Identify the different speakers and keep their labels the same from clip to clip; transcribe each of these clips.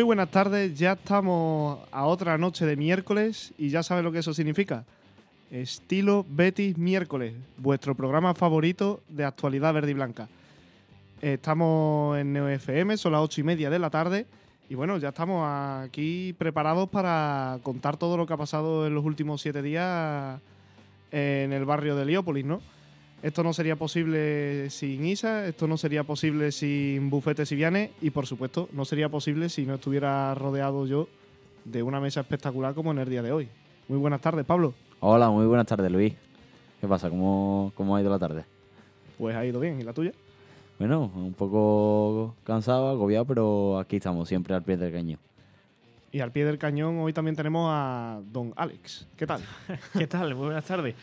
Speaker 1: Muy buenas tardes, ya estamos a otra noche de miércoles y ya sabes lo que eso significa. Estilo Betis miércoles, vuestro programa favorito de actualidad verde y blanca. Estamos en NeoFM, son las ocho y media de la tarde y bueno, ya estamos aquí preparados para contar todo lo que ha pasado en los últimos siete días en el barrio de Heliópolis, ¿no? Esto no sería posible sin Isa, esto no sería posible sin Bufete Siviane y por supuesto no sería posible si no estuviera rodeado yo de una mesa espectacular como en el día de hoy. Muy buenas tardes, Pablo.
Speaker 2: Hola, muy buenas tardes, Luis. ¿Qué pasa? ¿Cómo, cómo ha ido la tarde?
Speaker 1: Pues ha ido bien, ¿y la tuya?
Speaker 2: Bueno, un poco cansado, agobiado, pero aquí estamos, siempre al pie del cañón.
Speaker 1: Y al pie del cañón hoy también tenemos a Don Alex. ¿Qué tal?
Speaker 3: ¿Qué tal? Muy buenas tardes.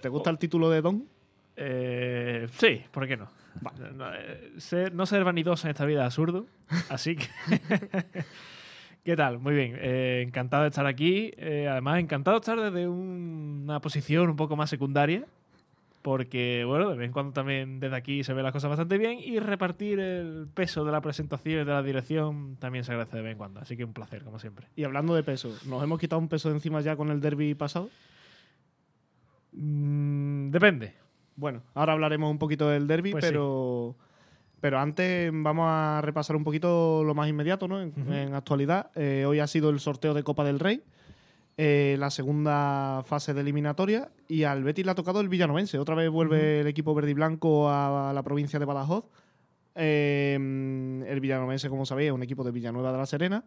Speaker 1: ¿Te gusta el título de Don?
Speaker 3: Eh, sí, ¿por qué no? No, eh, ser, no ser vanidoso en esta vida es absurdo, así que... ¿Qué tal? Muy bien, eh, encantado de estar aquí. Eh, además, encantado de estar desde un- una posición un poco más secundaria, porque, bueno, de vez en cuando también desde aquí se ven las cosas bastante bien y repartir el peso de la presentación y de la dirección también se agradece de vez en cuando. Así que un placer, como siempre.
Speaker 1: Y hablando de peso, ¿nos hemos quitado un peso de encima ya con el derby pasado?
Speaker 3: Mm, depende.
Speaker 1: Bueno, ahora hablaremos un poquito del derby,
Speaker 3: Pues sí.
Speaker 1: pero, pero antes vamos a repasar un poquito lo más inmediato, ¿no? En actualidad, eh, hoy ha sido el sorteo de Copa del Rey, eh, la segunda fase de eliminatoria, y al Betis le ha tocado el Villanovense. Otra vez vuelve el equipo verde y blanco a, la provincia de Badajoz. Eh, el Villanovense, como sabéis, es un equipo de Villanueva de la Serena.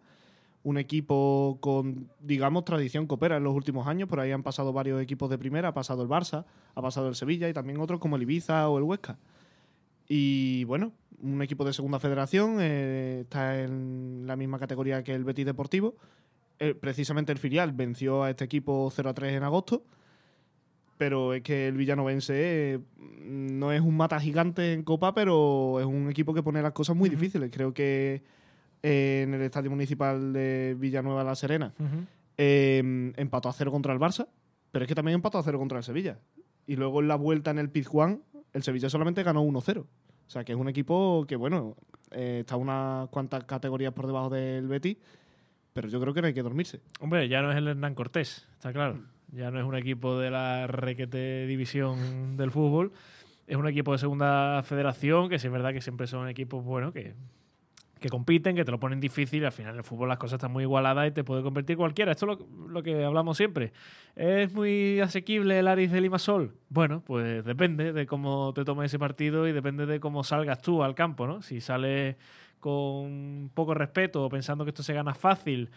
Speaker 1: Un equipo con, digamos, tradición copera en los últimos años. Por ahí han pasado varios equipos de primera. Ha pasado el Barça, ha pasado el Sevilla y también otros como el Ibiza o el Huesca. Y bueno, un equipo de segunda federación. eh, está en la misma categoría que el Betis Deportivo. Eh, precisamente el filial venció a este equipo 0 a 3 en agosto. Pero es que el Villanovense eh, no es un mata gigante en Copa, pero es un equipo que pone las cosas muy difíciles. Creo que eh, en el Estadio Municipal de Villanueva la Serena eh, empató a cero contra el Barça, pero es que también empató a cero contra el Sevilla. Y luego en la vuelta en el Pizjuán, el Sevilla solamente ganó 1-0. O sea, que es un equipo que, bueno, eh, está unas cuantas categorías por debajo del Betis, pero yo creo que no hay que dormirse.
Speaker 3: Hombre, ya no es el Hernán Cortés, está claro. Ya no es un equipo de la requete división del fútbol. Es un equipo de segunda federación, que sí es verdad que siempre son equipos, bueno, que, que compiten, que te lo ponen difícil. Al final en el fútbol las cosas están muy igualadas y te puede convertir cualquiera. Esto es lo, lo que hablamos siempre. ¿Es muy asequible el Aris de Limasol? Bueno, pues depende de cómo te tomes ese partido y depende de cómo salgas tú al campo, ¿no? Si sales con poco respeto o pensando que esto se gana fácil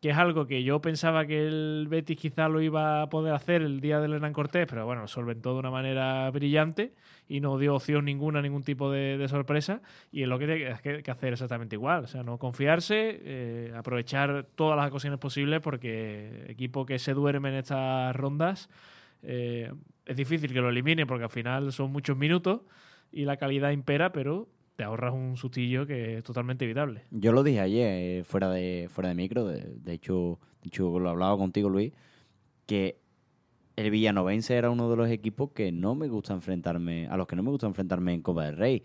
Speaker 3: que es algo que yo pensaba que el Betis quizá lo iba a poder hacer el día del Hernán Cortés, pero bueno, lo solventó de una manera brillante y no dio opción ninguna, ningún tipo de, sorpresa. Y es lo que tiene que, que hacer exactamente igual. O sea, no confiarse, eh, aprovechar todas las ocasiones posibles, porque equipo que se duerme en estas rondas eh, es difícil que lo elimine, porque al final son muchos minutos y la calidad impera, pero te ahorras un sustillo que es totalmente evitable.
Speaker 2: Yo lo dije ayer, eh, fuera de fuera de micro, de, hecho, de hecho lo hablaba contigo, Luis, que el Villanovense era uno de los equipos que no me gusta enfrentarme, a los que no me gusta enfrentarme en Copa del Rey.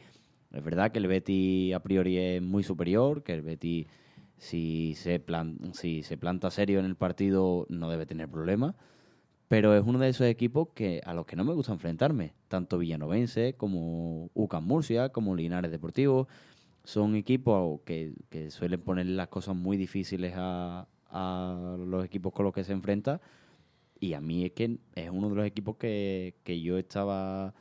Speaker 2: Es verdad que el Betis a priori es muy superior, que el Betis si se, plan, si se planta serio en el partido no debe tener problemas, pero es uno de esos equipos que a los que no me gusta enfrentarme, tanto Villanovense como UCAM Murcia, como Linares Deportivo, son equipos que, que suelen poner las cosas muy difíciles a, a los equipos con los que se enfrenta. Y a mí es que es uno de los equipos que, que yo estaba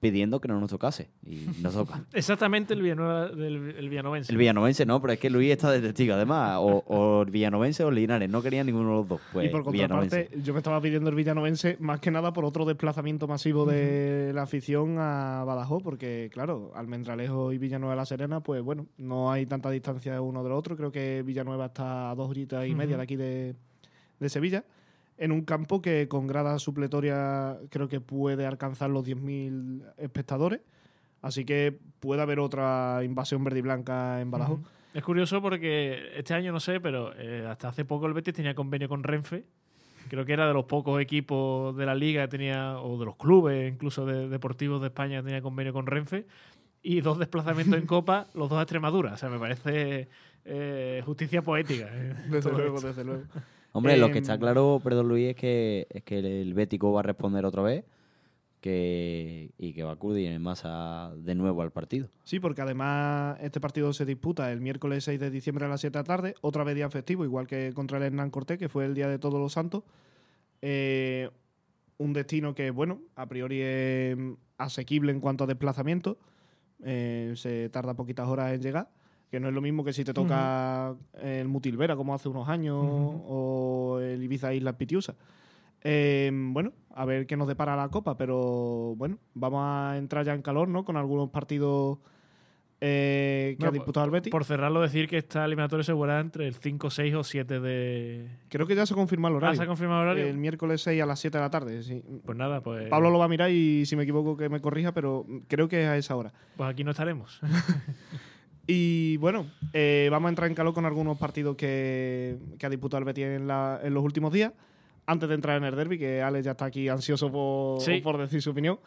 Speaker 2: pidiendo que no nos tocase. Y nos toca.
Speaker 3: Exactamente el Villanueva del el Villanovense.
Speaker 2: El Villanovense no, pero es que Luis está de testigo además. O, o el Villanovense o el Linares. No quería ninguno de los dos. Pues
Speaker 1: y por contraparte, yo me estaba pidiendo el Villanovense más que nada por otro desplazamiento masivo de la afición a Badajoz, porque claro, Almendralejo y Villanueva de la Serena, pues bueno, no hay tanta distancia uno del otro. Creo que Villanueva está a dos horitas y media de aquí de, de Sevilla, en un campo que con grada supletoria creo que puede alcanzar los 10.000 espectadores. Así que puede haber otra invasión verde y blanca en Badajoz.
Speaker 3: Es curioso porque este año no sé, pero eh, hasta hace poco el Betis tenía convenio con Renfe. Creo que era de los pocos equipos de la liga que tenía, o de los clubes incluso de, deportivos de España que tenía convenio con Renfe. y dos desplazamientos en Copa, los dos a Extremadura. O sea, me parece eh, justicia poética. eh,
Speaker 1: Desde luego,
Speaker 3: esto.
Speaker 1: desde luego.
Speaker 2: Hombre, lo que
Speaker 1: Em,
Speaker 2: está claro, perdón Luis, es que, es que el Bético va a responder otra vez que, y que va a acudir en masa de nuevo al partido.
Speaker 1: Sí, porque además este partido se disputa el miércoles 6 de diciembre a las 7 de la tarde, otra vez día festivo, igual que contra el Hernán Cortés, que fue el día de Todos los Santos. Eh, un destino que, bueno, a priori es asequible en cuanto a desplazamiento. Eh, se tarda poquitas horas en llegar, que no es lo mismo que si te toca el Mutilvera, como hace unos años, o el Ibiza Islas Pitiusa. Eh, bueno, a ver qué nos depara la Copa, pero bueno, vamos a entrar ya en calor, ¿no? Con algunos partidos eh, que
Speaker 3: Bueno,
Speaker 1: ha disputado el Betis.
Speaker 3: Por cerrarlo, decir que esta eliminatoria se jugará entre el 5, 6 o 7 de.
Speaker 1: Creo que ya se confirma el
Speaker 3: Ah,
Speaker 1: horario.
Speaker 3: ¿se ha confirmado el horario?
Speaker 1: El miércoles 6 a las 7 de la tarde, sí.
Speaker 3: Pues nada, pues.
Speaker 1: Pablo lo va a mirar y si me equivoco que me corrija, pero creo que es a esa hora.
Speaker 3: Pues aquí no estaremos.
Speaker 1: Y bueno, eh, vamos a entrar en calor con algunos partidos que, que ha disputado el Betis en, la- en los últimos días. Antes de entrar en el derby, que Alex ya está aquí ansioso por,
Speaker 3: Sí.
Speaker 1: por decir su opinión,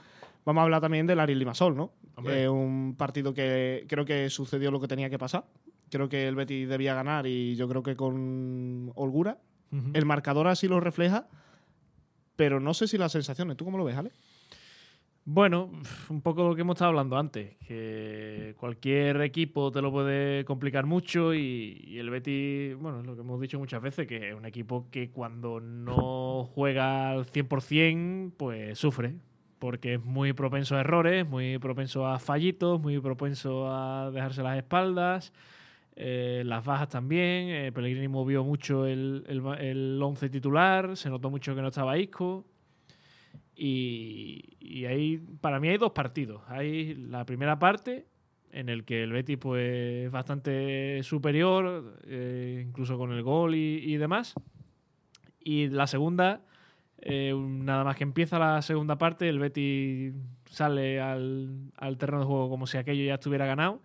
Speaker 1: vamos a hablar también del Aris Limasol, ¿no? Eh, un partido que creo que sucedió lo que tenía que pasar. Creo que el Betis debía ganar y yo creo que con holgura. El marcador así lo refleja, pero no sé si las sensaciones. ¿Tú cómo lo ves, Ale?
Speaker 3: Bueno, un poco lo que hemos estado hablando antes, que cualquier equipo te lo puede complicar mucho y, el Betis, bueno, es lo que hemos dicho muchas veces, que es un equipo que cuando no juega al 100% pues sufre, porque es muy propenso a errores, muy propenso a fallitos, muy propenso a dejarse las espaldas, eh, las bajas también, eh, Pellegrini movió mucho el, el, el once titular, se notó mucho que no estaba Isco. Y, y ahí, para mí hay dos partidos. Hay la primera parte, en el que el Betis pues, es bastante superior, eh, incluso con el gol y, demás. Y la segunda, eh, nada más que empieza la segunda parte, el Betis sale al, al terreno de juego como si aquello ya estuviera ganado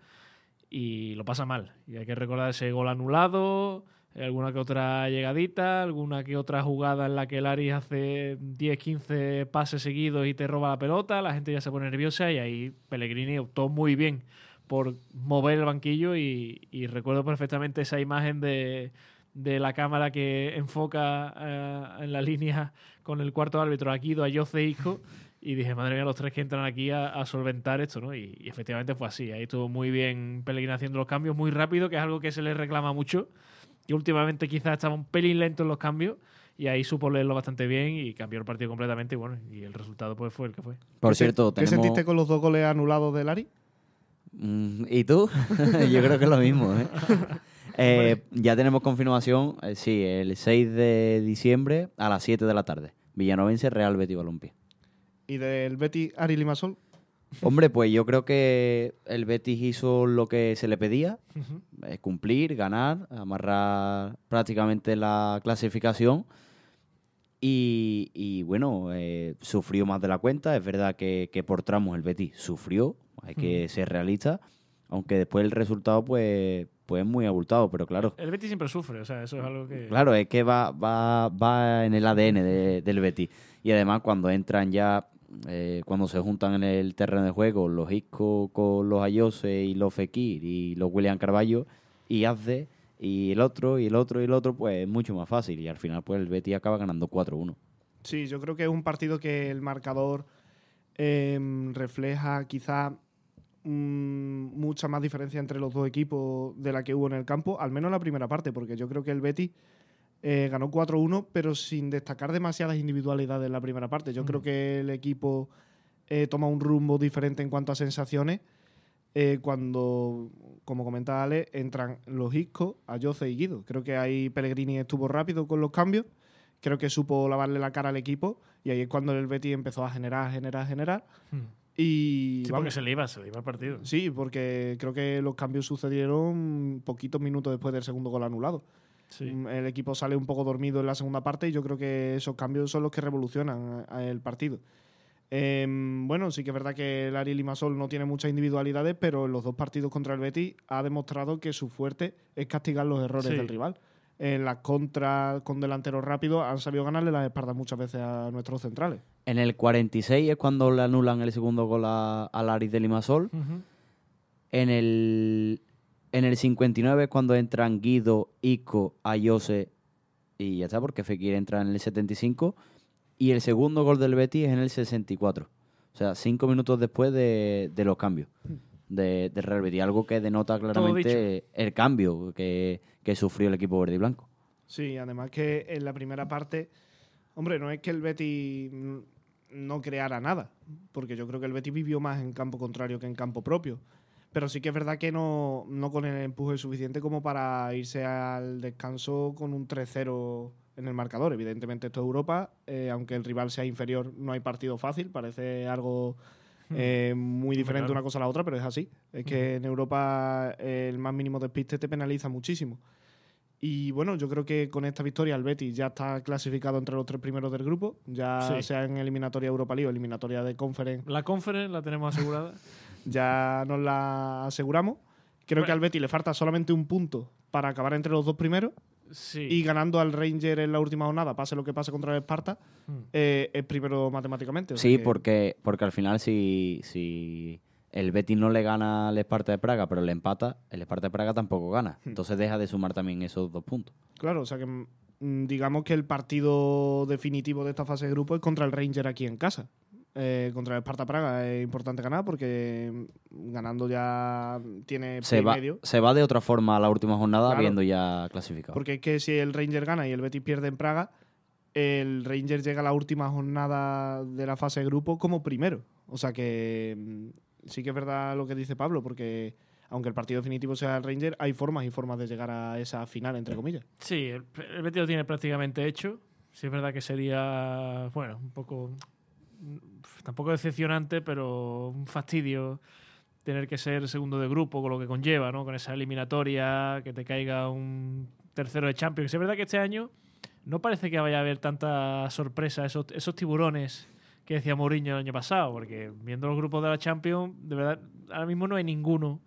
Speaker 3: y lo pasa mal. Y hay que recordar ese gol anulado, alguna que otra llegadita, alguna que otra jugada en la que el Aris hace 10, 15 pases seguidos y te roba la pelota, la gente ya se pone nerviosa y ahí Pellegrini optó muy bien por mover el banquillo y, recuerdo perfectamente esa imagen de, de la cámara que enfoca eh, en la línea con el cuarto árbitro aquí, a Jose Isco y dije, madre mía, los tres que entran aquí a, a solventar esto, ¿no? Y, y efectivamente fue así. Ahí estuvo muy bien Pellegrini haciendo los cambios muy rápido, que es algo que se le reclama mucho. Y últimamente quizás estaba un pelín lento en los cambios. Y ahí supo leerlo bastante bien y cambió el partido completamente. Y bueno, y el resultado pues fue el que fue.
Speaker 2: Por
Speaker 1: ¿Qué se-
Speaker 2: cierto,
Speaker 1: ¿Qué
Speaker 2: tenemos...
Speaker 1: sentiste con los dos goles anulados del Ari?
Speaker 2: Mm, ¿Y tú? Yo creo que es lo mismo, ¿eh? Eh, ya tenemos confirmación, eh, sí, el 6 de diciembre a las 7 de la tarde. Villanovense, Real Betis Balompié.
Speaker 1: ¿Y del Betis Ari Limasol?
Speaker 2: Hombre, pues yo creo que el Betis hizo lo que se le pedía, eh, cumplir, ganar, amarrar prácticamente la clasificación. Y, y bueno, eh, sufrió más de la cuenta. Es verdad que, que por tramos el Betis sufrió, hay que ser realista, aunque después el resultado pues, pues es muy abultado, pero claro.
Speaker 3: El Betis siempre sufre, o sea, eso es algo que...
Speaker 2: Claro, es que va, va, va en el ADN de- del Betis. Y además cuando entran ya, eh, cuando se juntan en el terreno de juego, los Isco con los Ayose y los Fekir y los William Carballo y Azde y el otro y el otro y el otro, pues es mucho más fácil. Y al final pues el Betis acaba ganando 4-1.
Speaker 1: Sí, yo creo que es un partido que el marcador em, refleja quizá mm, mucha más diferencia entre los dos equipos de la que hubo en el campo, al menos en la primera parte, porque yo creo que el Betis eh, ganó 4-1, pero sin destacar demasiadas individualidades en la primera parte. Yo creo que el equipo eh, toma un rumbo diferente en cuanto a sensaciones eh, cuando, como comentaba Ale, entran los Isco, Ayoce y Guido. Creo que ahí Pellegrini estuvo rápido con los cambios creo que supo lavarle la cara al equipo y ahí es cuando el Betis empezó a generar, generar, generar
Speaker 3: Hmm.
Speaker 1: y
Speaker 3: Sí,
Speaker 1: vamos,
Speaker 3: porque se le iba, se le iba el partido.
Speaker 1: sí, porque creo que los cambios sucedieron poquitos minutos después del segundo gol anulado.
Speaker 3: Sí.
Speaker 1: Mm, El equipo sale un poco dormido en la segunda parte y yo creo que esos cambios son los que revolucionan a- a el partido. Em, bueno, sí que es verdad que el Ari Limasol no tiene muchas individualidades, pero en los dos partidos contra el Betis ha demostrado que su fuerte es castigar los errores
Speaker 3: Sí.
Speaker 1: del rival. En las contras con delanteros rápidos han sabido ganarle las espaldas muchas veces a nuestros centrales.
Speaker 2: En el 46 es cuando le anulan el segundo gol a- al Aris de Limasol. En el, en el 59 es cuando entran Guido, Ico, Ayose y ya está, porque Fekir entra en el 75. Y el segundo gol del Betis es en el 64. O sea, cinco minutos después de, de los cambios de, del Real Betis. Algo que denota claramente el cambio que, que sufrió el equipo verde y blanco.
Speaker 1: Sí, además que en la primera parte, hombre, no es que el Betis no creara nada, porque yo creo que el Betis vivió más en campo contrario que en campo propio. Pero sí que es verdad que no, no con el empuje suficiente como para irse al descanso con un 3-0 en el marcador. Evidentemente esto es Europa, eh, aunque el rival sea inferior, no hay partido fácil, parece algo eh, muy diferente una cosa a la otra, pero es así. Es que en Europa eh, el más mínimo despiste te penaliza muchísimo. Y bueno, yo creo que con esta victoria el Betis ya está clasificado entre los tres primeros del grupo, ya sea en eliminatoria Europa League o eliminatoria de Conference.
Speaker 3: La Conference la tenemos asegurada.
Speaker 1: ya nos la aseguramos. Creo que al Betis le falta solamente un punto para acabar entre los dos primeros. Y ganando al Ranger en la última jornada, pase lo que pase contra el Esparta, hmm. eh, es primero matemáticamente.
Speaker 2: sí, porque, porque al final si, si el Betis no le gana al Esparta de Praga, pero le empata, el Esparta de Praga tampoco gana. Hmm. Entonces deja de sumar también esos dos puntos.
Speaker 1: Claro, o sea que mm, digamos que el partido definitivo de esta fase de grupo es contra el Ranger aquí en casa. Eh, contra el Esparta Praga es importante ganar porque ganando ya tiene
Speaker 2: se va,
Speaker 1: medio.
Speaker 2: Se va de otra forma a la última jornada habiendo ya clasificado.
Speaker 1: Porque es que si el Ranger gana y el Betis pierde en Praga, el Ranger llega a la última jornada de la fase de grupo como primero. O sea que mm, sí que es verdad lo que dice Pablo, porque aunque el partido definitivo sea el Ranger, hay formas y formas de llegar a esa final, entre comillas.
Speaker 3: Sí, el, el Betis lo tiene prácticamente hecho. Sí es verdad que sería, bueno, un poco tampoco decepcionante, pero un fastidio tener que ser segundo de grupo con lo que conlleva, ¿no? Con esa eliminatoria, que te caiga un tercero de Champions. Es verdad que este año no parece que vaya a haber tanta sorpresa, esos, esos tiburones que decía Mourinho el año pasado, porque viendo los grupos de la Champions, de verdad, ahora mismo no hay ninguno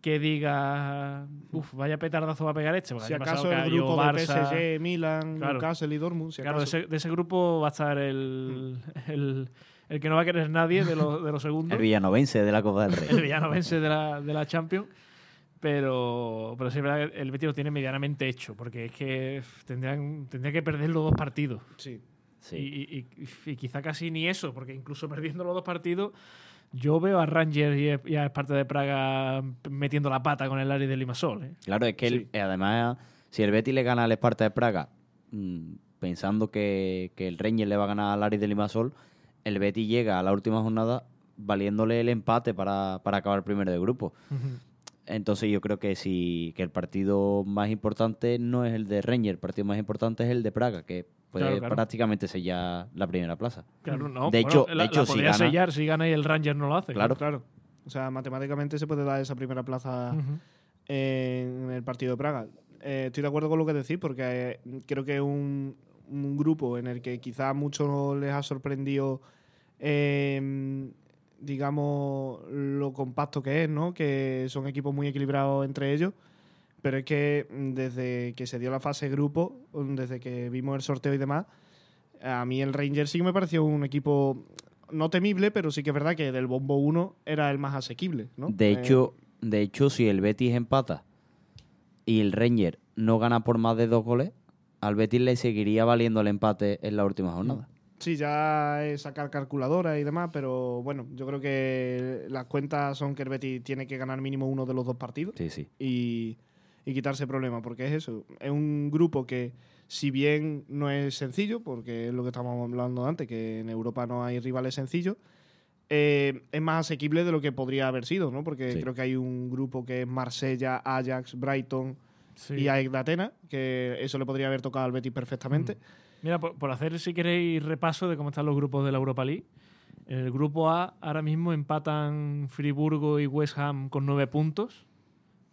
Speaker 3: que diga, uff, vaya petardazo va a pegar este.
Speaker 1: Si acaso el grupo de PSG, Milan, Newcastle y Dortmund.
Speaker 3: claro, de ese, de ese, grupo va a estar el, mm. el, el, que no va a querer nadie de, los de los segundos.
Speaker 2: el villanovense de la Copa del Rey.
Speaker 3: el villanovense de la, de la Champions. Pero, pero sí es verdad que el Betis lo tiene medianamente hecho, porque es que tendrían, tendría que perder los dos partidos.
Speaker 1: Sí.
Speaker 3: sí. Y, y, y, quizá casi ni eso, porque incluso perdiendo los dos partidos yo veo a Rangers y a Esparta de Praga metiendo la pata con el Ari de Limasol. ¿eh?
Speaker 2: Claro, es que eh, además, si el Betis le gana al Esparta de Praga, mm, pensando que, el Rangers le va a ganar al Ari de Limasol, el Betis llega a la última jornada valiéndole el empate para, acabar primero de grupo. Entonces yo creo que sí, que el partido más importante no es el de Rangers, el partido más importante es el de Praga, que puede prácticamente sellar la primera plaza.
Speaker 3: Claro, no. De hecho, de hecho si gana, sellar si gana y el Ranger no lo hace.
Speaker 1: Claro, claro. O sea, matemáticamente se puede dar esa primera plaza en el partido de Praga. Eh, estoy de acuerdo con lo que decís, porque eh, creo que es un, un, grupo en el que quizá a muchos les ha sorprendido eh, digamos, lo compacto que es, ¿no? Que son equipos muy equilibrados entre ellos. Pero es que mm, desde que se dio la fase grupo, mm, desde que vimos el sorteo y demás, a mí el Rangers sí que me pareció un equipo no temible, pero sí que es verdad que del bombo 1 era el más asequible, ¿no?
Speaker 2: De eh, hecho, de hecho, si el Betis empata y el Ranger no gana por más de dos goles, al Betis le seguiría valiendo el empate en la última jornada.
Speaker 1: Sí, ya es sacar calculadora y demás, pero bueno, yo creo que las cuentas son que el Betis tiene que ganar mínimo uno de los dos partidos.
Speaker 2: Sí, sí.
Speaker 1: Y, quitarse problemas, porque es eso. Es un grupo que, si bien no es sencillo, porque es lo que estábamos hablando antes, que en Europa no hay rivales sencillos, eh, es más asequible de lo que podría haber sido, ¿no? Porque creo que hay un grupo que es Marsella, Ajax, Brighton y AEK de Atenas, que eso le podría haber tocado al Betis perfectamente.
Speaker 3: Mira, por, hacer, si queréis, repaso de cómo están los grupos de la Europa League. En el grupo A ahora mismo empatan Friburgo y West Ham con nueve puntos.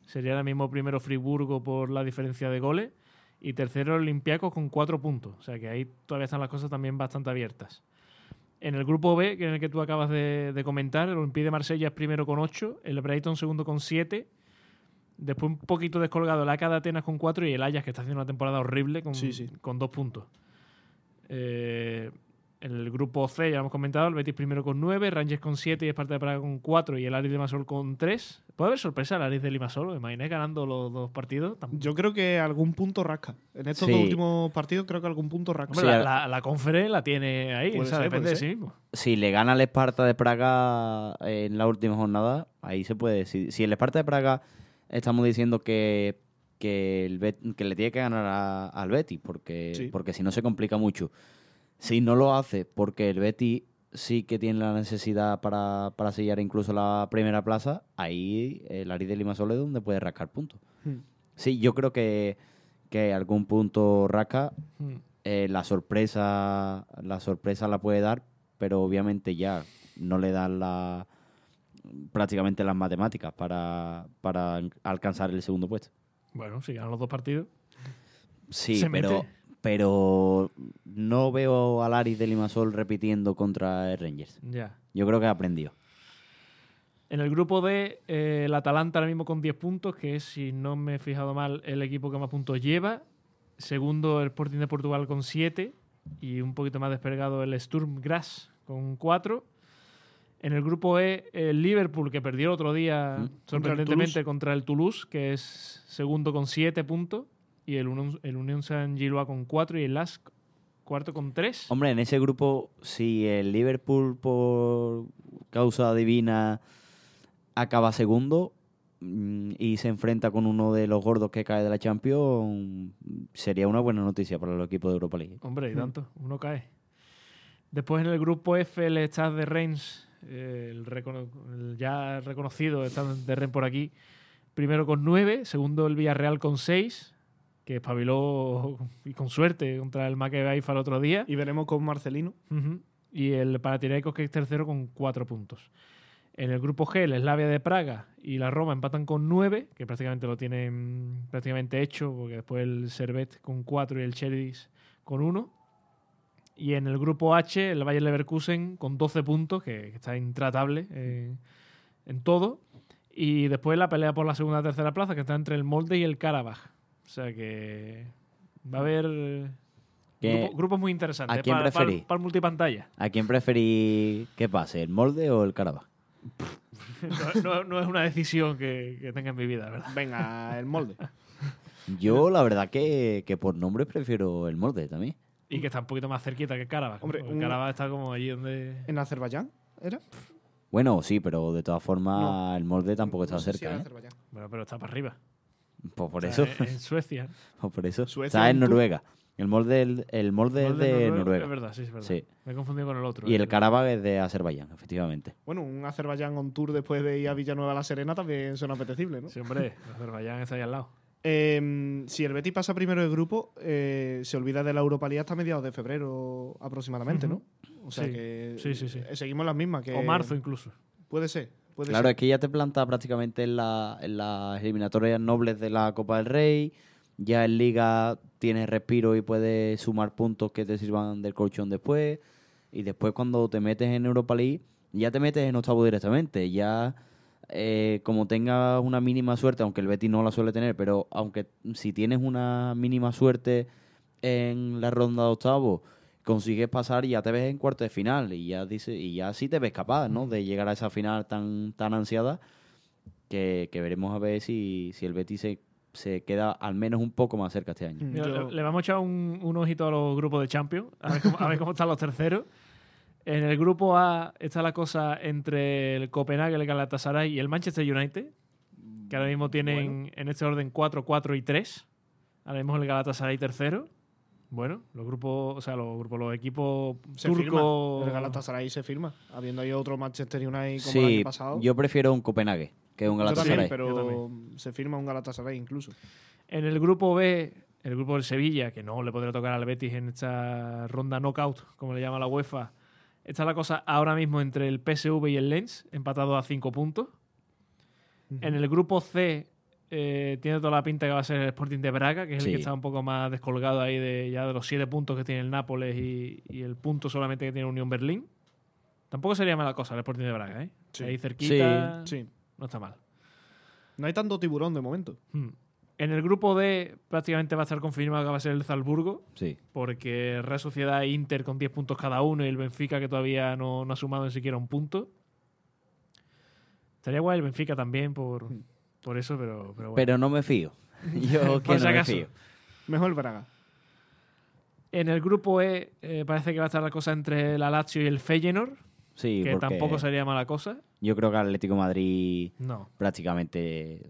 Speaker 3: Sería ahora mismo primero Friburgo por la diferencia de goles. Y tercero Olympiacos con cuatro puntos. O sea que ahí todavía están las cosas también bastante abiertas. En el grupo B, que en el que tú acabas de, comentar, el Olympique de Marsella es primero con ocho, el Brighton segundo con siete, después un poquito descolgado el AK de Atenas con cuatro y el Ajax, que está haciendo una temporada horrible, con, con dos puntos. Eh, En el grupo C, ya lo hemos comentado, el Betis primero con 9, Rangers con 7 y Esparta de Praga con 4 y el Aris de Limasol con 3. ¿Puede haber sorpresa el Aris de Limasol? ¿Me imaginé ganando los dos partidos? Tam-
Speaker 1: Yo creo que algún punto rasca. En estos
Speaker 2: Sí.
Speaker 1: dos últimos partidos creo que algún punto rasca.
Speaker 3: Hombre,
Speaker 2: Sí,
Speaker 3: la, la, la Conference la tiene ahí, o sea,
Speaker 1: ser,
Speaker 3: depende de sí mismo.
Speaker 2: Si le gana el Esparta de Praga en la última jornada, ahí se puede. Si, si el Esparta de Praga estamos diciendo que, que, el Bet- que le tiene que ganar a- al Betis, porque,
Speaker 1: Sí.
Speaker 2: porque si no se complica mucho. Si no lo hace, porque el Betis sí que tiene la necesidad para, para sellar incluso la primera plaza, ahí el Aris de Limasol es donde puede rascar puntos.
Speaker 1: Hmm.
Speaker 2: Sí, yo creo que, que algún punto rasca.
Speaker 3: Mm.
Speaker 2: Eh, la sorpresa la sorpresa la puede dar, pero obviamente ya no le dan la prácticamente las matemáticas para, para alcanzar el segundo puesto.
Speaker 3: Bueno, si ganan los dos partidos.
Speaker 2: Sí,
Speaker 3: Se
Speaker 2: pero,
Speaker 3: mete.
Speaker 2: pero no veo al Aris de Limasol repitiendo contra el Rangers.
Speaker 3: Ya.
Speaker 2: Yo creo que ha aprendido.
Speaker 3: En el grupo D, eh, el Atalanta ahora mismo con 10 puntos, que es, si no me he fijado mal, el equipo que más puntos lleva. Segundo, el Sporting de Portugal con 7. Y un poquito más despegado el Sturm Graz con 4. En el grupo E, el Liverpool, que perdió el otro día,
Speaker 2: Mm.
Speaker 3: sorprendentemente, contra el Toulouse, que es segundo con 7 puntos. Y el Unión, el Unión San Gilois con 4 y el LASK cuarto con 3.
Speaker 2: Hombre, en ese grupo, si el Liverpool por causa divina acaba segundo mm, y se enfrenta con uno de los gordos que cae de la Champions, sería una buena noticia para los equipos de Europa League.
Speaker 3: Hombre, y
Speaker 1: Hmm.
Speaker 3: tanto, uno cae. Después en el grupo F, el Stade de Reims, el, recono- el ya reconocido Stade de Reims por aquí, primero con 9, segundo el Villarreal con 6, que espabiló y con suerte contra el Maccabi el otro día.
Speaker 1: Y veremos con Marcelino.
Speaker 3: Y el Panathinaikos que es tercero con 4 puntos. En el grupo G, el Slavia de Praga y la Roma empatan con 9, que prácticamente lo tienen prácticamente hecho, porque después el Servet con 4 y el Cheris con 1. Y en el grupo H, el Bayer Leverkusen con 12 puntos, que, que está intratable eh, en todo. Y después la pelea por la segunda y tercera plaza, que está entre el Molde y el Karabaj. O sea que va a haber eh,
Speaker 2: ¿Qué-
Speaker 3: grupo- grupos muy interesantes
Speaker 2: a quién
Speaker 3: para,
Speaker 2: preferís?
Speaker 3: para el multipantalla.
Speaker 2: ¿A quién preferís que pase, el molde o el Carabaj?
Speaker 3: No, no- no es una decisión que, que tenga en mi vida, ¿verdad?
Speaker 1: Venga, el molde.
Speaker 2: Yo, la verdad, que, que por nombre prefiero el molde también.
Speaker 3: Y que está un poquito más cerquita que Karabaj.
Speaker 1: Hombre, un-
Speaker 3: Karabaj está como allí donde...
Speaker 1: ¿En Azerbaiyán era?
Speaker 2: Bueno, sí, pero de todas formas,
Speaker 1: No.
Speaker 2: el molde tampoco está
Speaker 1: No sé si
Speaker 2: cerca.
Speaker 1: era
Speaker 2: ¿eh?
Speaker 1: Azerbaiyán.
Speaker 3: Bueno, pero está para arriba.
Speaker 2: Pues por
Speaker 3: O
Speaker 2: eso.
Speaker 3: sea, En, en Suecia.
Speaker 2: pues por eso.
Speaker 1: Suecia
Speaker 2: Está
Speaker 1: en
Speaker 2: Noruega. El molde, el, el molde es
Speaker 3: Molde
Speaker 2: de
Speaker 3: Noruega,
Speaker 2: Noruega.
Speaker 3: Es verdad, sí, es verdad.
Speaker 2: Sí.
Speaker 3: Me he confundido con el otro.
Speaker 2: Y
Speaker 3: es
Speaker 2: el. Karabaj es de Azerbaiyán, efectivamente.
Speaker 1: Bueno, un Azerbaiyán on tour después de ir a Villanueva a la Serena también suena apetecible, ¿no?
Speaker 3: Sí, hombre, Azerbaiyán está ahí al lado.
Speaker 1: Eh, si el Betis pasa primero de grupo, eh, se olvida de la Europa League hasta mediados de febrero aproximadamente, ¿no? O sea
Speaker 3: Sí.
Speaker 1: que
Speaker 3: Sí, sí, sí.
Speaker 1: eh, seguimos las mismas. Que
Speaker 3: O marzo incluso.
Speaker 1: Puede ser. Puede
Speaker 2: Claro,
Speaker 1: ser.
Speaker 2: es que ya te planta prácticamente en, la- en las eliminatorias nobles de la Copa del Rey. Ya en Liga tienes respiro y puedes sumar puntos que te sirvan del colchón después. Y después cuando te metes en Europa League, ya te metes en octavo directamente. Ya eh, como tengas una mínima suerte, aunque el Betis no la suele tener, pero aunque si tienes una mínima suerte en la ronda de octavo, consigues pasar y ya te ves en cuarto de final y ya dice y ya sí te ves capaz, ¿no? De llegar a esa final tan tan ansiada que, que veremos a ver si, si el Betis se, se queda al menos un poco más cerca este año.
Speaker 3: Mira,
Speaker 1: yo-
Speaker 3: le, le vamos a echar un, un ojito a los grupos de Champions, a ver, cómo, a ver cómo están los terceros. En el grupo A está la cosa entre el Copenhague, el Galatasaray y el Manchester United, que ahora mismo tienen en este orden 4, 4 y 3. Ahora mismo el Galatasaray tercero. Bueno, los grupos, o sea, los grupos, los equipos
Speaker 1: se
Speaker 3: turcos.
Speaker 1: firma. El Galatasaray se firma. Habiendo ahí otro Manchester United como el
Speaker 2: Sí,
Speaker 1: año pasado.
Speaker 2: yo prefiero un Copenhague que un
Speaker 1: Yo también,
Speaker 2: Galatasaray.
Speaker 1: pero
Speaker 3: Yo
Speaker 1: se firma un Galatasaray incluso.
Speaker 3: En el grupo B, el grupo del Sevilla, que no le podría tocar al Betis en esta ronda knockout, como le llama la UEFA, está la cosa ahora mismo entre el PSV y el Lens, empatados a 5 puntos. En el grupo C eh, tiene toda la pinta que va a ser el Sporting de Braga, que es
Speaker 2: Sí.
Speaker 3: el que está un poco más descolgado ahí de ya de los 7 puntos que tiene el Nápoles y, y el punto solamente que tiene Unión Berlín. Tampoco sería mala cosa el Sporting de Braga, ¿eh?
Speaker 1: Sí.
Speaker 3: Ahí cerquita,
Speaker 1: Sí.
Speaker 3: no está mal.
Speaker 1: No hay tanto tiburón de momento.
Speaker 3: Hmm. En el grupo D prácticamente va a estar confirmado que va a ser el Zalburgo,
Speaker 2: Sí.
Speaker 3: porque Real Sociedad e Inter con 10 puntos cada uno y el Benfica que todavía no, no ha sumado ni siquiera un punto. Estaría guay el Benfica también por, por eso, pero, pero bueno.
Speaker 2: Pero no me fío. Yo que
Speaker 3: Por
Speaker 2: no
Speaker 3: si
Speaker 2: me
Speaker 3: acaso.
Speaker 2: fío.
Speaker 1: Mejor el Braga.
Speaker 3: En el grupo E eh, parece que va a estar la cosa entre el Lazio y el Feyenoord,
Speaker 2: Sí,
Speaker 3: que tampoco sería mala cosa.
Speaker 2: yo creo que Atlético Madrid
Speaker 3: No.
Speaker 2: prácticamente...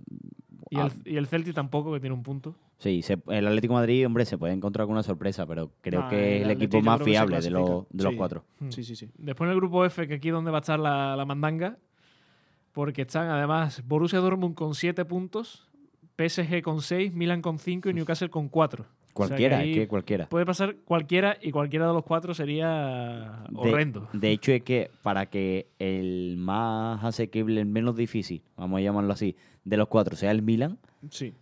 Speaker 3: Y el, y el Celtic tampoco, que tiene un punto.
Speaker 2: Sí, se- el Atlético de Madrid, hombre, se puede encontrar con una sorpresa, pero creo
Speaker 1: Ah,
Speaker 2: que es
Speaker 1: el
Speaker 2: equipo más fiable de, los, de los cuatro.
Speaker 3: Hmm.
Speaker 1: Sí, sí, sí.
Speaker 3: Después en el grupo F, que aquí es donde va a estar la, la mandanga, porque están además Borussia Dortmund con 7 puntos, PSG con 6, Milan con 5 y Newcastle con 4.
Speaker 2: Cualquiera, es que cualquiera.
Speaker 3: Puede pasar cualquiera y cualquiera de los cuatro sería horrendo.
Speaker 2: De, hecho, es que para que el más asequible, el menos difícil, vamos a llamarlo así, de los cuatro sea el Milan,
Speaker 1: Sí.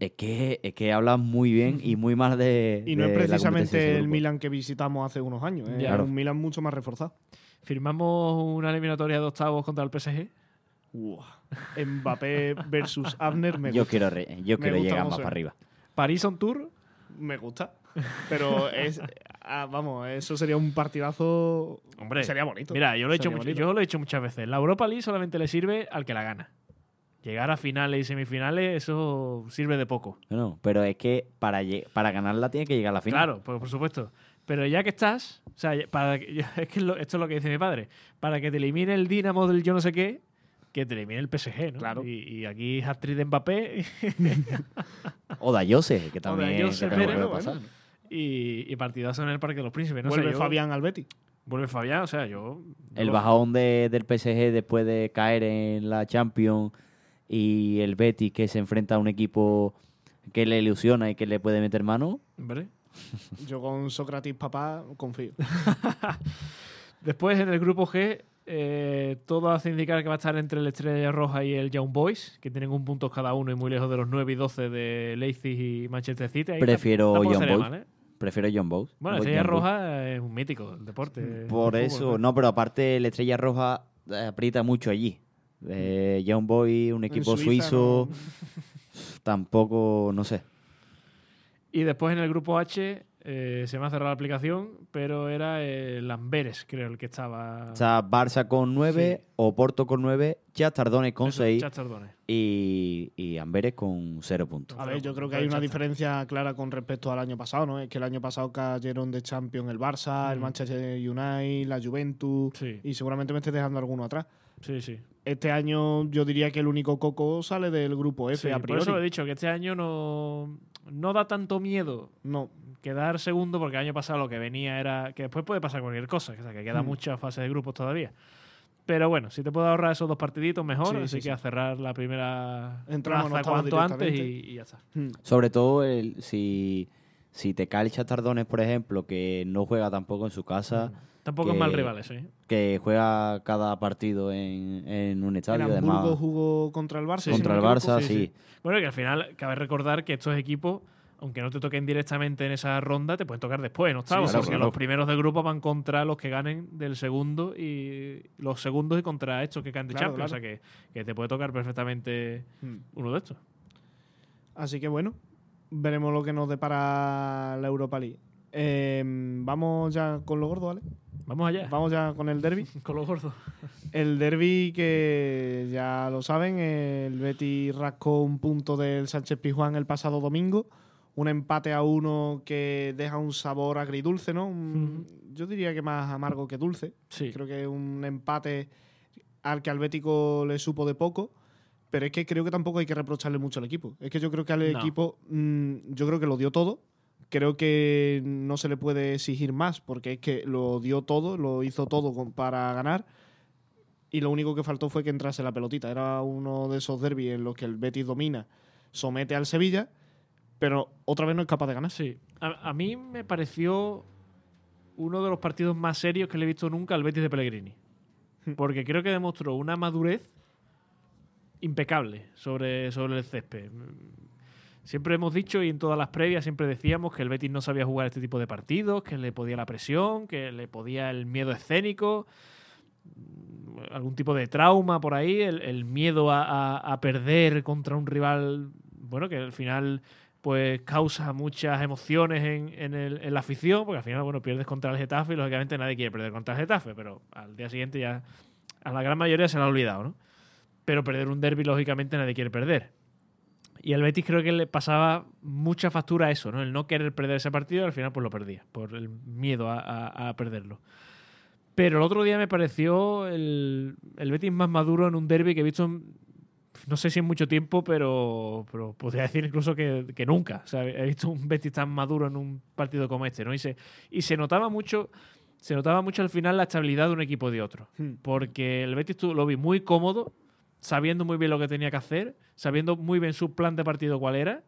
Speaker 2: es que, es que habla muy bien y muy mal de.
Speaker 1: Y no
Speaker 2: de
Speaker 1: es precisamente el. Milan que visitamos hace unos años. Es
Speaker 3: Ya.
Speaker 1: un Milan mucho más reforzado.
Speaker 3: Firmamos una eliminatoria de octavos contra el PSG.
Speaker 1: Uah. Mbappé versus Abner me
Speaker 2: Yo
Speaker 1: gusta.
Speaker 2: quiero, re- yo
Speaker 1: Me
Speaker 2: quiero
Speaker 1: gusta
Speaker 2: llegar más para arriba.
Speaker 3: París on Tour.
Speaker 1: Me gusta. Pero es. ah, vamos, eso sería un partidazo.
Speaker 3: Hombre,
Speaker 1: sería bonito.
Speaker 3: Mira, yo lo, he hecho mucho- yo lo he hecho muchas veces. La Europa League solamente le sirve al que la gana. Llegar a finales y semifinales, eso sirve de poco.
Speaker 2: No, pero es que para, para ganarla tiene que llegar a la final.
Speaker 3: Claro, pues por supuesto. Pero ya que estás, o sea, para que- es que lo- esto es lo que dice mi padre, para que te elimine el Dinamo del yo no sé qué, que te elimine el PSG, ¿no?
Speaker 1: Claro.
Speaker 3: Y, y aquí hat-trick de Mbappé
Speaker 2: O da Jose, que también,
Speaker 3: Jose
Speaker 2: que
Speaker 3: Pérez,
Speaker 2: puede pasar.
Speaker 3: y, y partidazo en el Parque de los Príncipes. No sé,
Speaker 1: Vuelve
Speaker 3: yo-
Speaker 1: Fabián al Betis.
Speaker 3: Vuelve Fabián, o sea, yo... yo
Speaker 2: El bajón de- del PSG después de caer en la Champions y el Betis que se enfrenta a un equipo que le ilusiona y que le puede meter mano.
Speaker 3: Hombre.
Speaker 1: Yo con Sócrates papá confío.
Speaker 3: Después en el grupo G, eh, todo hace indicar que va a estar entre el Estrella Roja y el Young Boys, que tienen un punto cada uno y muy lejos de los 9 y 12 de Leipzig y Manchester City. Ahí
Speaker 2: Prefiero
Speaker 3: tampoco
Speaker 2: Young Boys.
Speaker 3: mal, ¿eh?
Speaker 2: Prefiero John Bowes.
Speaker 3: Bueno, Estrella
Speaker 2: Young Boys.
Speaker 3: Roja es un mítico del deporte. del
Speaker 2: Por eso, no, pero aparte la Estrella Roja eh, aprieta mucho allí. Eh, Young Boy, un equipo
Speaker 1: Suiza,
Speaker 2: suizo,
Speaker 1: ¿no?
Speaker 2: tampoco, no sé.
Speaker 3: Y después en el grupo H eh, se me ha cerrado la aplicación, pero era el Amberes, creo, el que estaba.
Speaker 2: O sea, Barça con 9, Oporto con 9, Chastardones con
Speaker 3: Eso,
Speaker 2: 6
Speaker 3: Chastardones.
Speaker 2: y, y Amberes con 0 puntos.
Speaker 1: A ver, yo creo que hay una diferencia clara con respecto al año pasado, ¿no? Es que el año pasado cayeron de Champions el Barça, el
Speaker 3: Mm.
Speaker 1: Manchester United, la Juventus
Speaker 3: Sí,
Speaker 1: y seguramente me estés dejando alguno atrás.
Speaker 3: sí, sí.
Speaker 1: Este año yo diría que el único coco sale del grupo F
Speaker 3: Sí,
Speaker 1: a
Speaker 3: por
Speaker 1: priori.
Speaker 3: eso lo he dicho, que este año no, no da tanto miedo
Speaker 1: No,
Speaker 3: quedar segundo, porque el año pasado lo que venía era que después puede pasar cualquier cosa, o sea, que queda
Speaker 1: Hmm.
Speaker 3: mucha fase de grupos todavía. Pero bueno, si te puedo ahorrar esos dos partiditos, mejor.
Speaker 1: Sí,
Speaker 3: así
Speaker 1: sí,
Speaker 3: que
Speaker 1: sí.
Speaker 3: a cerrar la primera
Speaker 1: Entramos en
Speaker 3: plaza cuanto antes y, ya está.
Speaker 1: Mm.
Speaker 2: Sobre todo el, si, si te cae el Chastardones, por ejemplo, que no juega tampoco en su casa,
Speaker 3: Tampoco es mal rival eso, ¿eh?
Speaker 2: que juega cada partido en, en un
Speaker 1: El
Speaker 2: estadio,
Speaker 1: Hamburgo
Speaker 2: además
Speaker 1: jugó contra el Barça.
Speaker 2: contra el Barça,
Speaker 1: equivoco.
Speaker 2: sí.
Speaker 3: Bueno, que al final cabe recordar que estos equipos, aunque no te toquen directamente en esa ronda, te pueden tocar después, en octavos,
Speaker 2: Sí, claro,
Speaker 3: porque
Speaker 2: claro.
Speaker 3: los primeros de grupo van contra los que ganen del segundo y los segundos y contra estos que caen de
Speaker 1: Claro,
Speaker 3: Champions.
Speaker 1: claro.
Speaker 3: O sea que, que te puede tocar perfectamente
Speaker 1: Mm.
Speaker 3: uno de estos.
Speaker 1: Así que bueno, veremos lo que nos depara la Europa League. Eh, vamos ya con lo gordo, ¿vale?
Speaker 3: Vamos allá.
Speaker 1: Vamos ya con el derby.
Speaker 3: Con los gordos.
Speaker 1: El derby que ya lo saben, el Betis rascó un punto del Sánchez Pizjuán el pasado domingo. Un empate a uno que deja un sabor agridulce, ¿no? Un- Yo diría que más amargo que dulce.
Speaker 3: Sí.
Speaker 1: Creo que un empate al que al Bético le supo de poco. Pero es que creo que tampoco hay que reprocharle mucho al equipo. Es que yo creo que al
Speaker 3: No.
Speaker 1: equipo, mm, yo creo que lo dio todo. Creo que no se le puede exigir más, porque es que lo dio todo, lo hizo todo con- para ganar. Y lo único que faltó fue que entrase la pelotita. Era uno de esos derbis en los que el Betis domina, somete al Sevilla, pero otra vez no es capaz de ganar.
Speaker 3: Sí. A, a mí me pareció uno de los partidos más serios que le he visto nunca al Betis de Pellegrini. Porque creo que demostró una madurez impecable sobre, sobre el césped. Siempre hemos dicho y en todas las previas siempre decíamos que el Betis no sabía jugar este tipo de partidos, que le podía la presión, que le podía el miedo escénico, algún tipo de trauma por ahí, el, el miedo a, a- a perder contra un rival bueno, que al final pues causa muchas emociones en, en, el- en la afición, porque al final, bueno, pierdes contra el Getafe y lógicamente nadie quiere perder contra el Getafe, pero al día siguiente ya a la gran mayoría se lo ha olvidado, ¿no? Pero perder un derby, lógicamente, nadie quiere perder. Y al Betis creo que le pasaba mucha factura a eso, ¿no? El no querer perder ese partido, al final pues lo perdía, por el miedo a, a- a perderlo. Pero el otro día me pareció el, el Betis más maduro en un derby que he visto, en- no sé si en mucho tiempo, pero, pero podría decir incluso que, que nunca. O sea, he visto un Betis tan maduro en un partido como este, ¿no? Y se, y se notaba mucho, se notaba mucho al final la estabilidad de un equipo de otro.
Speaker 1: Hmm.
Speaker 3: Porque el Betis lo vi muy cómodo, sabiendo muy bien lo que tenía que hacer, sabiendo muy bien su plan de partido cuál era.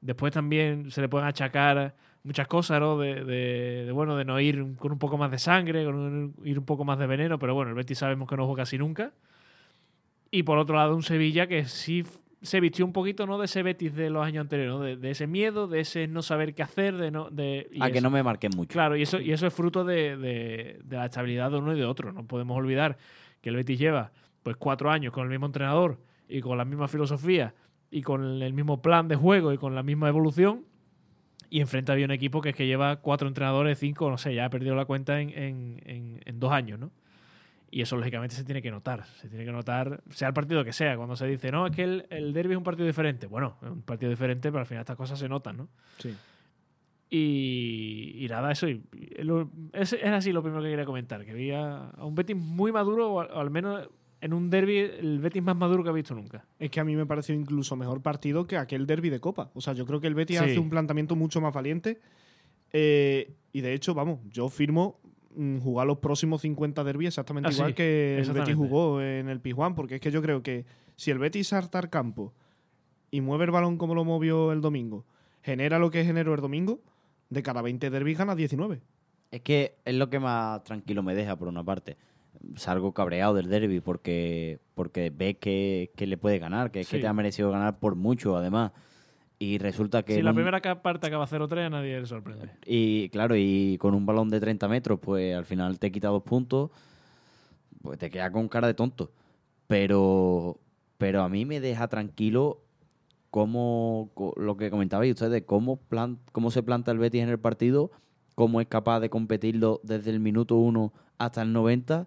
Speaker 3: Después también se le pueden achacar muchas cosas, ¿no? De, de- de, bueno, de no ir con un poco más de sangre, con un- ir un poco más de veneno, pero bueno, el Betis sabemos que no juega casi nunca. Y por otro lado, un Sevilla que sí se vistió un poquito, ¿no? De ese Betis de los años anteriores, ¿no? De, de ese miedo, de ese no saber qué hacer, de no... De, y
Speaker 2: A que no me marquen mucho.
Speaker 3: Claro, y eso, y eso es fruto de, de- de la estabilidad de uno y de otro. No podemos olvidar que el Betis lleva pues cuatro años con el mismo entrenador y con la misma filosofía y con el mismo plan de juego y con la misma evolución. Y enfrente había un equipo que es que lleva cuatro entrenadores, cinco, no sé, ya ha perdido la cuenta en, en- en- en dos años, ¿no? Y eso lógicamente se tiene que notar. Se tiene que notar, sea el partido que sea. Cuando se dice, no, es que el, el derby es un partido diferente. Bueno, es un partido diferente, pero al final estas cosas se notan, ¿no?
Speaker 1: Sí.
Speaker 3: Y, y nada, eso. y- lo- es, es así lo primero que quería comentar. Que había a un Betis muy maduro, o al, o al menos en un derby, el Betis más maduro que he visto nunca.
Speaker 1: Es que a mí me pareció incluso mejor partido que aquel derby de Copa. O sea, yo creo que el Betis
Speaker 3: Sí.
Speaker 1: hace un planteamiento mucho más valiente. Eh, y de hecho, vamos, yo firmo jugar los próximos 50 derbis exactamente
Speaker 3: Ah, sí,
Speaker 1: igual que el Betis
Speaker 3: exactamente.
Speaker 1: jugó en el Pizjuán. Porque es que yo creo que si el Betis salta al campo y mueve el balón como lo movió el domingo, genera lo que generó el domingo, de cada 20 derbis gana 19.
Speaker 2: Es que es lo que más tranquilo me deja, por una parte. Salgo cabreado del derby porque, porque ves que, que le puede ganar, que es que
Speaker 3: Sí.
Speaker 2: te ha merecido ganar por mucho, además. Y resulta que.
Speaker 3: Si la
Speaker 2: un-
Speaker 3: primera parte acaba 0-3, a nadie le sorprende.
Speaker 2: Y claro, y con un balón de 30 metros, pues al final te quita dos puntos, pues te queda con cara de tonto. Pero, pero a mí me deja tranquilo cómo, lo que comentabais ustedes, cómo, plan, cómo se planta el Betis en el partido, cómo es capaz de competirlo desde el minuto 1 hasta el 90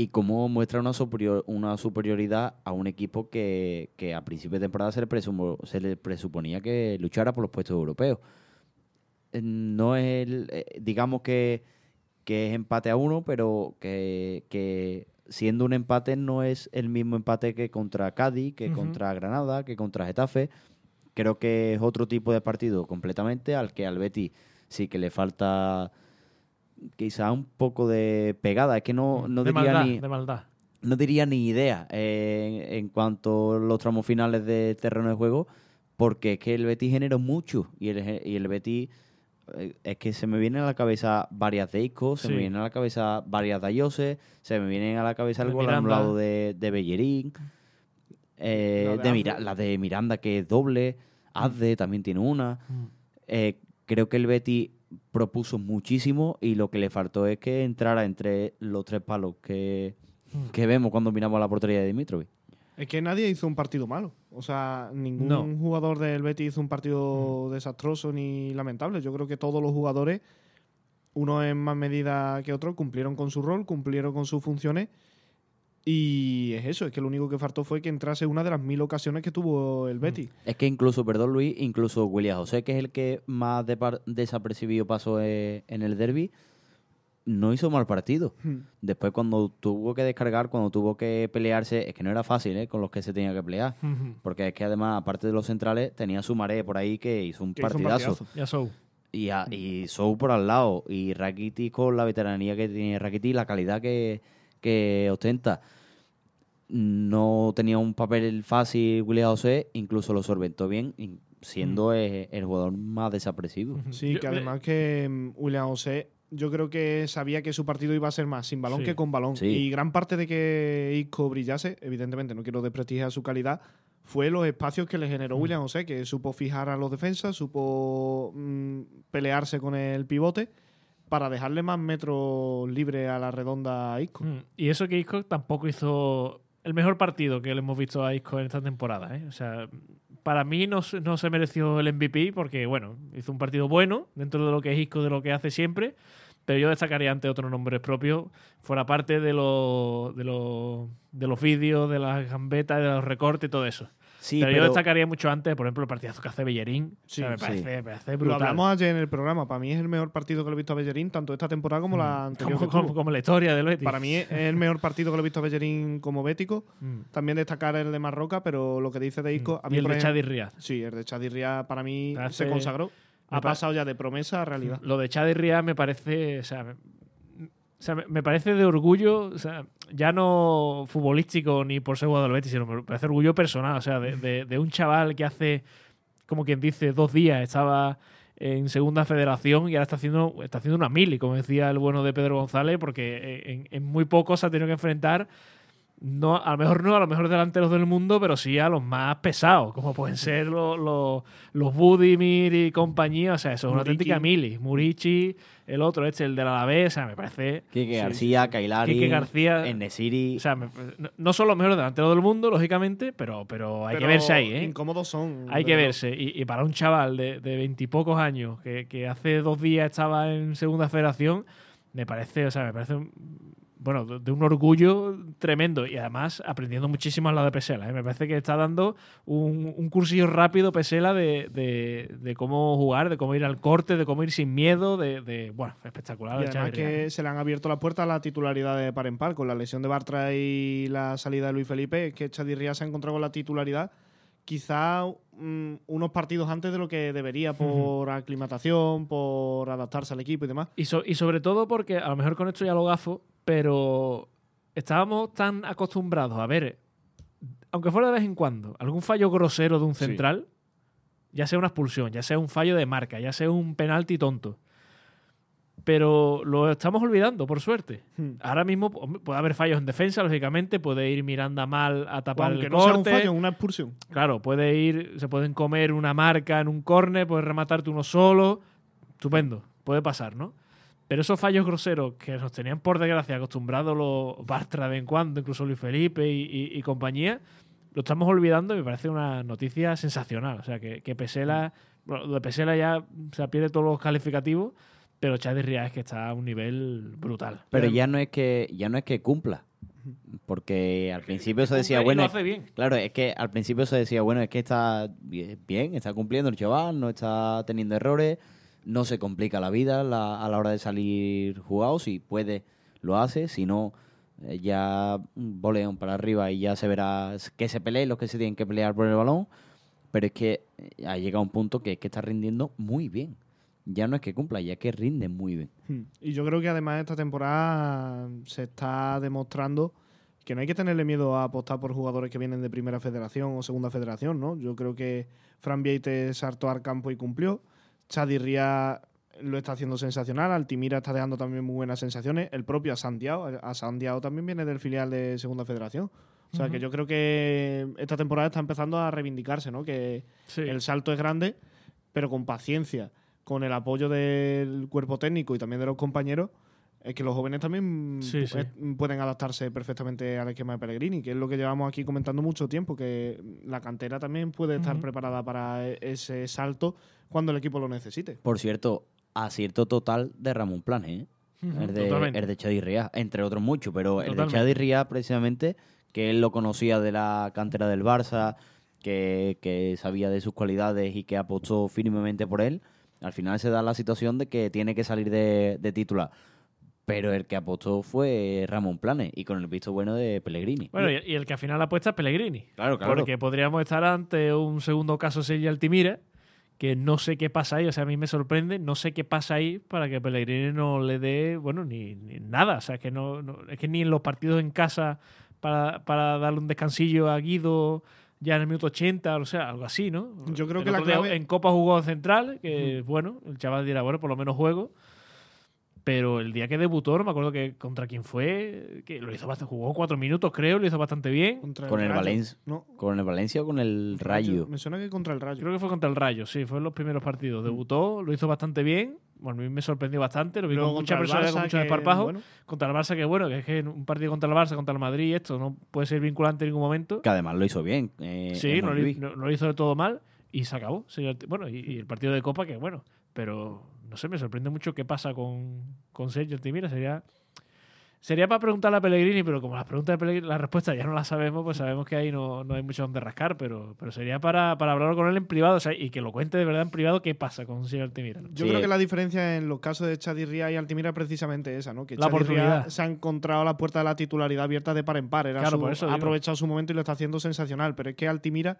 Speaker 2: y cómo muestra una, superior, una superioridad a un equipo que, que a principio de temporada se le, presumo- se le presuponía que luchara por los puestos europeos. Eh, No es el, eh, digamos que, que es empate a uno, pero que, que siendo un empate no es el mismo empate que contra Cádiz, que contra Granada, que contra Getafe. Creo que es otro tipo de partido completamente al que al Betis sí que le falta quizá un poco de pegada. Es que no, no
Speaker 3: de
Speaker 2: diría
Speaker 3: maldad,
Speaker 2: ni
Speaker 3: de maldad.
Speaker 2: no diría ni idea eh, en, en cuanto a los tramos finales de terreno de juego, porque es que el Betis generó mucho y el, y el Betis eh, es que se me vienen a la cabeza varias de Isco, se
Speaker 3: Sí.
Speaker 2: me vienen a la cabeza varias de Ayose, se me vienen a la cabeza el
Speaker 3: De
Speaker 2: gol anulado de, de Bellerín, eh,
Speaker 1: La de
Speaker 2: de Mira-
Speaker 1: Azde.
Speaker 2: la de Miranda que es doble, Azde también tiene una. Eh, creo que el Betis propuso muchísimo y lo que le faltó es que entrara entre los tres palos que,
Speaker 3: Mm.
Speaker 2: que vemos cuando miramos la portería de Dimitrovic.
Speaker 1: Es que nadie hizo un partido malo. O sea, ningún
Speaker 3: No.
Speaker 1: Jugador del Betis hizo un partido desastroso ni lamentable. Yo creo que todos los jugadores, uno en más medida que otro, cumplieron con su rol, cumplieron con sus funciones. Y es eso, es que lo único que faltó fue que entrase una de las mil ocasiones que tuvo
Speaker 3: Mm.
Speaker 1: el Betis.
Speaker 2: Es que incluso, perdón Luis, incluso William José, que es el que más desapercibido pasó eh, en el derby, no hizo mal partido.
Speaker 1: Hmm.
Speaker 2: Después cuando tuvo que descargar, cuando tuvo que pelearse, es que no era fácil eh, con los que se tenía que pelear. Porque es que además, aparte de los centrales, tenía su maré por ahí que hizo un
Speaker 1: Que hizo un
Speaker 2: partidazo.
Speaker 1: partidazo.
Speaker 2: Y, a- y Sou por al lado. Y Rakitic con la veteranía que tiene Rakitic, la calidad que, que ostenta. No tenía un papel fácil William José, incluso lo solventó bien, siendo el jugador más desapreciado.
Speaker 3: Ujú.
Speaker 1: Sí,
Speaker 3: Yo-
Speaker 1: que además que mm, William José, yo creo que sabía que su partido iba a ser más sin balón
Speaker 3: Sí.
Speaker 1: que con balón.
Speaker 2: Sí.
Speaker 1: Y gran parte de que Isco brillase, evidentemente no quiero desprestigiar su calidad, fue los espacios que le generó
Speaker 3: Mm.
Speaker 1: William José, que supo fijar a los defensas, supo mm, pelearse con el pivote para dejarle más metros libres a la redonda a Isco.
Speaker 3: Mm, Y eso que Isco tampoco hizo el mejor partido que le hemos visto a Isco en esta temporada. ¿eh? O sea, para mí no, se- no se mereció el MVP porque, bueno, hizo un partido bueno dentro de lo que es Isco, de lo que hace siempre. Pero yo destacaría ante otros nombres propios, fuera parte de los, de los, de los vídeos, de las gambetas, de los recortes y todo eso.
Speaker 2: Sí,
Speaker 3: pero, yo destacaría mucho antes, por ejemplo, el partidazo que hace Bellerín.
Speaker 1: Sí,
Speaker 3: O sea, me,
Speaker 2: sí.
Speaker 3: parece, me parece
Speaker 1: Lo
Speaker 3: brutal.
Speaker 1: hablamos ayer en el programa. Para mí es el mejor partido que lo he visto a Bellerín, tanto esta temporada como la anterior.
Speaker 3: Mm. como,
Speaker 1: tuvo.
Speaker 3: como, como la historia del Betis.
Speaker 1: Para mí es el mejor partido que lo he visto a Bellerín como bético.
Speaker 3: Mm.
Speaker 1: También destacar el de Marroca, pero lo que dice de Isco, a mí
Speaker 3: y el de Chadi Riaz.
Speaker 1: Sí, el de Chadi Ría para mí
Speaker 3: Hace-
Speaker 1: se consagró. Ha
Speaker 3: pa-
Speaker 1: pasado ya de promesa a realidad.
Speaker 3: Lo de Chadi Riaz me parece. O sea, me, o sea, me- parece de orgullo, o sea, ya no futbolístico ni por ser jugador del Betis, sino me parece orgullo personal. O sea, de un chaval que hace, como quien dice, dos días estaba en segunda federación y ahora está haciendo, está haciendo una mili, como decía el bueno de Pedro González, porque en, en muy poco se ha tenido que enfrentar. No, a lo mejor no a los mejores delanteros del mundo, pero sí a los más pesados, como pueden ser los, los, los Budimir y compañía. O sea, eso es una auténtica mili. Murici, el otro, este, el de la Alavés, o sea, me parece.
Speaker 2: Quique
Speaker 1: Sí,
Speaker 2: García, Kailari,
Speaker 3: Quique García-
Speaker 2: Enesiri.
Speaker 3: O sea, me- no, no son los mejores delanteros del mundo, lógicamente, pero, pero hay que verse ahí, ¿eh?
Speaker 1: Incómodos son.
Speaker 3: Hay que verse. Y, y para un chaval de de veintipocos años que, que hace dos días estaba en segunda federación, me parece, o sea, me parece, un- bueno, de, un orgullo tremendo. Y además aprendiendo muchísimo al lado de Pesela. ¿eh? Me parece que está dando un, un cursillo rápido Pesela de, de- de cómo jugar, de cómo ir al corte, de cómo ir sin miedo, de, de- bueno, espectacular.
Speaker 1: Y además que se le han abierto las puertas a la titularidad de par en par. Con la lesión de Bartra y la salida de Luis Felipe, es que Chadirría se ha encontrado con la titularidad quizá mm, unos partidos antes de lo que debería por aclimatación, por adaptarse al equipo y demás.
Speaker 3: Y, so- y sobre todo porque, a lo mejor con esto ya lo gafo, pero estábamos tan acostumbrados a ver, aunque fuera de vez en cuando, algún fallo grosero de un
Speaker 1: Sí.
Speaker 3: central, ya sea una expulsión, ya sea un fallo de marca, ya sea un penalti tonto. Pero lo estamos olvidando, por suerte.
Speaker 1: Hmm.
Speaker 3: Ahora mismo puede haber fallos en defensa, lógicamente, puede ir Miranda mal a tapar el
Speaker 1: no sea un
Speaker 3: corte.
Speaker 1: fallo, una expulsión.
Speaker 3: Claro, puede ir, se pueden comer una marca en un córner, puedes rematarte uno solo. Estupendo, puede pasar, ¿no? Pero esos fallos groseros que nos tenían por desgracia acostumbrados los Bartra de vez en cuando, incluso Luis Felipe y, y- y compañía, lo estamos olvidando y me parece una noticia sensacional. O sea, que, que Pesela, bueno, lo de Pesela ya se pierde todos los calificativos, pero Ría es que está a un nivel brutal.
Speaker 2: Pero ya no es que ya no es que cumpla. Porque al principio se decía, bueno,
Speaker 3: lo hace bien.
Speaker 2: claro, es que al principio se decía, bueno, es que está bi- bien, está cumpliendo el chaval, no está teniendo errores, no se complica la vida la- a la hora de salir jugado, si puede lo hace, si no eh, ya un boleón para arriba y ya se verá que se peleen los que se tienen que pelear por el balón, pero es que eh, ha llegado un punto que es que está rindiendo muy bien. Ya no es que cumpla, ya que rinde muy bien.
Speaker 1: Hmm. Y yo creo que además esta temporada se está demostrando que no hay que tenerle miedo a apostar por jugadores que vienen de primera federación o segunda federación, ¿no? Yo creo que Fran Vieites saltó al campo y cumplió. Chadi Ría lo está haciendo sensacional. Altimira está dejando también muy buenas sensaciones. El propio Asandiao. Asandiao también viene del filial de segunda federación. O sea, que yo creo que esta temporada está empezando a reivindicarse, ¿no? Que
Speaker 3: Sí.
Speaker 1: el salto es grande, pero con paciencia, con el apoyo del cuerpo técnico y también de los compañeros, es que los jóvenes también
Speaker 3: Sí,
Speaker 1: pu-
Speaker 3: sí.
Speaker 1: pueden adaptarse perfectamente al esquema de Pellegrini, que es lo que llevamos aquí comentando mucho tiempo, que la cantera también puede estar preparada para e- ese salto cuando el equipo lo necesite.
Speaker 2: Por cierto, acierto total de Ramón Planes, ¿eh? El de, el de Chadi Ría, entre otros muchos, pero el de. Chadi Ría precisamente, que él lo conocía de la cantera del Barça, que, que sabía de sus cualidades y que apostó firmemente por él, al final se da la situación de que tiene que salir de, de titular. Pero el que apostó fue Ramón Planes y con el visto bueno de Pellegrini.
Speaker 3: Bueno, y, el que al final apuesta es Pellegrini.
Speaker 2: claro,
Speaker 3: Porque podríamos estar ante un segundo caso Sevilla Altimira, que no sé qué pasa ahí, o sea, a mí me sorprende, no sé qué pasa ahí para que Pellegrini no le dé, bueno, ni, ni nada, o sea, que no, no- es que ni en los partidos en casa para, para darle un descansillo a Guido ya en el minuto 80, o sea, algo así, ¿no?
Speaker 1: Yo creo
Speaker 3: El
Speaker 1: que la clave-
Speaker 3: En Copa jugó central, que bueno, el chaval dirá, bueno, por lo menos juego. Pero el día que debutó, no me acuerdo que contra quién fue, que lo hizo bastante, jugó cuatro minutos, creo, lo hizo bastante bien.
Speaker 1: Contra
Speaker 2: Con el. Valencia.
Speaker 1: No,
Speaker 2: ¿Con el Valencia o con el Rayo?
Speaker 1: Me suena que contra el Rayo.
Speaker 3: Creo que fue contra el Rayo, sí, fue en los primeros partidos. Debutó, lo hizo bastante bien bueno, a mí me sorprendió bastante, lo vi
Speaker 1: Luego
Speaker 3: con mucha
Speaker 1: contra el
Speaker 3: personalidad, con mucho desparpajo.
Speaker 1: bueno,
Speaker 3: Contra el Barça, que bueno, que es que un partido contra el Barça, contra el Madrid, esto no puede ser vinculante en ningún momento.
Speaker 2: Que además lo hizo bien. eh,
Speaker 3: Sí, no, lo-
Speaker 2: Montjuic.
Speaker 3: no- no lo hizo de todo mal y se acabó. Bueno, y, y el partido de Copa, que bueno, pero no sé, me sorprende mucho qué pasa con, con Sergio Altimira. Sería, sería para preguntarle a Pellegrini, pero como las preguntas de Pellegrini, la respuesta ya no la sabemos, pues sabemos que ahí no, no hay mucho donde rascar, pero, pero sería para, para hablar con él en privado o sea, y que lo cuente de verdad en privado qué pasa con Sergio Altimira.
Speaker 1: Yo
Speaker 2: Sí.
Speaker 1: creo que la diferencia en los casos de Chadirría y Altimira es precisamente esa, ¿no? Que
Speaker 3: La oportunidad.
Speaker 1: se ha encontrado la puerta de la titularidad abierta de par en par. Era
Speaker 3: Claro,
Speaker 1: su-
Speaker 3: por eso
Speaker 1: ha
Speaker 3: digo.
Speaker 1: aprovechado su momento y lo está haciendo sensacional. Pero es que Altimira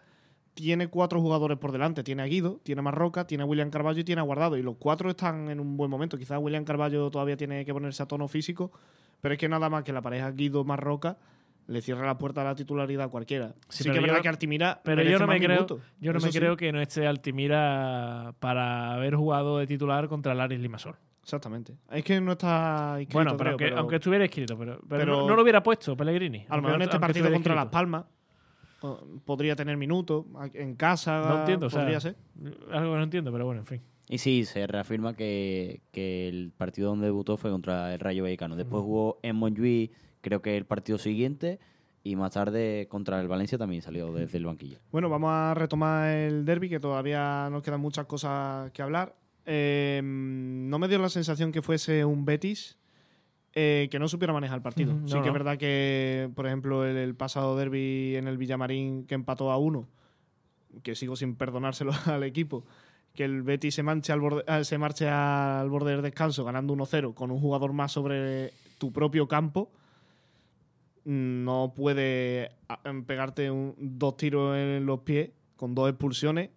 Speaker 1: tiene cuatro jugadores por delante. Tiene a Guido, tiene a Marroca, tiene a William Carballo y tiene a Guardado. Y los cuatro están en un buen momento. Quizás William Carballo todavía tiene que ponerse a tono físico, pero es que nada más que la pareja Guido-Marroca le cierra la puerta a la titularidad a cualquiera.
Speaker 3: Sí,
Speaker 1: que es verdad
Speaker 3: no-
Speaker 1: que Altimira
Speaker 3: Pero yo no me creo,
Speaker 1: minutos.
Speaker 3: yo no
Speaker 1: Eso
Speaker 3: me
Speaker 1: sí.
Speaker 3: creo que no esté Altimira para haber jugado de titular contra el Aris Limasol.
Speaker 1: Exactamente. Es que no está
Speaker 3: Bueno, pero,
Speaker 1: creo,
Speaker 3: aunque, aunque estuviera escrito, pero, pero
Speaker 1: pero-
Speaker 3: no, no lo hubiera puesto Pellegrini.
Speaker 1: A lo mejor en este partido contra Las. Palmas podría tener minutos. En casa
Speaker 3: No entiendo, o sea,
Speaker 1: podría ser.
Speaker 3: Algo que no entiendo, pero bueno, en fin.
Speaker 2: Y sí, se reafirma que, que el partido donde debutó fue contra el Rayo Vallecano. Después jugó en Montjuic, creo que el partido siguiente, y más tarde contra el Valencia también salió desde el banquillo.
Speaker 1: Bueno, vamos a retomar el derby, que todavía nos quedan muchas cosas que hablar. Eh, no me dio la sensación que fuese un Betis eh, que no supiera manejar el partido. Sí
Speaker 3: no,
Speaker 1: que es verdad que, por ejemplo, el, el pasado derby en el Villamarín que empató a uno, que sigo sin perdonárselo al equipo, que el Betis se, manche al borde, ah, se marche al borde del descanso ganando 1-0 con un jugador más sobre tu propio campo, no puede em, pegarte un- dos tiros en los pies con dos expulsiones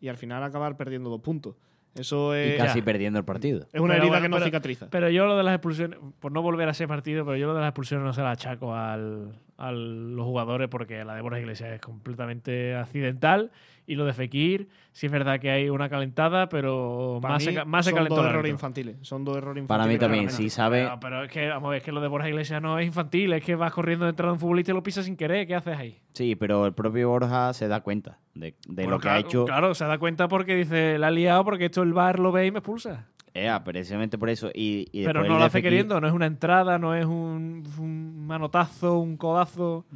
Speaker 1: y al final acabar perdiendo dos puntos. Eso es,
Speaker 2: y casi
Speaker 3: ya.
Speaker 2: perdiendo el partido.
Speaker 1: es una
Speaker 3: Pero
Speaker 1: herida
Speaker 3: bueno,
Speaker 1: que no
Speaker 3: pero-
Speaker 1: cicatriza.
Speaker 3: Pero yo lo de las expulsiones, por no volver a ese partido, pero yo lo de las expulsiones no se la achaco al, a los jugadores porque la de Borja Iglesias es completamente accidental y lo de Fekir, sí es verdad que hay una calentada, pero
Speaker 1: Para
Speaker 3: más,
Speaker 1: mí
Speaker 3: se, más se
Speaker 1: son
Speaker 3: calentó
Speaker 1: dos
Speaker 3: el
Speaker 1: errores infantiles. Son dos errores infantiles.
Speaker 2: Para mí también, si sabe,
Speaker 3: Pero, pero es que, vamos a ver, es que lo de Borja Iglesias no es infantil, es que vas corriendo detrás de un futbolista y lo pisas sin querer, ¿qué haces ahí?
Speaker 2: sí, pero el propio Borja se da cuenta de, de
Speaker 3: Bueno,
Speaker 2: lo que
Speaker 3: claro,
Speaker 2: ha hecho.
Speaker 3: Claro, se da cuenta porque dice, la ha liado porque esto el bar lo ve y me expulsa.
Speaker 2: Ea, precisamente por eso. Y, y
Speaker 3: Pero no
Speaker 2: el
Speaker 3: lo hace queriendo, no es una entrada, no es un, un manotazo, un codazo.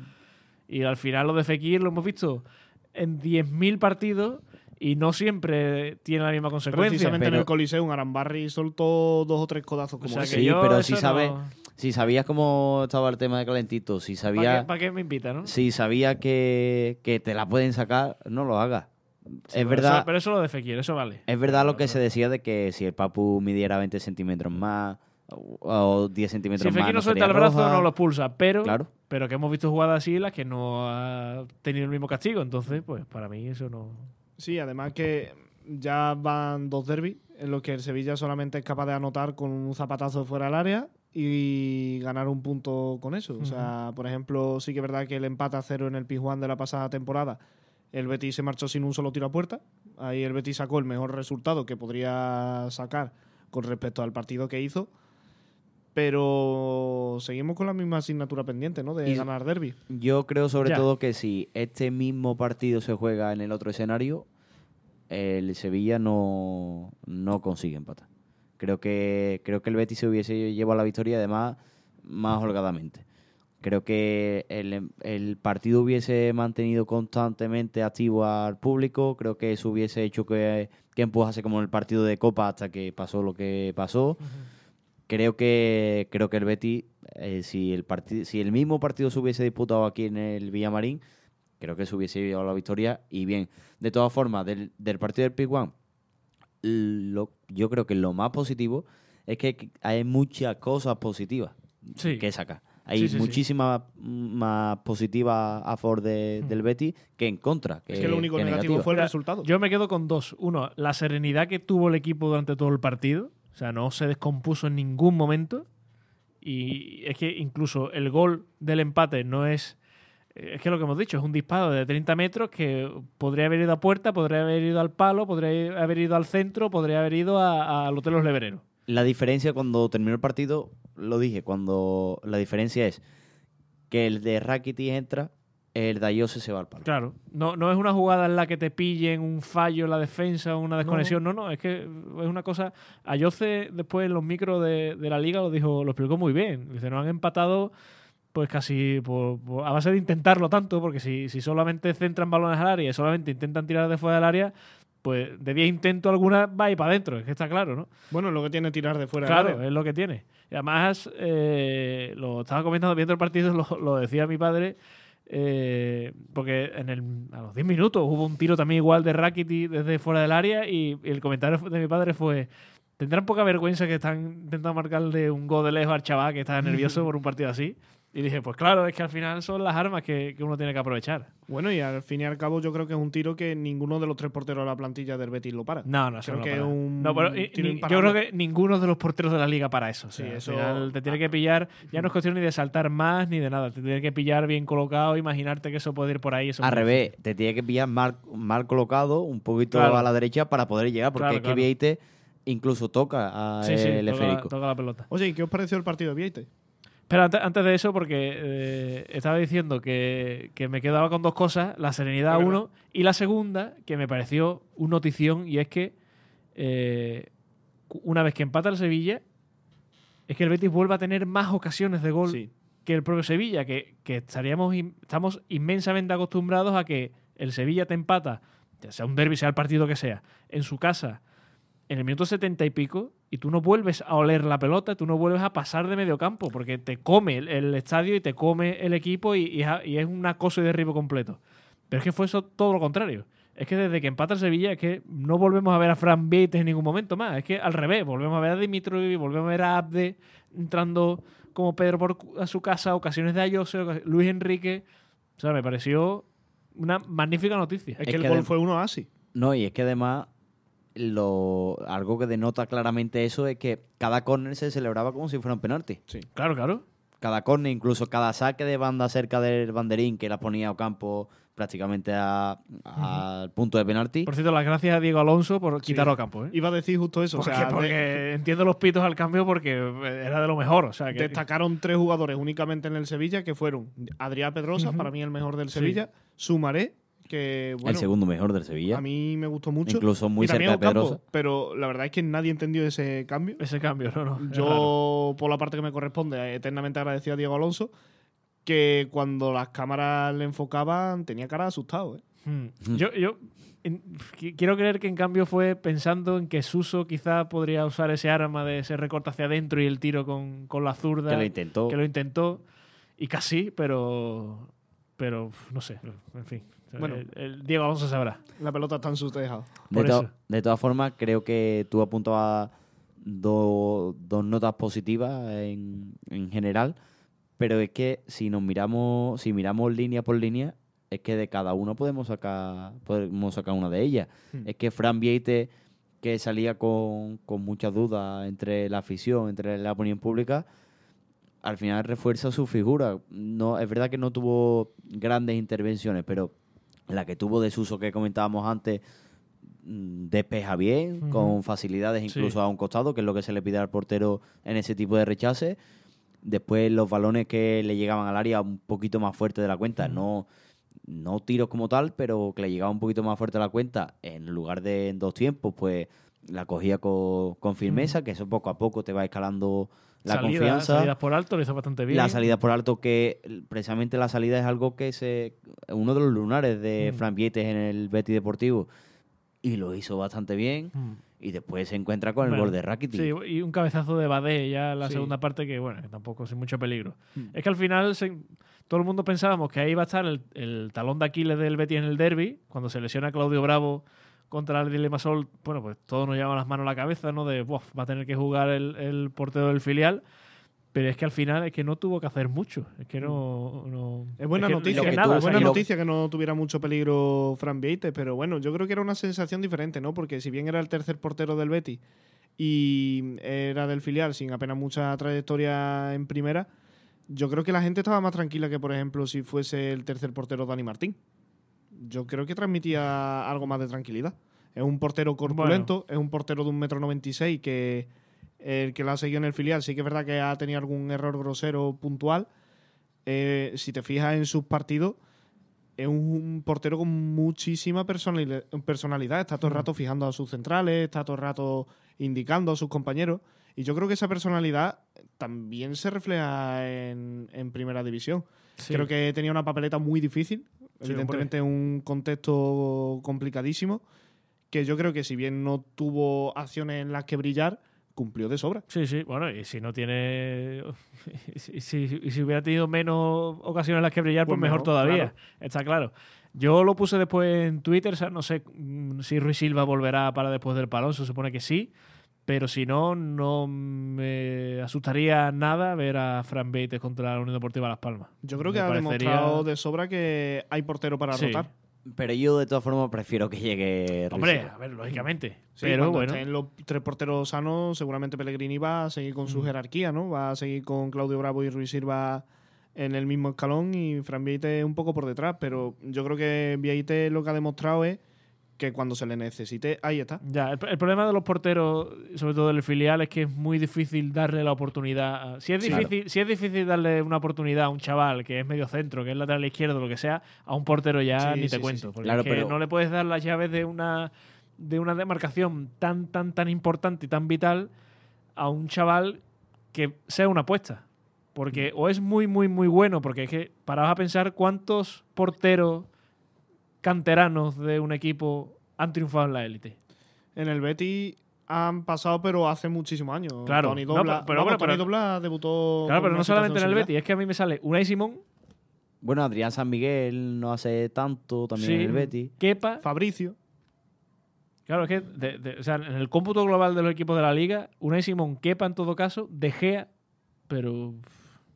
Speaker 3: Y al final lo de Fekir lo hemos visto en 10.000 partidos y no siempre tiene la misma consecuencia.
Speaker 1: Precisamente en
Speaker 2: Pero-
Speaker 1: el Coliseo, un Arambarri soltó dos o tres codazos
Speaker 3: O
Speaker 1: como
Speaker 3: sea
Speaker 1: ese.
Speaker 3: que
Speaker 2: Sí,
Speaker 3: yo
Speaker 2: pero si sabe-
Speaker 3: no-
Speaker 2: Si sabías cómo estaba el tema de calentito, si
Speaker 3: ¿Para
Speaker 2: sabía,
Speaker 3: qué, pa' qué me invita, no?
Speaker 2: si sabía que, que te la pueden sacar, no lo hagas.
Speaker 3: Sí,
Speaker 2: es
Speaker 3: pero
Speaker 2: verdad,
Speaker 3: Eso, pero eso lo de Fekir, eso vale.
Speaker 2: es verdad lo que se decía de que si el Papu midiera 20 centímetros más o, o 10
Speaker 3: Si
Speaker 2: centímetros más,
Speaker 3: Fekir no suelta el brazo,
Speaker 2: roja.
Speaker 3: no lo expulsa. Pero,
Speaker 2: Claro.
Speaker 3: pero que hemos visto jugadas así en las que no ha tenido el mismo castigo. Entonces, pues para mí eso no.
Speaker 1: Sí, además que ya van dos derbis en los que el Sevilla solamente es capaz de anotar con un zapatazo fuera del área y ganar un punto con eso. O sea, por ejemplo, sí que es verdad que el empate a cero en el Pizjuán de la pasada temporada, el Betis se marchó sin un solo tiro a puerta. Ahí el Betis sacó el mejor resultado que podría sacar con respecto al partido que hizo. Pero seguimos con la misma asignatura pendiente, ¿no? De
Speaker 2: Y-
Speaker 1: ganar derby.
Speaker 2: Yo creo sobre
Speaker 3: Ya.
Speaker 2: todo que si este mismo partido se juega en el otro escenario, el Sevilla no, no consigue empatar. Creo que, creo que el Betis se hubiese llevado la victoria además más holgadamente. Creo que el, el partido hubiese mantenido constantemente activo al público. Creo que eso hubiese hecho que, que empujase como en el partido de Copa hasta que pasó lo que pasó. Creo que creo que el Betis, eh, si el partido, si el mismo partido se hubiese disputado aquí en el Villamarín, creo que se hubiese llevado la victoria. Y bien, de todas formas, del, del partido del Piguan, lo, yo creo que lo más positivo es que hay muchas cosas positivas
Speaker 3: Sí.
Speaker 2: que sacar. Hay
Speaker 3: Sí, sí, sí.
Speaker 2: muchísimas más positivas a favor de- del Betis que en contra.
Speaker 1: Es que lo único
Speaker 2: que
Speaker 1: negativo fue el resultado.
Speaker 3: Yo me quedo con dos. Uno, la serenidad que tuvo el equipo durante todo el partido. O sea, no se descompuso en ningún momento. Y es que incluso el gol del empate no es. Es que lo que hemos dicho, es un disparo de 30 metros que podría haber ido a puerta, podría haber ido al palo, podría haber ido al centro, podría haber ido a- al Hotel Los Levereros.
Speaker 2: La diferencia cuando terminó el partido, lo dije, cuando la diferencia es que el de Rakitic entra el Dayose se va al palo.
Speaker 3: Claro, no, no es una jugada en la que te pillen un fallo en la defensa o una desconexión, no, no, es que es una cosa. Ayoce después en los micros de, de la liga lo dijo, lo explicó muy bien. Dice, nos han empatado pues casi por- por- a base de intentarlo tanto, porque si, si solamente centran balones al área y solamente intentan tirar de fuera del área, pues de 10 intentos alguna va a ir para adentro, es que está claro, ¿no?
Speaker 1: Bueno, lo que tiene tirar de fuera
Speaker 3: Claro, es lo que tiene. Y además, eh, lo estaba comentando viendo el partido, lo, lo decía mi padre, eh, porque en el, a los 10 minutos hubo un tiro también igual de Rakiti desde fuera del área y, el comentario de mi padre fue, tendrán poca vergüenza que están intentando marcarle un gol de lejos al chaval que está nervioso por un partido así. Y dije, pues claro, es que al final son las armas que, que uno tiene que aprovechar.
Speaker 1: Bueno, y al fin y al cabo yo creo que es un tiro que ninguno de los tres porteros de la plantilla del Betis lo para.
Speaker 3: No, no,
Speaker 1: Creo
Speaker 3: no
Speaker 1: que
Speaker 3: para.
Speaker 1: es un
Speaker 3: No, pero, y-
Speaker 1: tiro
Speaker 3: ni- yo creo que ninguno de los porteros de la liga para eso. O sea,
Speaker 1: Sí,
Speaker 3: al
Speaker 1: eso-
Speaker 3: final te tiene que pillar. Ya no es cuestión ni de saltar más ni de nada. Te tiene que pillar bien colocado. Imaginarte que eso puede ir por ahí. Eso es
Speaker 2: Al revés, te tiene que pillar mal, mal colocado, un poquito
Speaker 3: Claro.
Speaker 2: a la derecha para poder llegar, porque
Speaker 3: Claro,
Speaker 2: es que
Speaker 3: claro.
Speaker 2: Vieite incluso toca a
Speaker 3: difícil. Sí, sí,
Speaker 2: el
Speaker 3: toca, toca la pelota.
Speaker 1: Oye, ¿y qué os pareció el partido de Vieite?
Speaker 3: Pero antes, antes de eso, porque eh, estaba diciendo que, que me quedaba con dos cosas: la serenidad, uno, y la segunda, que me pareció un notición, y es que eh, una vez que empata el Sevilla, es que el Betis vuelve a tener más ocasiones de gol
Speaker 1: Sí.
Speaker 3: que el propio Sevilla, que, que estaríamos in- estamos inmensamente acostumbrados a que el Sevilla te empata, ya sea un derby, sea el partido que sea, en su casa, en el minuto setenta y pico, y tú no vuelves a oler la pelota, tú no vuelves a pasar de medio campo, porque te come el, el estadio y te come el equipo y, y es, y es un acoso y derribo completo. Pero es que fue eso todo lo contrario. Es que desde que empata el Sevilla es que no volvemos a ver a Fran Vieites en ningún momento más. Es que al revés, volvemos a ver a Dimitrovic, volvemos a ver a Abde entrando como Pedro por a su casa, ocasiones de Ayose, Luis Enrique. O sea, me pareció una magnífica noticia.
Speaker 1: Es,
Speaker 2: Es
Speaker 1: que el gol fue uno así.
Speaker 2: No, y es que además lo, algo que denota claramente eso es que cada córner se celebraba como si fuera un penalti.
Speaker 3: Claro, claro.
Speaker 2: Cada córner, incluso cada saque de banda cerca del banderín que la ponía Ocampo prácticamente a- al punto de penalti.
Speaker 3: Por cierto, las gracias a Diego Alonso por quitarlo a campo. ¿eh?
Speaker 1: Iba a decir justo eso.
Speaker 3: Porque,
Speaker 1: o sea, de-
Speaker 3: porque entiendo los pitos al cambio porque era de lo mejor. O sea, que,
Speaker 1: destacaron tres jugadores únicamente en el Sevilla que fueron Adrián Pedrosa, para mí el mejor del
Speaker 3: Sí.
Speaker 1: Sevilla, Sumaré, que bueno,
Speaker 2: el segundo mejor del Sevilla.
Speaker 1: a mí me gustó mucho.
Speaker 2: Incluso muy
Speaker 1: y
Speaker 2: cerca de.
Speaker 1: Pero la verdad es que nadie entendió ese cambio.
Speaker 3: ese cambio, no, no.
Speaker 1: Yo, por la parte que me corresponde, eternamente agradecido a Diego Alonso, que cuando las cámaras le enfocaban tenía cara de asustado. ¿eh?
Speaker 3: Hmm. Yo, yo en- qui- quiero creer que en cambio fue pensando en que Suso quizá podría usar ese arma de ese recorte hacia adentro y el tiro con, con la zurda.
Speaker 2: Que lo intentó.
Speaker 3: que lo intentó y casi, pero pero no sé, en fin.
Speaker 1: Bueno.
Speaker 3: el, el Diego Alonso sabrá.
Speaker 1: La pelota está en su tejado.
Speaker 2: De, to- de todas formas, creo que tú apuntabas do- dos notas positivas en, en general, pero es que si nos miramos, si miramos línea por línea, es que de cada uno podemos sacar, podemos sacar una de ellas.
Speaker 1: Hmm.
Speaker 2: Es que Fran Vieite, que salía con, con muchas dudas entre la afición, entre la opinión pública, al final refuerza su figura. No, es verdad que no tuvo grandes intervenciones, pero la que tuvo de Suso que comentábamos antes mm, despeja bien, con facilidades incluso
Speaker 3: Sí.
Speaker 2: a un costado, que es lo que se le pide al portero en ese tipo de rechaces. Después los balones que le llegaban al área un poquito más fuerte de la cuenta, no, no tiros como tal, pero que le llegaba un poquito más fuerte de la cuenta, en lugar de en dos tiempos, pues la cogía con, con firmeza, que eso poco a poco te va escalando la
Speaker 3: Salida-
Speaker 2: confianza.
Speaker 3: Salidas por alto, lo hizo bastante bien.
Speaker 2: La salida por alto, que precisamente la salida es algo que se. uno de los lunares de
Speaker 3: Mm.
Speaker 2: Fran Vietes en el Betis Deportivo. Y lo hizo bastante bien.
Speaker 3: Mm.
Speaker 2: Y después se encuentra con el gol de Rakitic.
Speaker 3: Sí, y un cabezazo de Badé ya en la
Speaker 1: Sí.
Speaker 3: segunda parte que, bueno, que tampoco sin mucho peligro.
Speaker 1: Mm.
Speaker 3: Es que al final se- todo el mundo pensábamos que ahí iba a estar el, el talón de Aquiles del Betis en el derby, cuando se lesiona Claudio Bravo contra el Limasol, bueno, pues todos nos llevan las manos a la cabeza, ¿no? De, "Buah, va a tener que jugar el, el portero del filial. Pero es que al final es que no tuvo que hacer mucho. Es que no. no-
Speaker 1: Es buena
Speaker 3: que-
Speaker 1: noticia,
Speaker 3: que nada,
Speaker 2: tuvo-
Speaker 3: o sea,
Speaker 1: buena noticia que no tuviera mucho peligro Fran Vieite, pero bueno, yo creo que era una sensación diferente, ¿no? Porque si bien era el tercer portero del Betis y era del filial sin apenas mucha trayectoria en primera, yo creo que la gente estaba más tranquila que, por ejemplo, si fuese el tercer portero Dani Martín. Yo creo que transmitía algo más de tranquilidad. Es un portero corpulento, es un portero de un metro noventa y seis que el que la ha seguido en el filial sí que es verdad que ha tenido algún error grosero puntual. Eh, si te fijas en sus partidos, es un portero con muchísima personali- personalidad. Está todo el rato fijando a sus centrales, está todo el rato indicando a sus compañeros. Y yo creo que esa personalidad también se refleja en, en primera división.
Speaker 3: Sí.
Speaker 1: Creo que tenía una papeleta muy difícil,
Speaker 3: Sí,
Speaker 1: evidentemente un contexto complicadísimo, que yo creo que si bien no tuvo acciones en las que brillar, cumplió de sobra.
Speaker 3: Sí, sí, bueno, y si no tiene. y si, si- si hubiera tenido menos ocasiones en las que brillar, pues,
Speaker 1: Pues
Speaker 3: mejor,
Speaker 1: mejor,
Speaker 3: todavía.
Speaker 1: claro.
Speaker 3: Está claro. Yo lo puse después en Twitter, o sea, no sé mm, si Ruiz Silva volverá para después del palón, se supone que sí. Pero si no, no me asustaría nada ver a Fran Beites contra la Unión Deportiva Las Palmas.
Speaker 1: Yo creo
Speaker 3: Me
Speaker 1: que ha
Speaker 3: parecería-
Speaker 1: demostrado de sobra que hay portero para
Speaker 3: Sí.
Speaker 1: rotar.
Speaker 2: Pero yo de todas formas prefiero que llegue
Speaker 3: Hombre,
Speaker 2: Rizzo.
Speaker 3: a ver, lógicamente.
Speaker 1: Sí,
Speaker 3: pero
Speaker 1: cuando
Speaker 3: bueno.
Speaker 1: estén los tres porteros sanos, seguramente Pellegrini va a seguir con su
Speaker 3: Mm.
Speaker 1: jerarquía, ¿no? Va a seguir con Claudio Bravo y Ruiz Silva en el mismo escalón y Fran Vieite un poco por detrás. Pero yo creo que Vieite lo que ha demostrado es que cuando se le necesite, ahí está.
Speaker 3: Ya, el, el problema de los porteros, sobre todo del filial, es que es muy difícil darle la oportunidad. a- Si es,
Speaker 1: Sí.
Speaker 3: difícil, si es difícil darle una oportunidad a un chaval que es medio centro, que es lateral izquierdo, lo que sea, a un portero ya
Speaker 1: Sí,
Speaker 3: ni
Speaker 1: sí,
Speaker 3: te
Speaker 1: sí,
Speaker 3: cuento.
Speaker 1: sí.
Speaker 3: Porque
Speaker 2: Claro,
Speaker 3: es que
Speaker 2: pero-
Speaker 3: no le puedes dar las llaves de una, de una demarcación tan, tan, tan importante y tan vital a un chaval que sea una apuesta. Porque o es muy, muy, muy bueno, porque es que paraos a pensar cuántos porteros canteranos de un equipo han triunfado en la élite.
Speaker 1: En el Betis han pasado, pero hace muchísimos años.
Speaker 3: Claro.
Speaker 1: Tony
Speaker 3: No,
Speaker 1: Dobla,
Speaker 3: pero- pero
Speaker 1: vamos,
Speaker 3: bueno,
Speaker 1: Tony
Speaker 3: pero-
Speaker 1: Dobla debutó.
Speaker 3: Claro,
Speaker 1: con
Speaker 3: pero
Speaker 1: una
Speaker 3: no solamente en el Betis, es que a mí me sale Unai Simón,
Speaker 2: Bueno, Adrián San Miguel no hace tanto también
Speaker 3: Sí.
Speaker 2: en el Betis.
Speaker 3: Kepa.
Speaker 1: Fabricio.
Speaker 3: Claro, es que de- de- o sea, en el cómputo global de los equipos de la liga, Unai Simón, Kepa en todo caso, De Gea, pero,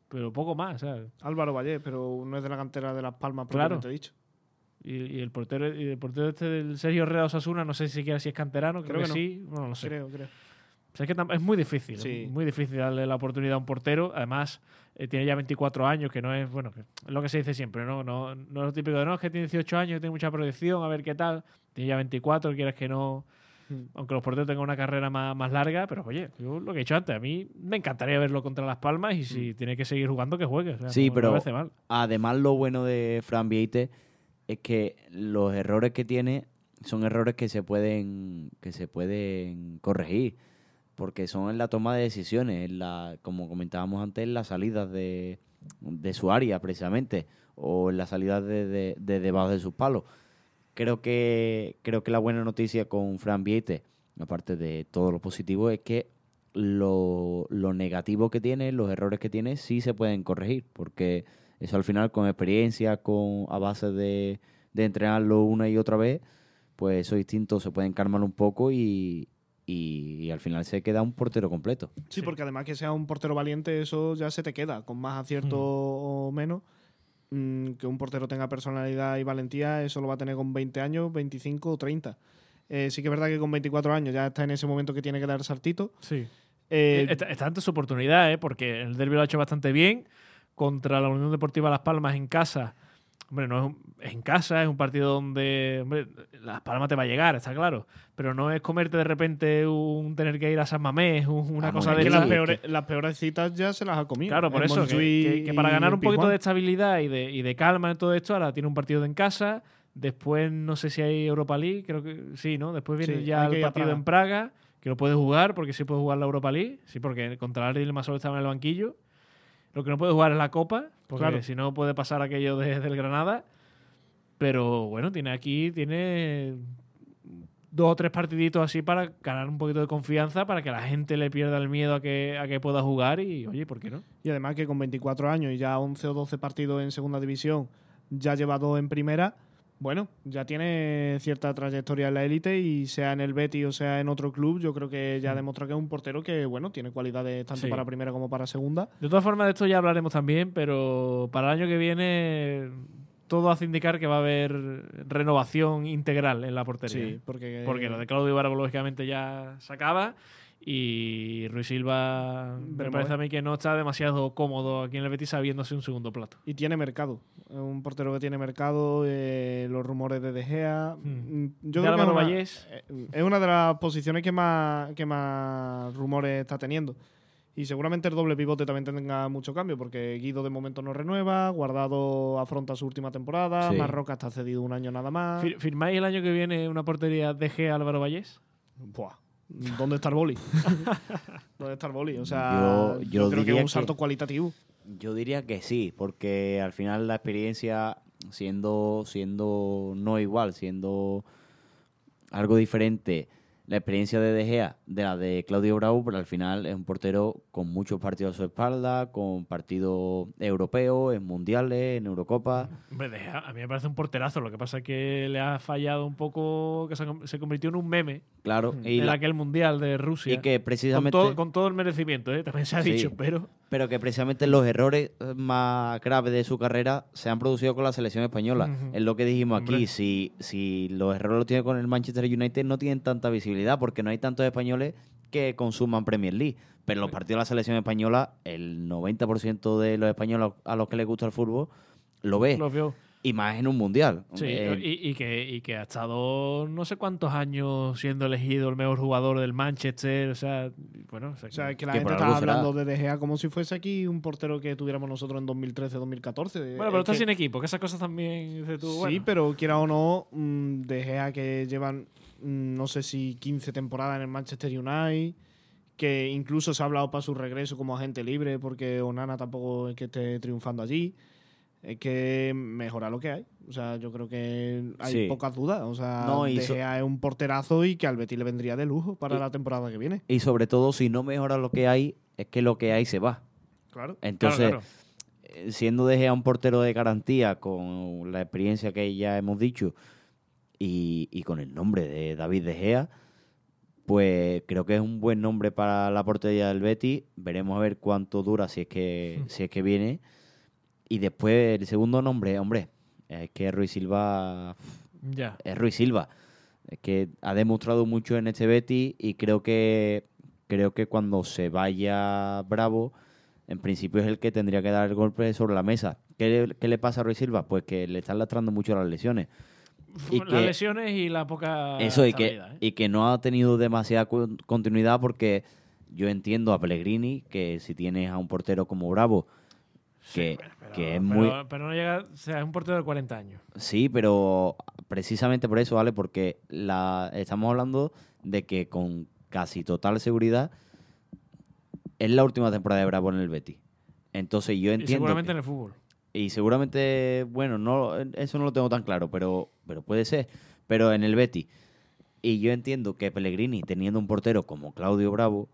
Speaker 3: pero poco más. ¿sabes?
Speaker 1: Álvaro Valle, pero no es de la cantera de Las Palmas,
Speaker 3: Claro.
Speaker 1: propiamente dicho.
Speaker 3: Y, y el portero y el portero este del Sergio Herrera Osasuna, no sé si siquiera si es canterano, creo,
Speaker 1: Creo
Speaker 3: que,
Speaker 1: que no.
Speaker 3: sí, bueno, no sé.
Speaker 1: Creo, creo.
Speaker 3: O sea, es que es muy difícil,
Speaker 1: Sí.
Speaker 3: muy difícil darle la oportunidad a un portero. Además, eh, tiene ya 24 años, que no es, bueno, que es lo que se dice siempre, ¿no? No, no es lo típico de, no, es que tiene 18 años, tiene mucha proyección, a ver qué tal. Tiene ya 24, quieras que no,
Speaker 1: Mm.
Speaker 3: aunque los porteros tengan una carrera más, más larga, pero oye, yo lo que he dicho antes, a mí me encantaría verlo contra Las Palmas y si tiene que seguir jugando, que juegue. o sea,
Speaker 2: Sí,
Speaker 3: no-
Speaker 2: pero-
Speaker 3: mal.
Speaker 2: Además, lo bueno de Fran Vieite es que los errores que tiene son errores que se pueden, que se pueden corregir. Porque son en la toma de decisiones, en la, como comentábamos antes, en las salidas de, de su área, precisamente, o en las salidas de, de, de debajo de sus palos. Creo que, creo que la buena noticia con Fran Vieite, aparte de todo lo positivo, es que lo, lo negativo que tiene, los errores que tiene, sí se pueden corregir, porque eso al final con experiencia, con a base de, de entrenarlo una y otra vez, pues esos instintos se pueden calmar un poco y, y, y al final se queda un portero completo.
Speaker 1: Sí,
Speaker 3: Sí.
Speaker 1: porque además que sea un portero valiente, eso ya se te queda, con más acierto o menos. Mm, que un portero tenga personalidad y valentía, eso lo va a tener con 20 años, 25 o 30. Eh, sí que es verdad que con 24 años ya está en ese momento que tiene que dar el saltito.
Speaker 3: Sí.
Speaker 1: Eh,
Speaker 3: está, está ante su oportunidad, ¿eh? porque el derbi lo ha hecho bastante bien. Contra la Unión Deportiva Las Palmas en casa. Hombre, no es, un- es en casa, es un partido donde hombre, Las Palmas te va a llegar, está claro. Pero no es comerte de repente un tener que ir a San Mamés, un- una
Speaker 2: Ah,
Speaker 3: cosa de
Speaker 1: que las, peores, las peores citas ya se las ha comido.
Speaker 3: Claro, por
Speaker 1: En
Speaker 3: eso, que, que- que para ganar un poquito de estabilidad y de, y de calma en todo esto, ahora tiene un partido de en casa, después no sé si hay Europa League, creo que sí, ¿no? Después viene
Speaker 1: Sí,
Speaker 3: ya el partido
Speaker 1: Praga.
Speaker 3: en Praga, que lo puede jugar, porque sí puede jugar la Europa League, sí, porque contra el Real Masol estaba en el banquillo. Lo que no puede jugar es la Copa, porque
Speaker 1: Claro.
Speaker 3: si no puede pasar aquello de- del Granada. Pero bueno, tiene aquí, tiene dos o tres partiditos así para ganar un poquito de confianza, para que la gente le pierda el miedo a que, a que pueda jugar y, oye, ¿por qué no?
Speaker 1: Y además que con 24 años y ya 11 o 12 partidos en segunda división, ya lleva dos en primera, bueno, ya tiene cierta trayectoria en la élite y sea en el Betis o sea en otro club, yo creo que ya demostró que es un portero que, bueno, tiene cualidades tanto
Speaker 3: Sí.
Speaker 1: para primera como para segunda.
Speaker 3: De todas formas, de esto ya hablaremos también, pero para el año que viene todo hace indicar que va a haber renovación integral en la portería.
Speaker 1: Sí, porque...
Speaker 3: Porque lo de Claudio Ibarra, lógicamente, ya se acaba. Y Ruiz Silva me parece a mí que no está demasiado cómodo aquí en el Betis sabiéndose un segundo plato.
Speaker 1: Y tiene mercado. Es un portero que tiene mercado, eh, los rumores de De Gea.
Speaker 3: Hmm.
Speaker 1: Mm,
Speaker 3: De
Speaker 1: Yo creo que es una, eh, es una de las posiciones que más, que más rumores está teniendo. Y seguramente el doble pivote también tenga mucho cambio, porque Guido de momento no renueva, Guardado afronta su última temporada,
Speaker 2: Sí.
Speaker 1: Marroca está cedido un año nada más.
Speaker 3: Fir- ¿Firmáis el año que viene una portería DG Álvaro Vallés?
Speaker 1: Buah, ¿Dónde está el boli? ¿Dónde está el boli? O sea,
Speaker 2: Yo-
Speaker 1: yo,
Speaker 2: yo
Speaker 1: creo que es un
Speaker 2: que-
Speaker 1: salto cualitativo.
Speaker 2: Yo diría que sí, porque al final la experiencia, siendo, siendo no igual, siendo algo diferente, la experiencia de De Gea de la de Claudio Bravo, pero al final es un portero con muchos partidos a su espalda, con partidos europeos, en mundiales, en Eurocopa.
Speaker 3: Hombre, De Gea, a mí me parece un porterazo. Lo que pasa es que le ha fallado un poco, que se, convirtió en un meme
Speaker 2: Claro, y,
Speaker 3: en
Speaker 2: la-
Speaker 3: aquel mundial de Rusia.
Speaker 2: y que
Speaker 3: con,
Speaker 2: precisamente...
Speaker 3: todo, con todo el merecimiento, ¿eh? también se ha
Speaker 2: Sí.
Speaker 3: dicho, pero
Speaker 2: Pero que precisamente los errores eh, más graves de su carrera se han producido con la selección española. Es lo que dijimos aquí. Si, si los errores los tiene con el Manchester United, no tienen tanta visibilidad porque no hay tantos españoles que consuman Premier League. Pero los partidos de la selección española, el 90% de los españoles a los que les gusta el fútbol lo ve.
Speaker 3: lo vio.
Speaker 2: Y más en un mundial.
Speaker 3: Sí,
Speaker 2: Eh,
Speaker 3: y, y que, y que ha estado no sé cuántos años siendo elegido el mejor jugador del Manchester. O sea, bueno, o sea,
Speaker 1: O sea, es que la
Speaker 2: Que
Speaker 1: gente está
Speaker 2: será.
Speaker 1: hablando de De Gea como si fuese aquí un portero que tuviéramos nosotros en 2013-2014.
Speaker 3: bueno, pero está sin equipo, que esas cosas también dices tú,
Speaker 1: Sí,
Speaker 3: bueno.
Speaker 1: pero quiera o no, mm, De Gea que llevan, mm, no sé si 15 temporadas en el Manchester United, que incluso se ha hablado para su regreso como agente libre porque Onana tampoco es que esté triunfando allí. Es que mejora lo que hay. O sea, yo creo que hay
Speaker 2: Sí.
Speaker 1: pocas dudas. O sea,
Speaker 2: No,
Speaker 1: De
Speaker 2: so-
Speaker 1: Gea es un porterazo y que al Betis le vendría de lujo para
Speaker 2: Y-
Speaker 1: la temporada que viene.
Speaker 2: y sobre todo, si no mejora lo que hay, es que lo que hay se va.
Speaker 1: Claro.
Speaker 2: Entonces,
Speaker 3: Claro, claro.
Speaker 2: eh, siendo De Gea un portero de garantía con la experiencia que ya hemos dicho y, y con el nombre de David De Gea, pues creo que es un buen nombre para la portería del Betis. Veremos a ver cuánto dura si es que, si es que viene. Y después el segundo nombre, hombre, es que Ruiz Silva
Speaker 3: Ya.
Speaker 2: es Ruiz Silva. Es que ha demostrado mucho en este Betis y creo que creo que cuando se vaya Bravo, en principio es el que tendría que dar el golpe sobre la mesa. ¿Qué le, qué le pasa a Ruiz Silva? Pues que le están lastrando mucho las lesiones. Y
Speaker 3: Las
Speaker 2: que-
Speaker 3: lesiones y la poca.
Speaker 2: Eso, y que,
Speaker 3: ¿eh?
Speaker 2: y que no ha tenido demasiada continuidad porque yo entiendo a Pellegrini que si tienes a un portero como Bravo, que,
Speaker 3: Pero-
Speaker 2: que es
Speaker 3: pero-
Speaker 2: muy...
Speaker 3: Pero no llega. O sea, es un portero de 40 años.
Speaker 2: Sí, pero precisamente por eso, ¿vale? Porque la, estamos hablando de que con casi total seguridad es la última temporada de Bravo en el Betis. Entonces yo
Speaker 3: Y
Speaker 2: entiendo...
Speaker 3: seguramente
Speaker 2: que-
Speaker 3: en el fútbol.
Speaker 2: y seguramente, bueno, no eso no lo tengo tan claro, pero, pero puede ser. Pero en el Betis. Y yo entiendo que Pellegrini, teniendo un portero como Claudio Bravo,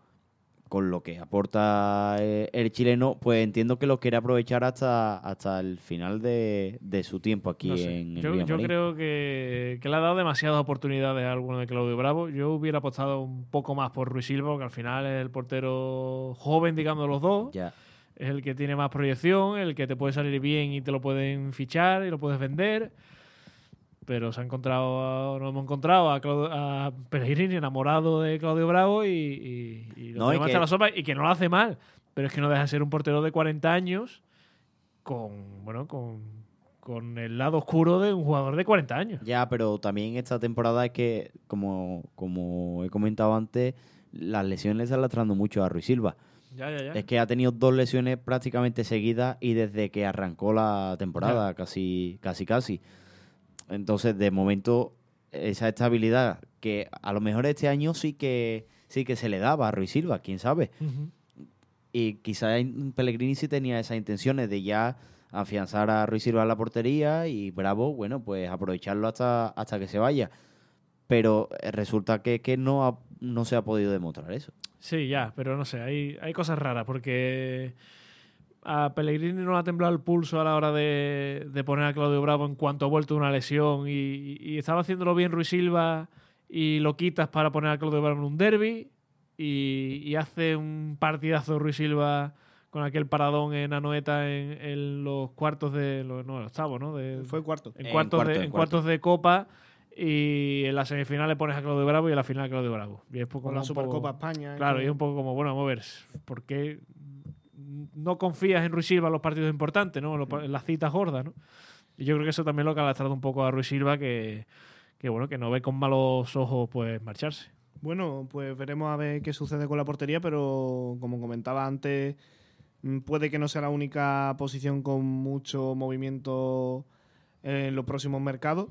Speaker 2: con lo que aporta eh, el chileno, pues entiendo que lo quiere aprovechar hasta, hasta el final de, de su tiempo aquí
Speaker 3: No sé.
Speaker 2: en el
Speaker 3: Yo, yo
Speaker 2: Villamarín.
Speaker 3: creo que, que le ha dado demasiadas oportunidades a alguno de Claudio Bravo. Yo hubiera apostado un poco más por Ruiz Silva, porque al final es el portero joven, digamos, de los dos.
Speaker 2: Ya.
Speaker 3: Es el que tiene más proyección, el que te puede salir bien y te lo pueden fichar y lo puedes vender. Pero se ha encontrado, no hemos encontrado a, Claudio- a Pellegrini enamorado de Claudio Bravo y, y, y lo
Speaker 2: No, y que-
Speaker 3: la sopa y que no lo hace mal. Pero es que no deja de ser un portero de 40 años con, bueno, con, con el lado oscuro de un jugador de 40 años.
Speaker 2: Ya, pero también esta temporada es que, como, como he comentado antes, las lesiones le están lastrando mucho a Ruiz Silva.
Speaker 3: Ya, ya, ya.
Speaker 2: Es que ha tenido dos lesiones prácticamente seguidas y desde que arrancó la temporada, casi, casi, casi. Entonces, de momento, esa estabilidad que a lo mejor este año sí que sí que se le daba a Ruiz Silva, quién sabe. Y quizá Pellegrini sí tenía esas intenciones de ya afianzar a Ruiz Silva en la portería y Bravo, bueno, pues aprovecharlo hasta, hasta que se vaya. Pero eh, resulta que, que no, ha- no se ha podido demostrar eso.
Speaker 3: Sí, ya, pero no sé, hay, hay cosas raras porque a Pellegrini no le ha temblado el pulso a la hora de, de poner a Claudio Bravo en cuanto ha vuelto de una lesión y, y estaba haciéndolo bien Ruiz Silva y lo quitas para poner a Claudio Bravo en un derby y, y hace un partidazo Ruiz Silva con aquel paradón en Anoeta en, en los cuartos de los no, el octavo, ¿no? De,
Speaker 1: Fue cuarto.
Speaker 3: en
Speaker 2: En
Speaker 3: cuartos,
Speaker 2: cuarto,
Speaker 3: de,
Speaker 2: en
Speaker 3: en
Speaker 2: cuarto.
Speaker 3: cuartos de Copa y en la semifinal le pones a Claudio Bravo y en la final a Claudio Bravo. Y es poco
Speaker 1: Con la Supercopa
Speaker 3: poco-
Speaker 1: España.
Speaker 3: Claro, y es un poco como, bueno, vamos a ver, ¿por qué no confías en Ruiz Silva en los partidos importantes, ¿no? En, las citas gordas, ¿no? Y yo creo que eso también lo que ha lastrado un poco a Ruiz Silva, que, que bueno, que no ve con malos ojos pues marcharse.
Speaker 1: Bueno, pues veremos a ver qué sucede con la portería, pero como comentaba antes, mm, puede que no sea la única posición con mucho movimiento en los próximos mercados.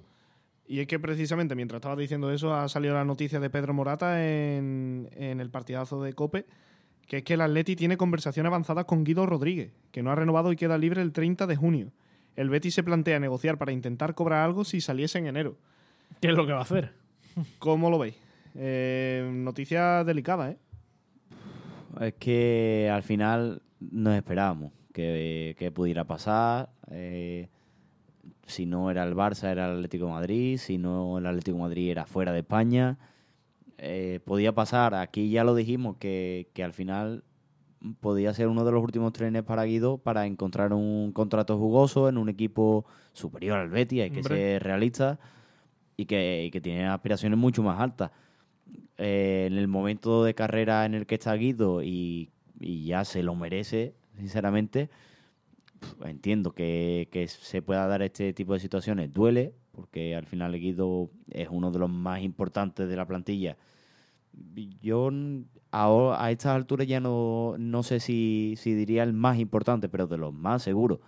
Speaker 1: Y es que precisamente mientras estaba diciendo eso, ha salido la noticia de Pedro Morata en, en el partidazo de Cope, que es que el Atleti tiene conversaciones avanzadas con Guido Rodríguez, que no ha renovado y queda libre el 30 de junio. El Betis se plantea negociar para intentar cobrar algo si saliese en enero.
Speaker 3: ¿Qué es lo que va a hacer?
Speaker 1: ¿Cómo lo veis? Eh, noticia delicada, ¿eh?
Speaker 2: Es que al final nos esperábamos que, que pudiera pasar. eh, si no era el Barça, era el Atlético de Madrid. Si no el Atlético de Madrid, era fuera de España. Eh, podía pasar. Aquí ya lo dijimos que, que al final podía ser uno de los últimos trenes para Guido para encontrar un contrato jugoso en un equipo superior al Betis. Hay que
Speaker 3: Hombre.
Speaker 2: ser realista y que, y que tiene aspiraciones mucho más altas. Eh, en el momento de carrera en el que está Guido y, y ya se lo merece, sinceramente, entiendo que, que se pueda dar este tipo de situaciones. Duele, porque al final Guido es uno de los más importantes de la plantilla. Yo ahora, a estas alturas ya no, no sé si, si diría el más importante, pero de los más seguros.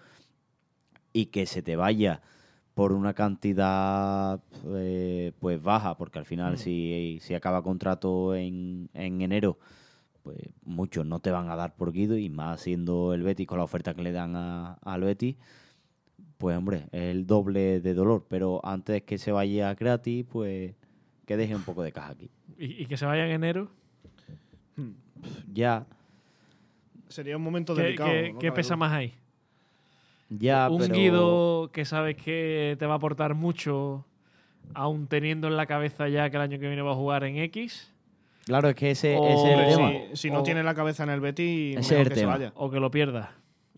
Speaker 2: Y que se te vaya por una cantidad eh, pues baja, porque al final
Speaker 3: Mm.
Speaker 2: si, si acaba contrato en, en enero, pues muchos no te van a dar por Guido y más siendo el Betis con la oferta que le dan a- al Betis, pues hombre, es el doble de dolor, pero antes que se vaya gratis, pues que deje un poco de caja aquí.
Speaker 3: ¿Y, y que se vaya en enero?
Speaker 2: Ya,
Speaker 1: Sería un momento
Speaker 3: ¿Qué,
Speaker 1: delicado.
Speaker 3: qué-
Speaker 1: no
Speaker 3: qué
Speaker 1: cabe
Speaker 3: pesa
Speaker 1: duda.
Speaker 3: más ahí?
Speaker 2: ya,
Speaker 3: un
Speaker 2: pero...
Speaker 3: Guido que sabes que te va a aportar mucho, aún teniendo en la cabeza ya que el año que viene va a jugar en X,
Speaker 2: Claro, es que ese,
Speaker 3: O-
Speaker 2: ese es el tema.
Speaker 1: Si, si no
Speaker 3: O-
Speaker 1: tiene la cabeza en el Betis,
Speaker 2: Ese
Speaker 1: mejor
Speaker 2: es el
Speaker 1: que se vaya.
Speaker 3: o que lo pierdas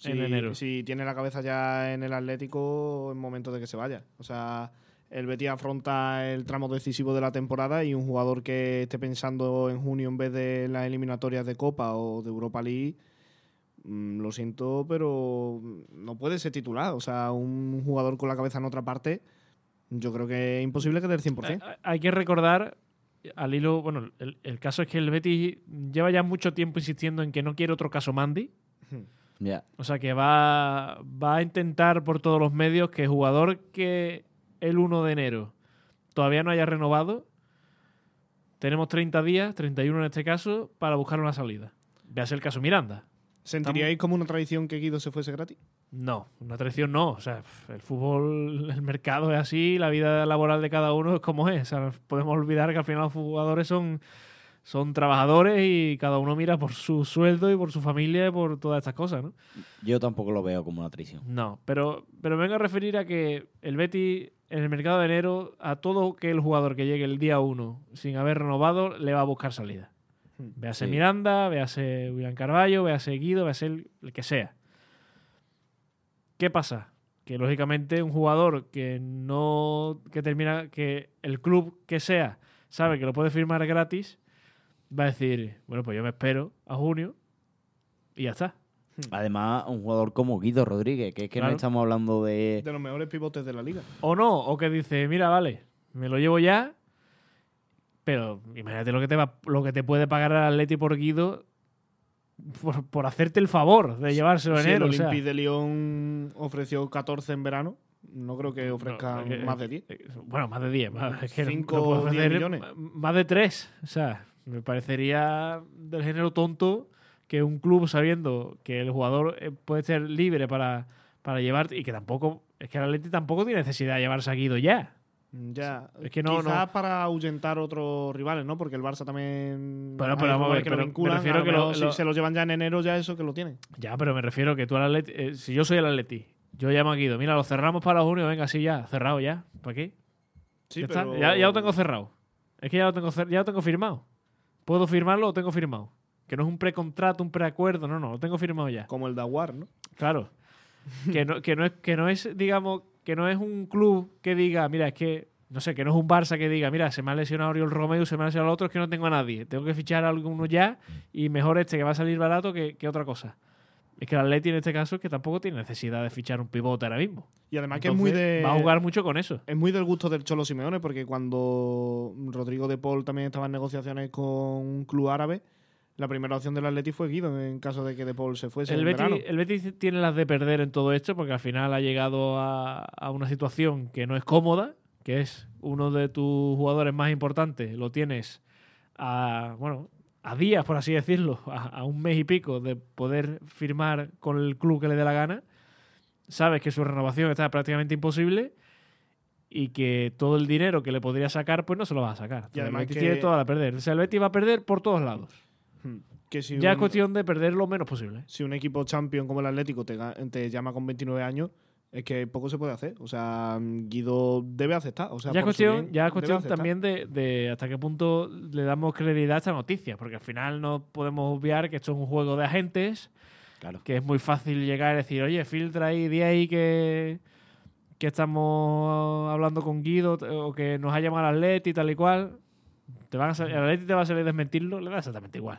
Speaker 1: Si,
Speaker 3: en enero.
Speaker 1: si tiene la cabeza ya en el Atlético, es momento de que se vaya. O sea, el Betis afronta el tramo decisivo de la temporada y un jugador que esté pensando en junio en vez de las eliminatorias de Copa o de Europa League, mm, lo siento, pero no puede ser titular. O sea, un jugador con la cabeza en otra parte, yo creo que es imposible que dé el 100%.
Speaker 3: Eh, Hay que recordar, al hilo, bueno, el, el caso es que el Betis lleva ya mucho tiempo insistiendo en que no quiere otro caso Mandy. O sea que va, va a intentar por todos los medios que el jugador que el 1 de enero todavía no haya renovado, tenemos 30 días, 31 en este caso, para buscar una salida. Véase el caso Miranda.
Speaker 1: ¿Sentiríais como una tradición que Guido se fuese gratis?
Speaker 3: No, una traición no. O sea, el fútbol, el mercado es así, la vida laboral de cada uno es como es. O sea, podemos olvidar que al final los jugadores son, son trabajadores y cada uno mira por su sueldo y por su familia y por todas estas cosas, ¿no?
Speaker 2: Yo tampoco lo veo como una traición.
Speaker 3: No, pero, pero me vengo a referir a que el Betty en el mercado de enero, a todo que el jugador que llegue el día 1 sin haber renovado, le va a buscar salida. Véase
Speaker 2: Sí.
Speaker 3: Miranda, véase William Carballo, véase Guido, véase el, el que sea. ¿Qué pasa? Que lógicamente un jugador que no. que termina. que el club que sea sabe que lo puede firmar gratis, va a decir, bueno, pues yo me espero a junio y ya está.
Speaker 2: Además, un jugador como Guido Rodríguez, que es que
Speaker 3: Claro.
Speaker 2: no estamos hablando de...
Speaker 1: De los mejores pivotes de la liga.
Speaker 3: O no, o que dice, mira, vale, me lo llevo ya, pero imagínate lo que te va, lo que te puede pagar el Atleti por Guido por, por hacerte el favor de llevárselo en
Speaker 1: si el
Speaker 3: enero. o sea.
Speaker 1: Olympique de Lyon ofreció 14 en verano, no creo que ofrezca
Speaker 3: No,
Speaker 1: más de 10.
Speaker 3: eh, Bueno, más de 10. Más, es que no-
Speaker 1: Cinco
Speaker 3: no puedo
Speaker 1: o diez
Speaker 3: ofrecer
Speaker 1: millones.
Speaker 3: m- Más de 3. O sea, me parecería del género tonto que un club sabiendo que el jugador eh, puede ser libre para, para llevar y que tampoco, es que el Atleti tampoco tiene necesidad de llevarse a Guido ya.
Speaker 1: Ya,
Speaker 3: Es que no-
Speaker 1: quizás
Speaker 3: no-
Speaker 1: para ahuyentar otros rivales, ¿no? Porque el Barça también.
Speaker 3: Pero- pero vamos a ver,
Speaker 1: que
Speaker 3: pero
Speaker 1: lo
Speaker 3: me
Speaker 1: vinculan.
Speaker 3: refiero
Speaker 1: a lo
Speaker 3: que lo-
Speaker 1: mejor
Speaker 3: lo-
Speaker 1: si se lo llevan ya en enero, ya eso que lo tienen.
Speaker 3: Ya, pero me refiero que tú al Atleti, eh, si yo soy el Atleti, yo llamo a Guido, mira, lo cerramos para junio, venga, sí, ya, cerrado ya. ¿Para qué?
Speaker 1: Sí,
Speaker 3: ya, está,
Speaker 1: pero-
Speaker 3: ya, ya lo tengo cerrado. Es que ya lo tengo, ya lo tengo firmado. Puedo firmarlo, lo tengo firmado. Que no es un precontrato, un preacuerdo, no, no, lo tengo firmado ya.
Speaker 1: Como el Daguar, ¿no?
Speaker 3: Claro. que, no, que, no es, que no es, digamos, que no es un club que diga, mira, es que, no sé, que no es un Barça que diga, mira, se me ha lesionado Oriol Romeo, se me ha lesionado el otro, es que no tengo a nadie. Tengo que fichar a alguno ya y mejor este que va a salir barato que, que otra cosa. Es que el Atleti en este caso es que tampoco tiene necesidad de fichar un pivote ahora mismo.
Speaker 1: Y además que es muy de.
Speaker 3: Va a jugar mucho con eso.
Speaker 1: Es muy del gusto del Cholo Simeone, porque cuando Rodrigo de Paul también estaba en negociaciones con un club árabe, la primera opción del Atleti fue Guido, en caso de que de Paul se fuese
Speaker 3: El
Speaker 1: en
Speaker 3: Betis, el Betis tiene las de perder en todo esto porque al final ha llegado a, a una situación que no es cómoda, que es uno de tus jugadores más importantes, lo tienes a, bueno, a días, por así decirlo, a, a un mes y pico de poder firmar con el club que le dé la gana. Sabes que su renovación está prácticamente imposible y que todo el dinero que le podría sacar, pues no se lo va a sacar.
Speaker 1: Además
Speaker 3: el Betis
Speaker 1: que-
Speaker 3: tiene toda la perder. O sea, el Betis va a perder por todos lados.
Speaker 1: Hmm. Que si
Speaker 3: Ya es cuestión de perder lo menos posible.
Speaker 1: si un equipo champion como el Atlético te llama con 29 años, es que poco se puede hacer. O sea, Guido debe aceptar. O sea,
Speaker 3: ya es cuestión,
Speaker 1: bien,
Speaker 3: ya es cuestión también de, de hasta qué punto le damos credibilidad a esta noticia, porque al final no podemos obviar que esto es un juego de agentes,
Speaker 2: Claro.
Speaker 3: que es muy fácil llegar y decir, oye, filtra ahí, di ahí que, que estamos hablando con Guido o que nos ha llamado el Atleti y tal y cual. Te van a sal- el Atleti te va a salir desmentirlo, le da exactamente igual.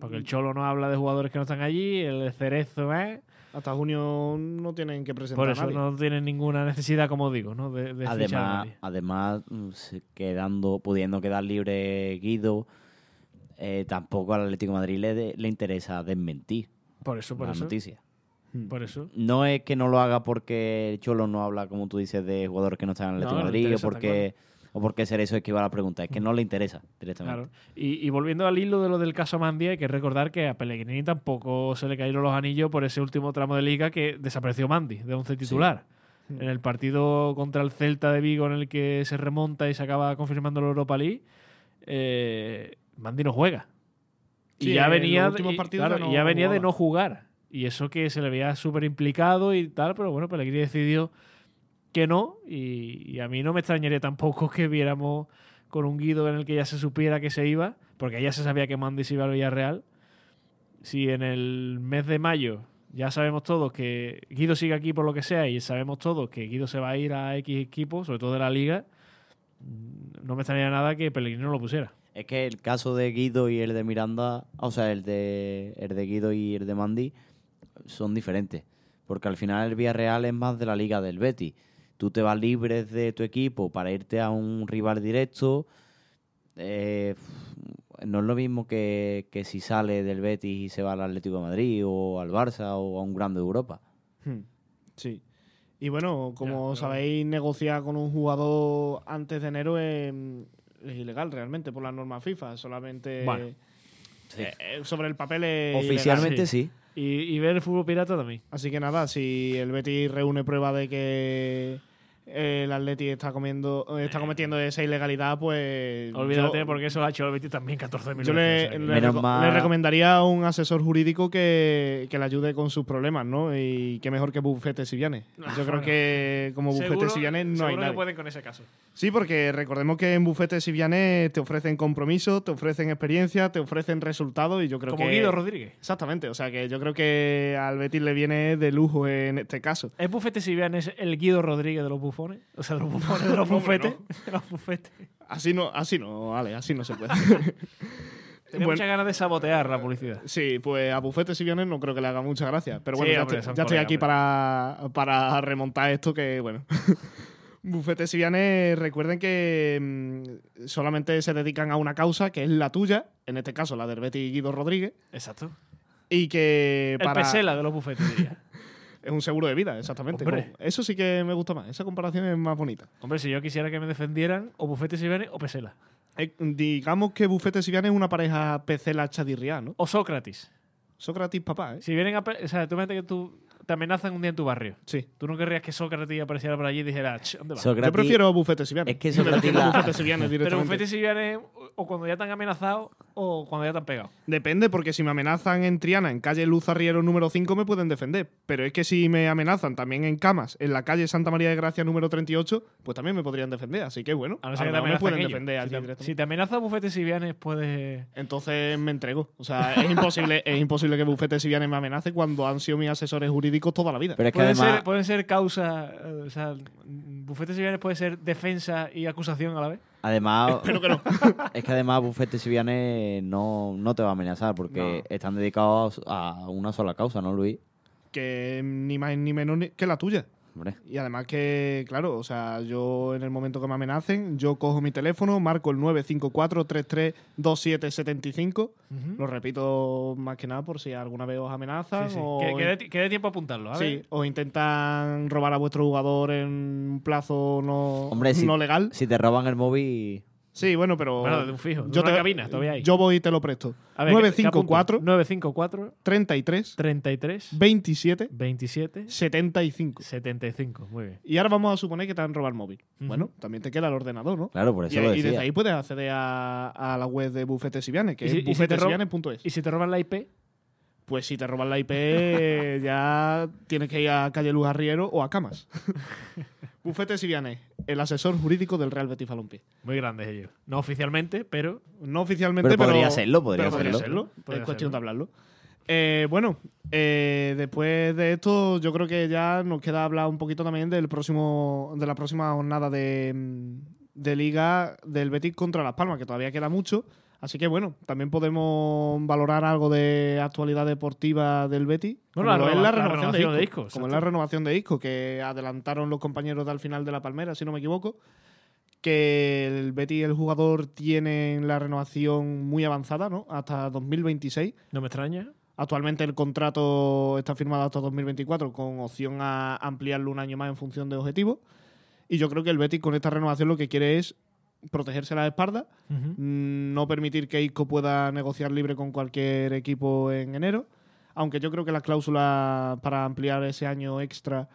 Speaker 3: Porque el Cholo no habla de jugadores que no están allí, el Cerezo, ¿eh?
Speaker 1: Hasta junio no tienen que presentar
Speaker 3: Por
Speaker 1: a
Speaker 3: eso
Speaker 1: nadie.
Speaker 3: no tienen ninguna necesidad, como digo, ¿no? De, de
Speaker 2: Además, además mm, se- quedando, pudiendo quedar libre Guido, eh, tampoco al Atlético de Madrid le, de- le interesa desmentir
Speaker 3: Por eso, por
Speaker 2: la
Speaker 3: eso.
Speaker 2: noticia.
Speaker 1: Hmm.
Speaker 3: Por eso.
Speaker 2: No es que no lo haga porque Cholo no habla, como tú dices, de jugadores que no están en el Atlético
Speaker 3: no
Speaker 2: Madrid o porque, o porque ser eso esquiva la pregunta. Es que no le interesa directamente.
Speaker 3: Claro. Y, y volviendo al hilo de lo del caso Mandia, hay que recordar que a Pellegrini tampoco se le cayeron los anillos por ese último tramo de liga que desapareció Mandy de 11 titular. En el partido contra el Celta de Vigo en el que se remonta y se acaba confirmando la Europa League, eh, Mandy no juega.
Speaker 1: Sí,
Speaker 3: y ya
Speaker 1: en
Speaker 3: venía, y- claro,
Speaker 1: ya no
Speaker 3: y ya venía de no jugar. Y eso que se le veía súper implicado y tal, pero bueno, Pellegrini decidió que no. Y, a mí no me extrañaría tampoco que viéramos con un Guido en el que ya se supiera que se iba, porque ya se sabía que Mandy se iba al Villarreal. Si en el mes de mayo ya sabemos todos que Guido sigue aquí por lo que sea y sabemos todos que Guido se va a ir a X equipo, sobre todo de la liga, mm, no me extrañaría nada que Pellegrini no lo pusiera.
Speaker 2: Es que el caso de Guido y el de Miranda, o sea, el de, el de Guido y el de Mandy son diferentes. Porque al final el Villarreal es más de la liga del Betis. Tú te vas libre de tu equipo para irte a un rival directo. Eh, no es lo mismo que, que si sale del Betis y se va al Atlético de Madrid o al Barça o a un grande de Europa.
Speaker 1: Hmm. Sí. Y bueno, como
Speaker 3: Ya, pero-
Speaker 1: sabéis, negociar con un jugador antes de enero es, es ilegal realmente por las normas FIFA. Solamente
Speaker 3: Bueno,
Speaker 2: Sí.
Speaker 1: eh, eh, sobre el papel es ilegal.
Speaker 2: Oficialmente
Speaker 3: sí.
Speaker 2: sí.
Speaker 3: Y, y ver el fútbol pirata también.
Speaker 1: Así que nada, si el Betis reúne prueba de que el Atleti está comiendo está cometiendo esa ilegalidad, pues
Speaker 3: Olvídate,
Speaker 1: yo-
Speaker 3: porque eso lo ha hecho el Betis también 14 mil
Speaker 1: Yo
Speaker 3: veces.
Speaker 1: le, reco-
Speaker 2: mal-
Speaker 1: recomendaría a un asesor jurídico que, que le ayude con sus problemas, ¿no? Y qué mejor que Bufete Siviane. Yo creo que como Bufete
Speaker 3: Seguro-
Speaker 1: Siviane no hay nadie.
Speaker 3: pueden con ese caso.
Speaker 1: Sí, porque recordemos que en Bufete Siviane te ofrecen compromiso, te ofrecen experiencia, te ofrecen resultados y yo creo
Speaker 3: Como
Speaker 1: que...
Speaker 3: Guido Rodríguez.
Speaker 1: Exactamente, o sea que yo creo que al Betis le viene de lujo en este caso.
Speaker 3: ¿Es Bufete Siviane es el Guido Rodríguez de los bufones? O sea, de los bufones, de los bufetes. De los bufetes.
Speaker 1: Así no, así no, Ale, así no se puede.
Speaker 3: Tenía
Speaker 1: Bueno.
Speaker 3: muchas ganas de sabotear la publicidad.
Speaker 1: Sí, pues a Bufete Siviane no creo que le haga mucha gracia. Pero bueno,
Speaker 3: Sí,
Speaker 1: ya,
Speaker 3: hombre,
Speaker 1: estoy, ya estoy aquí para, para remontar esto que, bueno. Bufete Siviane, recuerden que mm, solamente se dedican a una causa, que es la tuya, en este caso la del Betty Guido Rodríguez,
Speaker 3: Exacto.
Speaker 1: y que
Speaker 3: El
Speaker 1: para...
Speaker 3: pesela de los bufetes, diría.
Speaker 1: Es un seguro de vida, exactamente.
Speaker 3: Hombre.
Speaker 1: Eso sí que me gusta más, esa comparación es más bonita.
Speaker 3: Hombre, si yo quisiera que me defendieran, o Bufete Siviane o Pesela.
Speaker 1: Eh, digamos que Bufete Siviane es una pareja Pecela Chadirriá, ¿no?
Speaker 3: O Sócrates.
Speaker 1: Sócrates papá, ¿eh?
Speaker 3: Si vienen a. O sea, tú imagínate que tú te amenazan un día en tu barrio.
Speaker 1: Sí.
Speaker 3: Tú no querrías que Sócrates apareciera por allí y dijera, "Ch, ¿dónde vas?
Speaker 2: Sócrates-
Speaker 1: Yo prefiero Bufete Siviane.
Speaker 2: Es que Sócrates la-
Speaker 1: Bufete Siviane
Speaker 3: Pero
Speaker 1: directamente.
Speaker 3: Bufete Siviane o cuando ya te han amenazado o cuando ya te han pegado.
Speaker 1: Depende, porque si me amenazan en Triana, en calle Luz Arriero número 5, me pueden defender. Pero es que si me amenazan también en Camas, en la calle Santa María de Gracia número 38, pues también me podrían defender. Así que bueno,
Speaker 3: A no ser
Speaker 1: lo
Speaker 3: que
Speaker 1: me pueden
Speaker 3: ellos.
Speaker 1: defender
Speaker 3: si, te,
Speaker 1: directamente.
Speaker 3: si te amenaza Bufete Siviane, puedes.
Speaker 1: Entonces me entrego. O sea, es imposible, es imposible que Bufete Siviane me amenace cuando han sido mis asesores jurídicos toda la vida.
Speaker 2: Pero es que
Speaker 3: Pueden,
Speaker 2: además,
Speaker 3: ser, pueden ser causa. eh, O sea, Bufete Siviane puede ser defensa y acusación a la vez.
Speaker 2: Además
Speaker 1: Espero que no.
Speaker 2: es que además Bufete Siviane no, no te va a amenazar porque
Speaker 1: No.
Speaker 2: están dedicados a una sola causa, ¿no, Luis?
Speaker 1: que ni más ni menos que la tuya.
Speaker 2: Hombre,
Speaker 1: Y además que, claro, o sea, yo en el momento que me amenacen, yo cojo mi teléfono, marco el 954-332775.
Speaker 3: Ujú.
Speaker 1: Lo repito más que nada por si alguna vez os amenazan
Speaker 3: Sí, sí.
Speaker 1: o,
Speaker 3: Que, que dé, que dé tiempo a apuntarlo. A
Speaker 1: sí,
Speaker 3: ver.
Speaker 1: o intentan robar a vuestro jugador en un plazo no,
Speaker 2: Hombre, si-
Speaker 1: no legal.
Speaker 2: si te roban el móvil,
Speaker 1: Sí, bueno, pero...
Speaker 3: Bueno, de un fijo. de
Speaker 1: yo
Speaker 3: una
Speaker 1: te-
Speaker 3: cabina, todavía hay.
Speaker 1: Yo voy y te lo presto.
Speaker 3: A ver, ¿qué- qué apunto?
Speaker 1: 954
Speaker 3: 954
Speaker 1: 33
Speaker 3: 33
Speaker 1: 27
Speaker 3: 27
Speaker 1: 75.
Speaker 3: 75. Muy bien.
Speaker 1: Y ahora vamos a suponer que te han robado el móvil.
Speaker 3: Ujú.
Speaker 1: Bueno, también te queda el ordenador, ¿no?
Speaker 2: claro, por
Speaker 1: Y,
Speaker 2: eso lo
Speaker 1: y
Speaker 2: decía.
Speaker 1: desde ahí puedes acceder a, a la web de Bufetes y Vianes, que
Speaker 3: ¿Y
Speaker 1: es
Speaker 3: si- y si te rob-
Speaker 1: bufetesvianes.es.
Speaker 3: ¿Y si te roban la IP?
Speaker 1: Pues si te roban la IP, ya tienes que ir a Calle Luz Arriero o a Camas. Bufetes y Vianes, el asesor jurídico del Real Betis Balompié.
Speaker 3: Muy grandes ellos. No oficialmente, pero
Speaker 1: No oficialmente,
Speaker 2: Pero
Speaker 1: pero.
Speaker 2: podría serlo, podría
Speaker 1: pero podría
Speaker 2: serlo.
Speaker 1: serlo.
Speaker 3: Podría
Speaker 1: es cuestión
Speaker 3: serlo.
Speaker 1: de hablarlo. Eh, bueno, eh, después de esto, yo creo que ya nos queda hablar un poquito también del próximo, de la próxima jornada de, mm, de Liga del Betis contra Las Palmas, que todavía queda mucho. Así que bueno, también podemos valorar algo de actualidad deportiva del Betis.
Speaker 3: Bueno,
Speaker 1: como
Speaker 3: la
Speaker 1: es la
Speaker 3: la
Speaker 1: renovación, de
Speaker 3: de
Speaker 1: Isco.
Speaker 3: Isco,
Speaker 1: como es la renovación de Isco, que adelantaron los compañeros del final de la Palmera, si no me equivoco que el Betis, el jugador, tiene la renovación muy avanzada, ¿no? Hasta 2026.
Speaker 3: no me extraña.
Speaker 1: Actualmente el contrato está firmado hasta 2024 con opción a ampliarlo un año más en función de objetivos. Y yo creo que el Betis con esta renovación lo que quiere es protegerse la espalda, mm, no permitir que Isco pueda negociar libre con cualquier equipo en enero. Aunque yo creo que la cláusula para ampliar ese año extra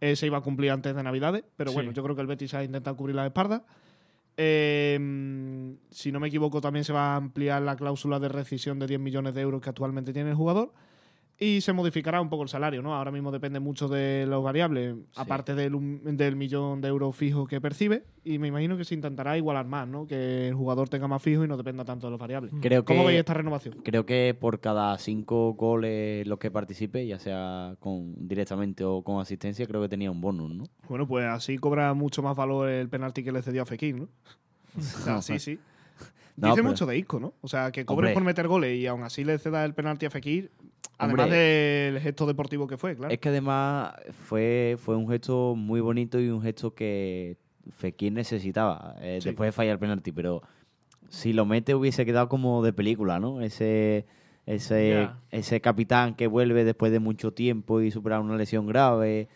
Speaker 1: eh, se iba a cumplir antes de Navidades. Pero
Speaker 3: Sí.
Speaker 1: bueno, yo creo que el Betis ha intentado cubrir la espalda. Eh, mm, si no me equivoco, también se va a ampliar la cláusula de rescisión de 10 millones de euros que actualmente tiene el jugador. Y se modificará un poco el salario, ¿no? Ahora mismo depende mucho de los variables, aparte del, un- del millón de euros fijo que percibe. Y me imagino que se intentará igualar más, ¿no? Que el jugador tenga más fijo y no dependa tanto de los variables.
Speaker 2: Creo
Speaker 1: ¿Cómo
Speaker 2: que-
Speaker 1: veis esta renovación?
Speaker 2: Creo que por cada cinco goles los que participe, ya sea con directamente o con asistencia, creo que tenía un bonus, ¿no?
Speaker 1: Bueno, pues así cobra mucho más valor el penalti que le cedió a Fekir, ¿no? O sea, sí, sí.
Speaker 2: No,
Speaker 1: Dice
Speaker 2: pero-
Speaker 1: mucho de Isco, ¿no? O sea, que cobre
Speaker 2: Hombre.
Speaker 1: por meter goles y aún así le ceda el penalti a Fekir, además
Speaker 2: Hombre.
Speaker 1: del gesto deportivo que fue, claro.
Speaker 2: Es que además fue, fue un gesto muy bonito y un gesto que Fekir necesitaba eh,
Speaker 1: Sí.
Speaker 2: después de fallar el penalti, pero si lo mete hubiese quedado como de película, ¿no? Ese, ese, ese capitán que vuelve después de mucho tiempo y superar una lesión grave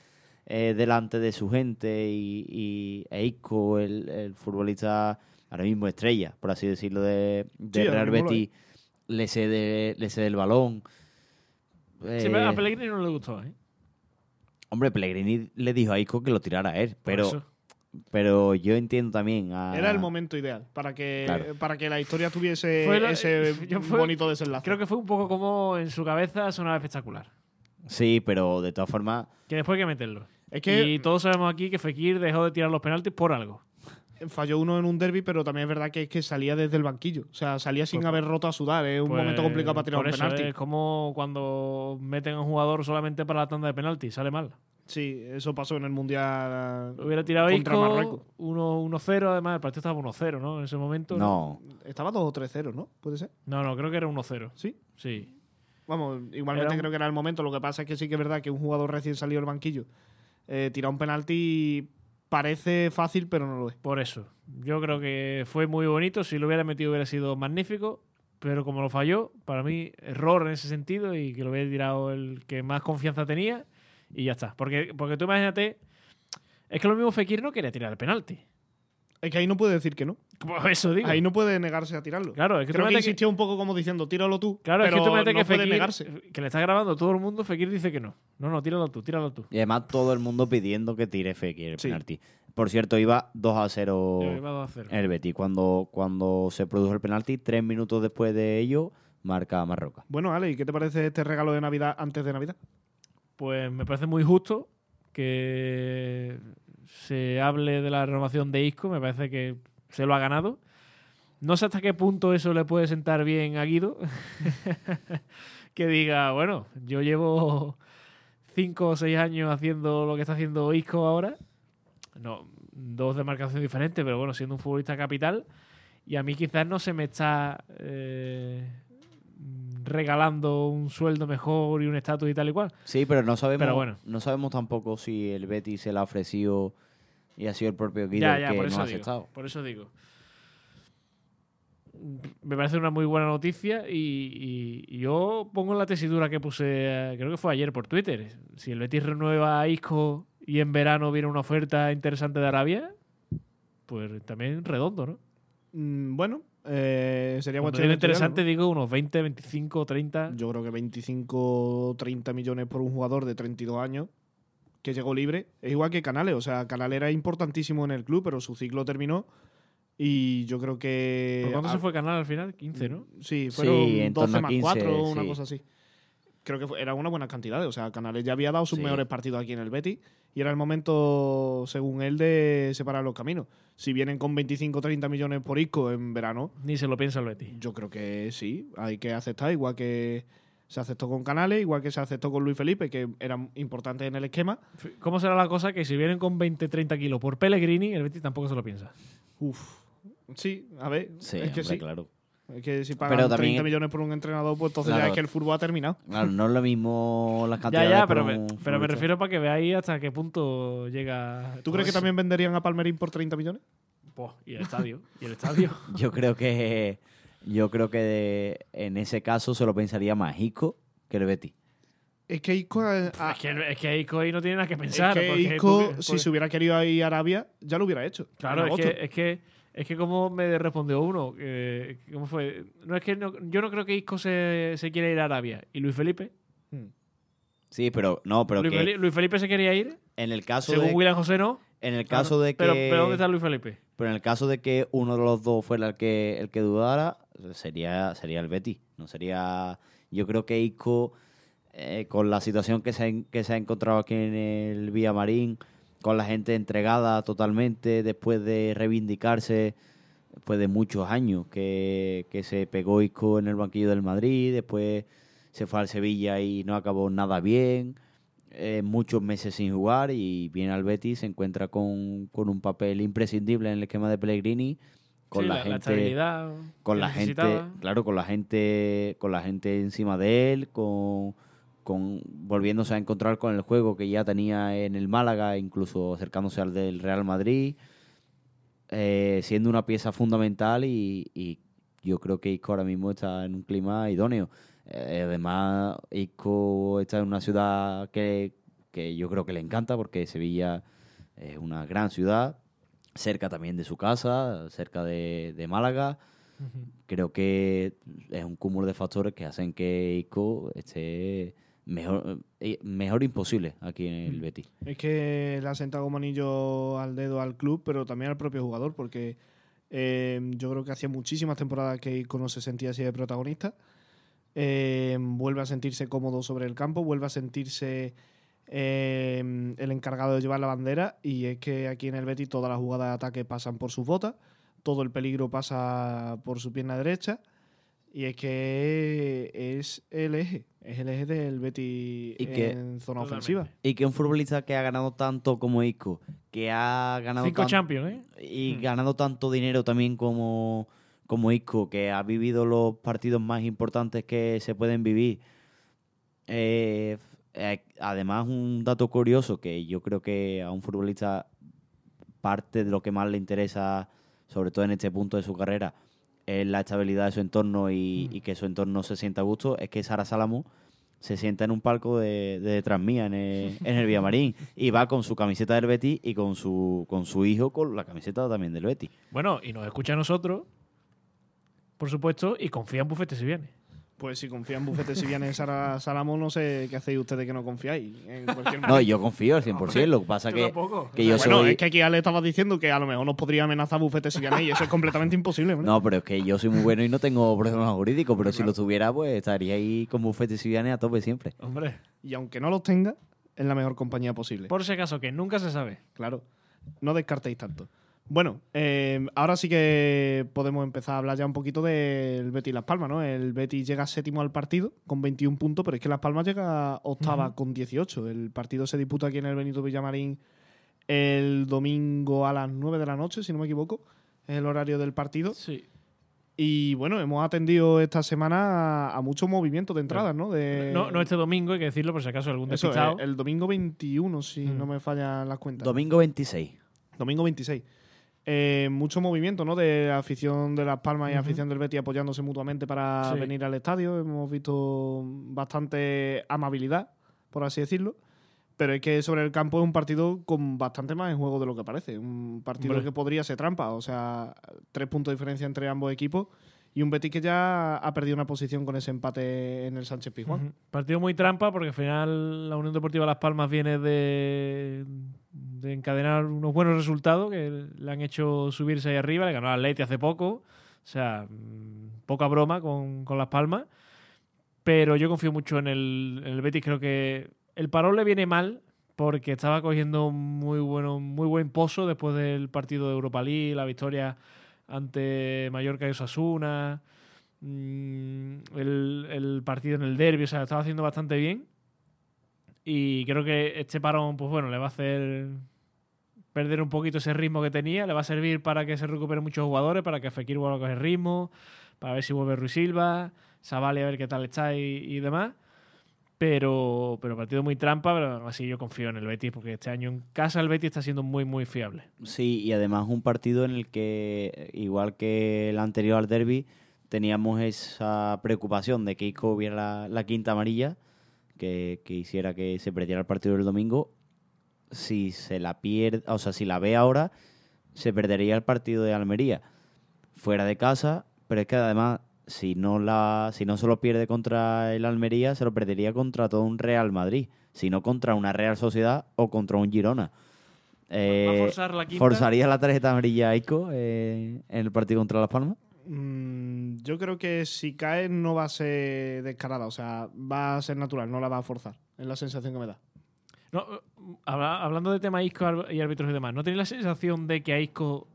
Speaker 2: eh, delante de su gente y, y e el, el futbolista ahora mismo estrella, por así decirlo, de, de
Speaker 1: Sí,
Speaker 2: Real Betis, le cede, le cede el balón.
Speaker 3: Sí, pero a
Speaker 2: Eh,
Speaker 3: Pellegrini no le gustó, ¿eh?
Speaker 2: Hombre, Pellegrini le dijo a Isco que lo tirara a él, pero, pero yo entiendo también a...
Speaker 1: Era el momento ideal para que,
Speaker 2: Claro.
Speaker 1: para que la historia tuviese
Speaker 3: Fue la-
Speaker 1: ese
Speaker 3: yo fue-
Speaker 1: bonito desenlace.
Speaker 3: Creo que fue un poco como en su cabeza sonaba espectacular.
Speaker 2: Sí, pero de todas formas,
Speaker 3: Que después hay que meterlo.
Speaker 1: es que
Speaker 3: Y todos sabemos aquí que Fekir dejó de tirar los penaltis por algo.
Speaker 1: Falló uno en un derby, pero también es verdad que es que salía desde el banquillo. O sea, salía sin
Speaker 3: Pues-
Speaker 1: haber roto a sudar. Es un
Speaker 3: Pues,
Speaker 1: momento complicado para tirar un penalti.
Speaker 3: Es como cuando meten a un jugador solamente para la tanda de penaltis, sale mal.
Speaker 1: Sí, eso pasó en el Mundial.
Speaker 3: Hubiera tirado
Speaker 1: Contra
Speaker 3: Isco
Speaker 1: Marruecos.
Speaker 3: 1 1-0, además el partido estaba 1-0, ¿no? En ese momento.
Speaker 2: no.
Speaker 1: Estaba 2 o 3-0, ¿no? ¿Puede ser?
Speaker 3: No, no, creo que era 1-0.
Speaker 1: Sí.
Speaker 3: Sí.
Speaker 1: Vamos, igualmente
Speaker 3: un-
Speaker 1: creo que era el momento. Lo que pasa es que sí que es verdad que un jugador recién salido del banquillo eh, tira un penalti parece fácil, pero no lo es.
Speaker 3: Por eso. Yo creo que fue muy bonito. Si lo hubiera metido hubiera sido magnífico. Pero como lo falló, para mí, error en ese sentido y que lo hubiera tirado el que más confianza tenía y ya está. Porque, porque tú imagínate, es que lo mismo Fekir no quería tirar el penalti.
Speaker 1: Es que ahí no puede decir que no.
Speaker 3: Eso digo.
Speaker 1: Ahí no puede negarse a tirarlo.
Speaker 3: Claro, es que tú
Speaker 1: Creo que insistió un poco como diciendo, tíralo tú.
Speaker 3: Claro,
Speaker 1: pero
Speaker 3: es que tú
Speaker 1: no
Speaker 3: que
Speaker 1: puede
Speaker 3: Fekir,
Speaker 1: negarse.
Speaker 3: que le está grabando todo el mundo, Fekir dice que no. No, no, tíralo tú, tíralo tú.
Speaker 2: Y además todo el mundo pidiendo que tire Fekir el
Speaker 1: Sí.
Speaker 2: penalti. Por cierto, iba 2 a 0
Speaker 3: Yo iba a 2 a 0.
Speaker 2: el Betis. Cuando, cuando se produjo el penalti, tres minutos después de ello, marca Marroca.
Speaker 1: Bueno, Ale, ¿y qué te parece este regalo de Navidad antes de Navidad?
Speaker 3: Pues me parece muy justo que se hable de la renovación de Isco. Me parece que se lo ha ganado. No sé hasta qué punto eso le puede sentar bien a Guido. que diga, bueno, yo llevo cinco o seis años haciendo lo que está haciendo Isco ahora. No, dos demarcaciones diferentes, pero bueno, siendo un futbolista capital. Y a mí quizás no se me está eh, regalando un sueldo mejor y un estatus y tal y cual.
Speaker 2: Sí, pero no sabemos,
Speaker 3: Pero bueno.
Speaker 2: no sabemos tampoco si el Betis se la ha ofrecido y ha sido el propio Guido
Speaker 3: Ya, ya,
Speaker 2: que
Speaker 3: por
Speaker 2: no
Speaker 3: eso
Speaker 2: ha
Speaker 3: digo.
Speaker 2: aceptado.
Speaker 3: Por eso digo. Me parece una muy buena noticia y, y- y yo pongo la tesitura que puse, creo que fue ayer por Twitter. Si el Betis renueva a Isco y en verano viene una oferta interesante de Arabia, pues también redondo, ¿no?
Speaker 1: Mm, bueno, eh, sería
Speaker 3: Cuando
Speaker 1: de estudiarlo,
Speaker 3: interesante digo unos 20, 25, 30.
Speaker 1: ¿no? Yo creo que 25 30 millones por un jugador de 32 años que llegó libre. Es igual que Canales. O sea, Canales era importantísimo en el club, pero su ciclo terminó. Y yo creo que.
Speaker 3: ¿Por cuánto
Speaker 1: ah,
Speaker 3: se fue Canal al final? 15, ¿no?
Speaker 1: Sí, fueron
Speaker 2: Sí, en
Speaker 1: 12
Speaker 2: torno a
Speaker 1: más
Speaker 2: 15,
Speaker 1: 4 o una
Speaker 2: sí.
Speaker 1: cosa así. Creo que fue- era una buena cantidad. O sea, Canales ya había dado sus
Speaker 2: Sí.
Speaker 1: mejores partidos aquí en el Betis y era el momento, según él, de separar los caminos. Si vienen con 25 30 millones por Isco en verano,
Speaker 3: Ni se lo piensa el Betis.
Speaker 1: yo creo que sí, hay que aceptar, igual que se aceptó con Canales, igual que se aceptó con Luis Felipe, que eran importantes en el esquema.
Speaker 3: ¿Cómo será la cosa que si vienen con 20, 30 kilos por Pellegrini, el Betis tampoco se lo piensa?
Speaker 1: Uf. Sí, a ver,
Speaker 2: Sí,
Speaker 1: es que
Speaker 2: hombre,
Speaker 1: sí.
Speaker 2: claro.
Speaker 1: Es que si pagan
Speaker 2: Pero también-
Speaker 1: 30 millones por un entrenador, pues entonces ya es que el fútbol ha terminado.
Speaker 2: Claro, no es lo mismo las
Speaker 3: Ya,
Speaker 2: cantidades.
Speaker 3: ya,
Speaker 2: por
Speaker 3: pero,
Speaker 2: un
Speaker 3: me, pero me
Speaker 2: futbolista.
Speaker 3: refiero para que veáis hasta qué punto llega.
Speaker 1: ¿Tú crees que también venderían a Palmerín por 30 millones?
Speaker 3: Buah, y el estadio. y el estadio.
Speaker 2: Yo creo que yo creo que de- en ese caso se lo pensaría más Isco que el Betis.
Speaker 1: Es que Isco, eh, ah,
Speaker 3: es, que, es que Isco ahí no tiene nada que pensar.
Speaker 1: es que
Speaker 3: porque
Speaker 1: Isco,
Speaker 3: tú que-
Speaker 1: si se hubiera querido ir a Arabia, ya lo hubiera hecho.
Speaker 3: Claro, es que, es que es que como me respondió uno, ¿cómo fue? No es que no- yo no creo que Isco se, se quiera ir a Arabia. ¿Y Luis Felipe?
Speaker 1: Hmm.
Speaker 2: Sí, pero no, pero
Speaker 3: Luis,
Speaker 2: que
Speaker 3: Felipe Luis Felipe se quería ir,
Speaker 2: en el caso
Speaker 3: según
Speaker 2: de
Speaker 3: William José no.
Speaker 2: en el
Speaker 3: Claro.
Speaker 2: caso de que
Speaker 3: pero, pero ¿dónde está Luis Felipe?
Speaker 2: pero en el caso de que uno de los dos fuera el que el que dudara, sería sería el Betis, no sería yo creo que Isco eh, con la situación que se, que se ha encontrado aquí en el Villamarín, con la gente entregada totalmente después de reivindicarse, después de muchos años que, que se pegó Isco en el banquillo del Madrid, después se fue al Sevilla y no acabó nada bien, eh, muchos meses sin jugar y viene al Betis, se encuentra con, con un papel imprescindible en el esquema de Pellegrini, con
Speaker 3: Sí,
Speaker 2: la,
Speaker 3: la,
Speaker 2: gente
Speaker 3: estabilidad
Speaker 2: con la gente claro con la gente con la gente encima de él con con volviéndose a encontrar con el juego que ya tenía en el Málaga incluso acercándose al del Real Madrid eh, siendo una pieza fundamental y, y yo creo que Isco ahora mismo está en un clima idóneo. Eh, además Isco está en una ciudad que, que yo creo que le encanta porque Sevilla es una gran ciudad cerca también de su casa cerca de, de Málaga. Creo que es un cúmulo de factores que hacen que Isco esté mejor, eh, mejor imposible aquí en el
Speaker 1: Mm.
Speaker 2: Betis.
Speaker 1: Es que le ha sentado como anillo al dedo al club, pero también al propio jugador, porque eh, yo creo que hacía muchísimas temporadas que Isco no se sentía así de protagonista. Eh, vuelve a sentirse cómodo sobre el campo, vuelve a sentirse eh, el encargado de llevar la bandera, y es que aquí en el Betis todas las jugadas de ataque pasan por sus botas, todo el peligro pasa por su pierna derecha. Y es que es el eje, es el eje del Betis
Speaker 2: Y que-
Speaker 1: en zona
Speaker 3: Totalmente.
Speaker 1: ofensiva.
Speaker 2: Y que un futbolista que ha ganado tanto como Isco, que ha ganado
Speaker 3: Cinco Champions, ¿eh?
Speaker 2: y
Speaker 3: Mm.
Speaker 2: ganado tanto dinero también como, como Isco, que ha vivido los partidos más importantes que se pueden vivir. Eh, eh, además, un dato curioso que yo creo que a un futbolista parte de lo que más le interesa, sobre todo en este punto de su carrera, es la estabilidad de su entorno y,
Speaker 3: Mm.
Speaker 2: y que su entorno se sienta a gusto, es que Sara Salamo se sienta en un palco de, de detrás mía en el, en el Villamarín y va con su camiseta del Betis y con su, con su hijo con la camiseta también del Betis.
Speaker 3: Bueno, y nos escucha a nosotros, por supuesto, y confía en Bufete si viene.
Speaker 1: Pues si confían en Bufete, si viene Sara Salamo, no sé qué hacéis ustedes que no confiáis. En cualquier
Speaker 2: No, yo confío al 100%, lo que pasa que, que yo
Speaker 1: bueno,
Speaker 2: soy...
Speaker 1: es que aquí Ale estaba diciendo que a lo mejor nos podría amenazar Bufete si viene y eso es completamente imposible. ¿no?
Speaker 2: No, pero es que yo soy muy bueno y no tengo problemas jurídicos, pero si
Speaker 1: Claro.
Speaker 2: lo tuviera, pues estaría ahí con bufete Siviane a tope siempre.
Speaker 3: Hombre,
Speaker 1: Y aunque no los tenga, es la mejor compañía posible.
Speaker 3: por si acaso, que nunca se sabe.
Speaker 1: Claro, no descartéis tanto. Bueno, eh, ahora sí que podemos empezar a hablar ya un poquito del Betis Las Palmas, ¿no? El Betis llega séptimo al partido con 21 puntos, pero es que Las Palmas llega octava con 18. El partido se disputa aquí en el Benito Villamarín el domingo a las 9 de la noche, si no me equivoco. Es el horario del partido.
Speaker 3: Sí.
Speaker 1: Y bueno, hemos atendido esta semana a, a muchos movimientos de entradas, ¿no? De,
Speaker 3: No, no este domingo, hay que decirlo por si acaso algún
Speaker 1: Eso,
Speaker 3: despistado.
Speaker 1: el, el domingo 21, si
Speaker 3: Mm.
Speaker 1: no me fallan las cuentas.
Speaker 2: Domingo 26.
Speaker 1: Domingo 26. Eh, mucho movimiento, ¿no? De la afición de Las Palmas y afición del Betis apoyándose mutuamente para
Speaker 3: Sí.
Speaker 1: venir al estadio. Hemos visto bastante amabilidad, por así decirlo. Pero es que sobre el campo es un partido con bastante más en juego de lo que parece. Un partido
Speaker 3: Hombre.
Speaker 1: que podría ser trampa. O sea, tres puntos de diferencia entre ambos equipos. Y un Betis que ya ha perdido una posición con ese empate en el Sánchez Pizjuán.
Speaker 3: Partido muy trampa porque al final la Unión Deportiva Las Palmas viene de, de encadenar unos buenos resultados que le han hecho subirse ahí arriba. Le ganó al Atleti hace poco. O sea, mm, poca broma con, con Las Palmas. Pero yo confío mucho en el, en el Betis. Creo que el parón le viene mal porque estaba cogiendo muy bueno, muy buen pozo después del partido de Europa League, la victoria ante Mallorca y Osasuna, mm, el, el partido en el derby, o sea, estaba haciendo bastante bien. Y creo que este parón, pues bueno, le va a hacer perder un poquito ese ritmo que tenía, le va a servir para que se recuperen muchos jugadores, para que Fekir vuelva a coger ritmo, para ver si vuelve Ruiz Silva, Savali a ver qué tal está y, demás. Pero, pero partido muy trampa, pero así yo confío en el Betis, porque este año en casa el Betis está siendo muy, muy fiable.
Speaker 2: Sí, y además un partido en el que, igual que el anterior al derby, teníamos esa preocupación de que Isco hubiera la quinta amarilla, que, que hiciera que se perdiera el partido del domingo. Si se la pierde, o sea, si la ve ahora, se perdería el partido de Almería fuera de casa, pero es que además si no la si no se lo pierde contra el Almería, se lo perdería contra todo un Real Madrid, sino contra una Real Sociedad o contra un Girona.
Speaker 3: ¿Va a
Speaker 2: Eh,
Speaker 3: forzar la quinta?
Speaker 2: ¿Forzaría la tarjeta amarilla a Ico eh, en el partido contra Las Palmas?
Speaker 1: Mm, yo creo que si cae no va a ser descarada, o sea, va a ser natural, no la va a forzar. Es la sensación que me da.
Speaker 3: No, eh, habla- hablando de tema Isco y árbitros y demás, ¿no tenéis la sensación de que a Isco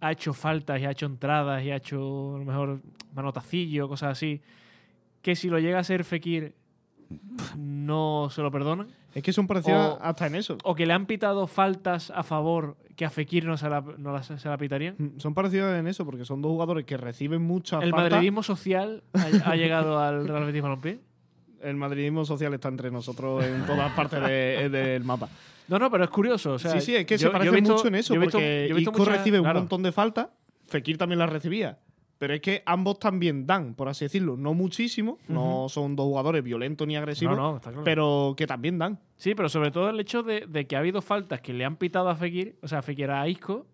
Speaker 3: ha hecho faltas y ha hecho entradas y ha hecho a lo mejor manotacillo, cosas así, que si lo llega a ser Fekir no se lo perdonan?
Speaker 1: Es que son parecidas hasta en eso.
Speaker 3: ¿O que le han pitado faltas a favor que a Fekir no se la, no las- se la pitarían?
Speaker 1: Mm, Son parecidas en eso, porque son dos jugadores que reciben muchas
Speaker 3: ¿El
Speaker 1: faltas.
Speaker 3: madridismo social ha, ha llegado al Real Betis Balompié?
Speaker 1: El madridismo social está entre nosotros en todas partes de- del mapa.
Speaker 3: No, no, pero es curioso. o sea,
Speaker 1: sí, sí, es que
Speaker 3: yo-
Speaker 1: se parece
Speaker 3: visto-
Speaker 1: mucho en eso,
Speaker 3: yo visto-
Speaker 1: porque
Speaker 3: yo
Speaker 1: Isco recibe
Speaker 3: claro.
Speaker 1: un montón de faltas, Fekir también las recibía. Pero es que ambos también dan, por así decirlo. No muchísimo, no son dos jugadores violentos ni agresivos,
Speaker 3: No, no, claro.
Speaker 1: pero que también dan.
Speaker 3: Sí, pero sobre todo el hecho de, de que ha habido faltas que le han pitado a Fekir, o sea, a Fekir a Isco,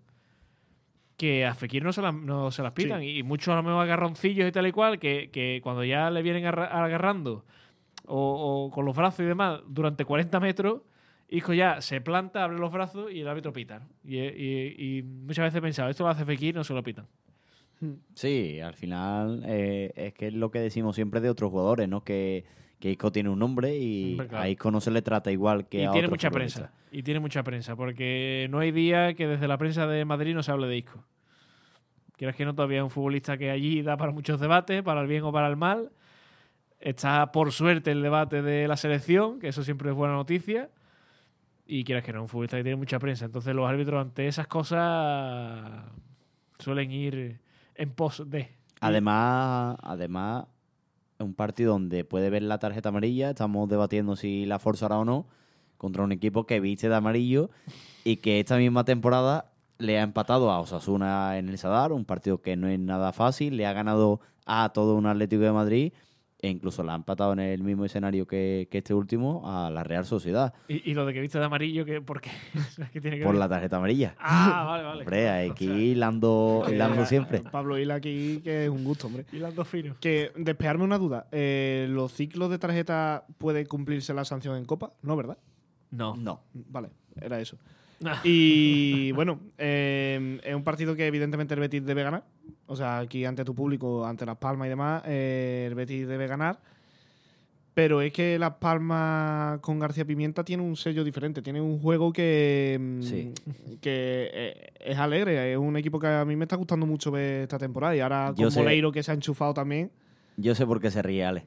Speaker 3: que a Fekir no se, las- no se las pitan. Y muchos a lo mejor agarroncillos y tal y cual, que, que cuando ya le vienen agarra- agarrando o, o con los brazos y demás durante 40 metros, Isco ya se planta, abre los brazos y el árbitro pita. ¿no? Y, y- y muchas veces he pensado, esto lo hace Fekir, no se lo pitan.
Speaker 2: Sí, al final eh, es que es lo que decimos siempre de otros jugadores, ¿no? Que, que Isco tiene un nombre y
Speaker 3: claro.
Speaker 2: a Isco no se le trata igual que
Speaker 3: y
Speaker 2: a
Speaker 3: tiene
Speaker 2: otros
Speaker 3: mucha prensa. Y tiene mucha prensa, porque no hay día que desde la prensa de Madrid no se hable de Isco. Quieras que no, todavía es un futbolista que allí da para muchos debates, para el bien o para el mal. Está, por suerte, el debate de la selección, que eso siempre es buena noticia. Y quieras que no, un futbolista que tiene mucha prensa. Entonces los árbitros ante esas cosas suelen ir en pos de.
Speaker 2: Además, además, es un partido donde puede ver la tarjeta amarilla. Estamos debatiendo si la forzará o no contra un equipo que viste de amarillo y que esta misma temporada le ha empatado a Osasuna en el Sadar, un partido que no es nada fácil. Le ha ganado a todo un Atlético de Madrid e incluso la ha empatado en el mismo escenario que, que este último a la Real Sociedad
Speaker 3: Y, y lo de que viste de amarillo, que ¿por qué? ¿Qué tiene que
Speaker 2: por
Speaker 3: ver?
Speaker 2: la tarjeta amarilla.
Speaker 3: Ah, vale, vale.
Speaker 2: Hombre,
Speaker 3: O
Speaker 2: aquí
Speaker 3: sea,
Speaker 2: hilando, hilando siempre.
Speaker 1: Pablo Hila aquí, que es un gusto, hombre.
Speaker 3: hilando fino.
Speaker 1: Que despejarme una duda. eh, ¿Los ciclos de tarjeta puede cumplirse la sanción en Copa? No, ¿verdad?
Speaker 3: No.
Speaker 2: No.
Speaker 1: Vale, era eso. Y bueno, eh, es un partido que evidentemente el Betis debe ganar. O sea, aquí ante tu público, ante Las Palmas y demás, eh, el Betis debe ganar. Pero es que Las Palmas con García Pimienta tiene un sello diferente. Tiene un juego que, mm,
Speaker 2: Sí.
Speaker 1: que eh, es alegre. Es un equipo que a mí me está gustando mucho ver esta temporada. Y ahora con Moleiro que se ha enchufado también.
Speaker 2: Yo sé por qué se ríe, Ale.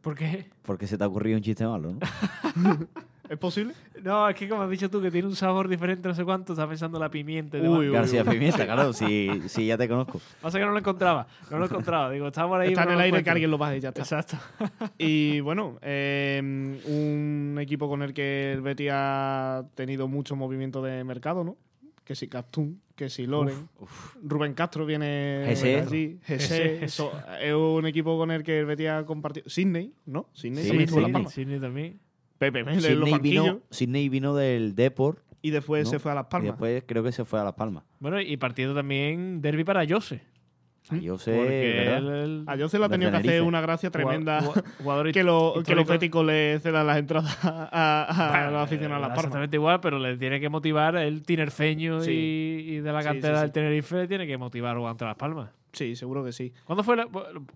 Speaker 3: ¿Por qué?
Speaker 2: Porque se te ha ocurrido un chiste malo, ¿no?
Speaker 1: ¿Es posible?
Speaker 3: No, es que como has dicho tú, que tiene un sabor diferente, no sé cuánto, estás pensando en la pimienta.
Speaker 1: Uy, uy.
Speaker 2: García Pimienta, claro, sí, sí, ya te conozco.
Speaker 3: Pasa que no lo encontraba. No lo encontraba. Digo, está por ahí.
Speaker 1: Está en el aire que alguien lo baje y ya está.
Speaker 3: Exacto.
Speaker 1: Y bueno, eh, un equipo con el que el Betis ha tenido mucho movimiento de mercado, ¿no? Que si Castún, que si Loren, Rubén Castro viene
Speaker 2: Jesse.
Speaker 1: de allí, Jesse,
Speaker 3: Jesse.
Speaker 1: eso, es un equipo con el que el Betis ha compartido. Sydney, ¿no? Sydney
Speaker 2: Sí,
Speaker 1: también Palmas.
Speaker 3: Sidney también.
Speaker 1: Pepe Mel en los
Speaker 2: vino, Sidney vino del Deport
Speaker 1: y después
Speaker 2: ¿no?
Speaker 1: se fue a Las
Speaker 2: y
Speaker 1: Palmas.
Speaker 2: después creo que se fue a Las Palmas.
Speaker 3: Bueno, y partido también derby para Jose.
Speaker 2: Yo sé,
Speaker 3: Porque
Speaker 2: ¿verdad?
Speaker 3: él, él-
Speaker 1: A Jose le ha
Speaker 2: De
Speaker 1: tenido que hacer una gracia tremenda
Speaker 3: jugado- jugador
Speaker 1: que, lo- que los béticos le cedan las entradas a, a
Speaker 3: Bueno,
Speaker 1: los aficionados a Las Palmas.
Speaker 3: Exactamente igual, pero le tiene que motivar el tinerfeño
Speaker 1: Sí.
Speaker 3: y, y de la cantera
Speaker 1: sí, sí.
Speaker 3: del Tenerife le tiene que motivar jugar contra Las Palmas.
Speaker 1: Sí, seguro que sí.
Speaker 3: ¿Cuándo fue la-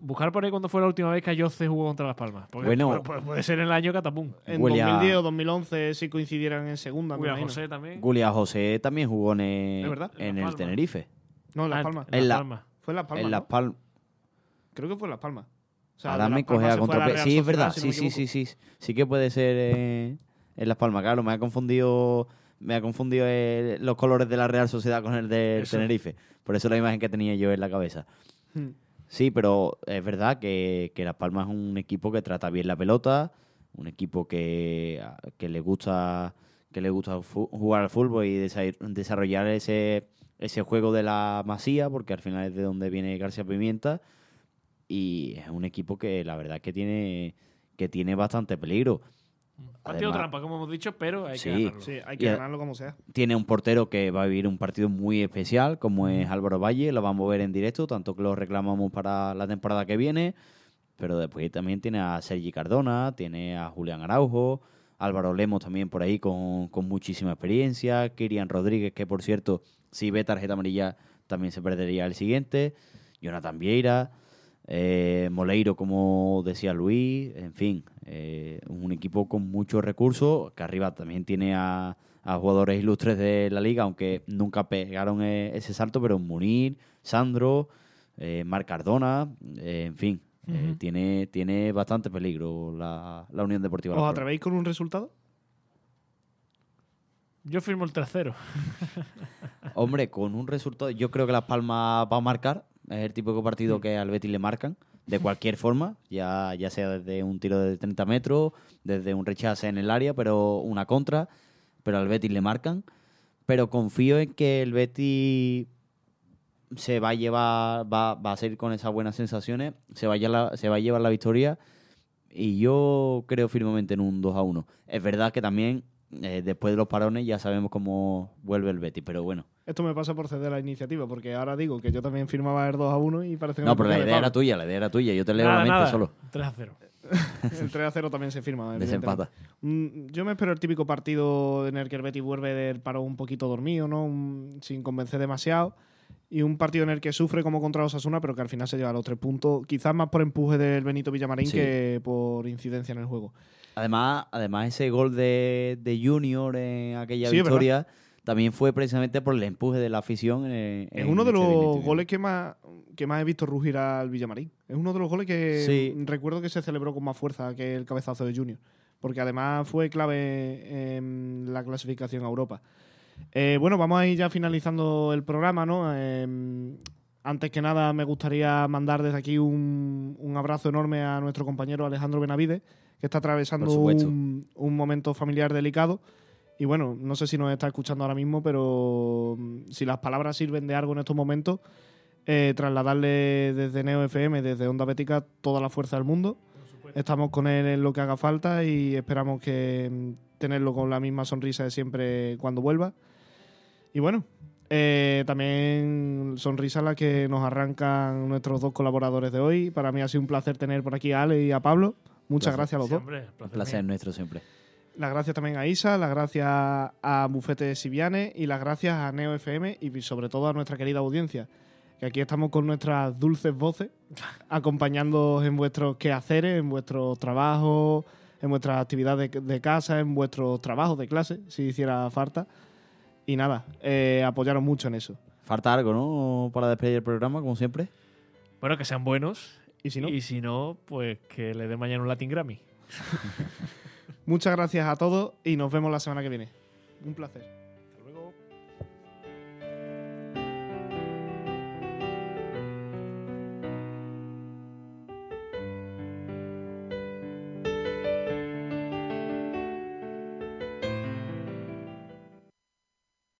Speaker 3: buscar por ahí cuándo fue la última vez que Jose jugó contra Las Palmas? Porque
Speaker 2: Bueno.
Speaker 3: puede, ser en el año Catapum.
Speaker 1: En
Speaker 2: Huele a-
Speaker 1: 2010 o 2011 si coincidieran en segunda, imagino.
Speaker 3: José también.
Speaker 2: Gulia José también jugó en el,
Speaker 1: ¿Es verdad?
Speaker 2: en
Speaker 3: En
Speaker 2: el. Tenerife.
Speaker 1: No, en Las
Speaker 3: Ah,
Speaker 1: Palmas.
Speaker 3: en
Speaker 2: En
Speaker 3: Las
Speaker 2: la-
Speaker 3: Palmas.
Speaker 1: Fue en Las Palmas.
Speaker 2: en Las
Speaker 1: ¿no?
Speaker 2: Palmas.
Speaker 1: Creo que fue en Las Palmas. O sea,
Speaker 2: Ahora me coge a.
Speaker 1: Real
Speaker 2: Sí, es verdad.
Speaker 1: si
Speaker 2: Sí, sí, sí, sí. Sí que puede ser eh, en Las Palmas. Claro, me ha confundido me ha confundido eh, los colores de la Real Sociedad con el del
Speaker 3: Eso.
Speaker 2: Tenerife. Por eso la imagen que tenía yo en la cabeza.
Speaker 1: Hmm.
Speaker 2: Sí, pero es verdad que, que Las Palmas es un equipo que trata bien la pelota, un equipo que, que le gusta que le gusta jugar al fútbol y desa- desarrollar ese, ese juego de la masía, porque al final es de donde viene García Pimienta. Y es un equipo que la verdad que tiene, que tiene bastante peligro.
Speaker 3: Partido
Speaker 2: Además-
Speaker 3: trampa, como hemos dicho, pero hay
Speaker 2: Sí.
Speaker 3: que ganarlo.
Speaker 1: Sí, hay que
Speaker 2: Y
Speaker 1: ganarlo como sea.
Speaker 2: Tiene un portero que va a vivir un partido muy especial, como es Álvaro Valle, lo vamos a ver en directo, tanto que lo reclamamos para la temporada que viene, pero después también tiene a Sergi Cardona, tiene a Julián Araujo, Álvaro Lemos también por ahí con, con muchísima experiencia, Kirian Rodríguez, que por cierto, si ve tarjeta amarilla, también se perdería el siguiente, Jonathan Vieira, eh, Moleiro, como decía Luis, en fin, eh, un equipo con muchos recursos, que arriba también tiene a, a jugadores ilustres de la liga, aunque nunca pegaron eh, ese salto, pero Munir, Sandro, eh, Marc Cardona, eh, en fin, eh, tiene, tiene bastante peligro la, la Unión Deportiva.
Speaker 1: ¿Os atrevéis con un resultado?
Speaker 3: Yo firmo el tercero.
Speaker 2: Hombre, con un resultado, yo creo que Las Palmas va a marcar. Es el de partido que al Betis le marcan, de cualquier forma, ya, ya sea desde un tiro de 30 metros, desde un rechace en el área, pero una contra, pero al Betis le marcan. Pero confío en que el Betis se va a llevar, va, va a seguir con esas buenas sensaciones, se va, a llevar, se va a llevar la victoria y yo creo firmemente en un 2 a 1. Es verdad que también eh, después de los parones ya sabemos cómo vuelve el Betis, pero bueno.
Speaker 1: Esto me pasa por ceder la iniciativa, porque ahora digo que yo también firmaba el 2 a 1 y parece que
Speaker 2: No, pero la idea era tuya, la idea era tuya. Yo te leo
Speaker 3: Nada,
Speaker 2: la mente
Speaker 3: nada.
Speaker 2: solo.
Speaker 3: 3 a 0.
Speaker 1: El 3 a 0 también se firma.
Speaker 2: Desempata.
Speaker 1: Mm, Yo me espero el típico partido en el que el Betis vuelve del paro un poquito dormido, ¿no? Un- sin convencer demasiado. Y un partido en el que sufre como contra Osasuna, pero que al final se lleva los tres puntos. Quizás más por empuje del Benito Villamarín
Speaker 2: Sí.
Speaker 1: que por incidencia en el juego.
Speaker 2: Además, además ese gol de, de Junior en aquella
Speaker 1: Sí,
Speaker 2: victoria también fue precisamente por el empuje de la afición. En,
Speaker 1: Es uno de
Speaker 2: ese
Speaker 1: los goles que más, que más he visto rugir al Villamarín. Es uno de los goles que
Speaker 2: Sí.
Speaker 1: recuerdo que se celebró con más fuerza que el cabezazo de Junior. Porque además fue clave en la clasificación a Europa. Eh, bueno, vamos a ir ya finalizando el programa, ¿no? Eh, antes que nada, me gustaría mandar desde aquí un, un abrazo enorme a nuestro compañero Alejandro Benavides, que está atravesando un, un momento familiar delicado. Y bueno, no sé si nos está escuchando ahora mismo, pero mm, si las palabras sirven de algo en estos momentos, eh, trasladarle desde Neo FM, desde Onda Bética, toda la fuerza del mundo. Estamos con él en lo que haga falta y esperamos que mm, tenerlo con la misma sonrisa de siempre cuando vuelva. Y bueno, eh, también sonrisa la que nos arrancan nuestros dos colaboradores de hoy. Para mí ha sido un placer tener por aquí a Ale y a Pablo. Muchas
Speaker 2: Placer.
Speaker 1: gracias a los dos.
Speaker 2: Un
Speaker 3: placer
Speaker 2: placer
Speaker 3: mío.
Speaker 2: nuestro siempre.
Speaker 1: Las gracias también a Isa, las gracias a Bufete Siviane y las gracias a Neo FM y sobre todo a nuestra querida audiencia. Que aquí estamos con nuestras dulces voces, acompañándoos en vuestros quehaceres, en vuestros trabajos, en vuestras actividades de, de casa, en vuestros trabajos de clase, si hiciera falta. Y nada, eh, apoyaros mucho en eso.
Speaker 2: Falta algo, ¿no? Para despedir el programa, como siempre.
Speaker 3: Bueno, que sean buenos.
Speaker 1: Y si no,
Speaker 3: Y si no, pues que le den mañana un Latin Grammy.
Speaker 1: Muchas gracias a todos y nos vemos la semana que viene. Un placer.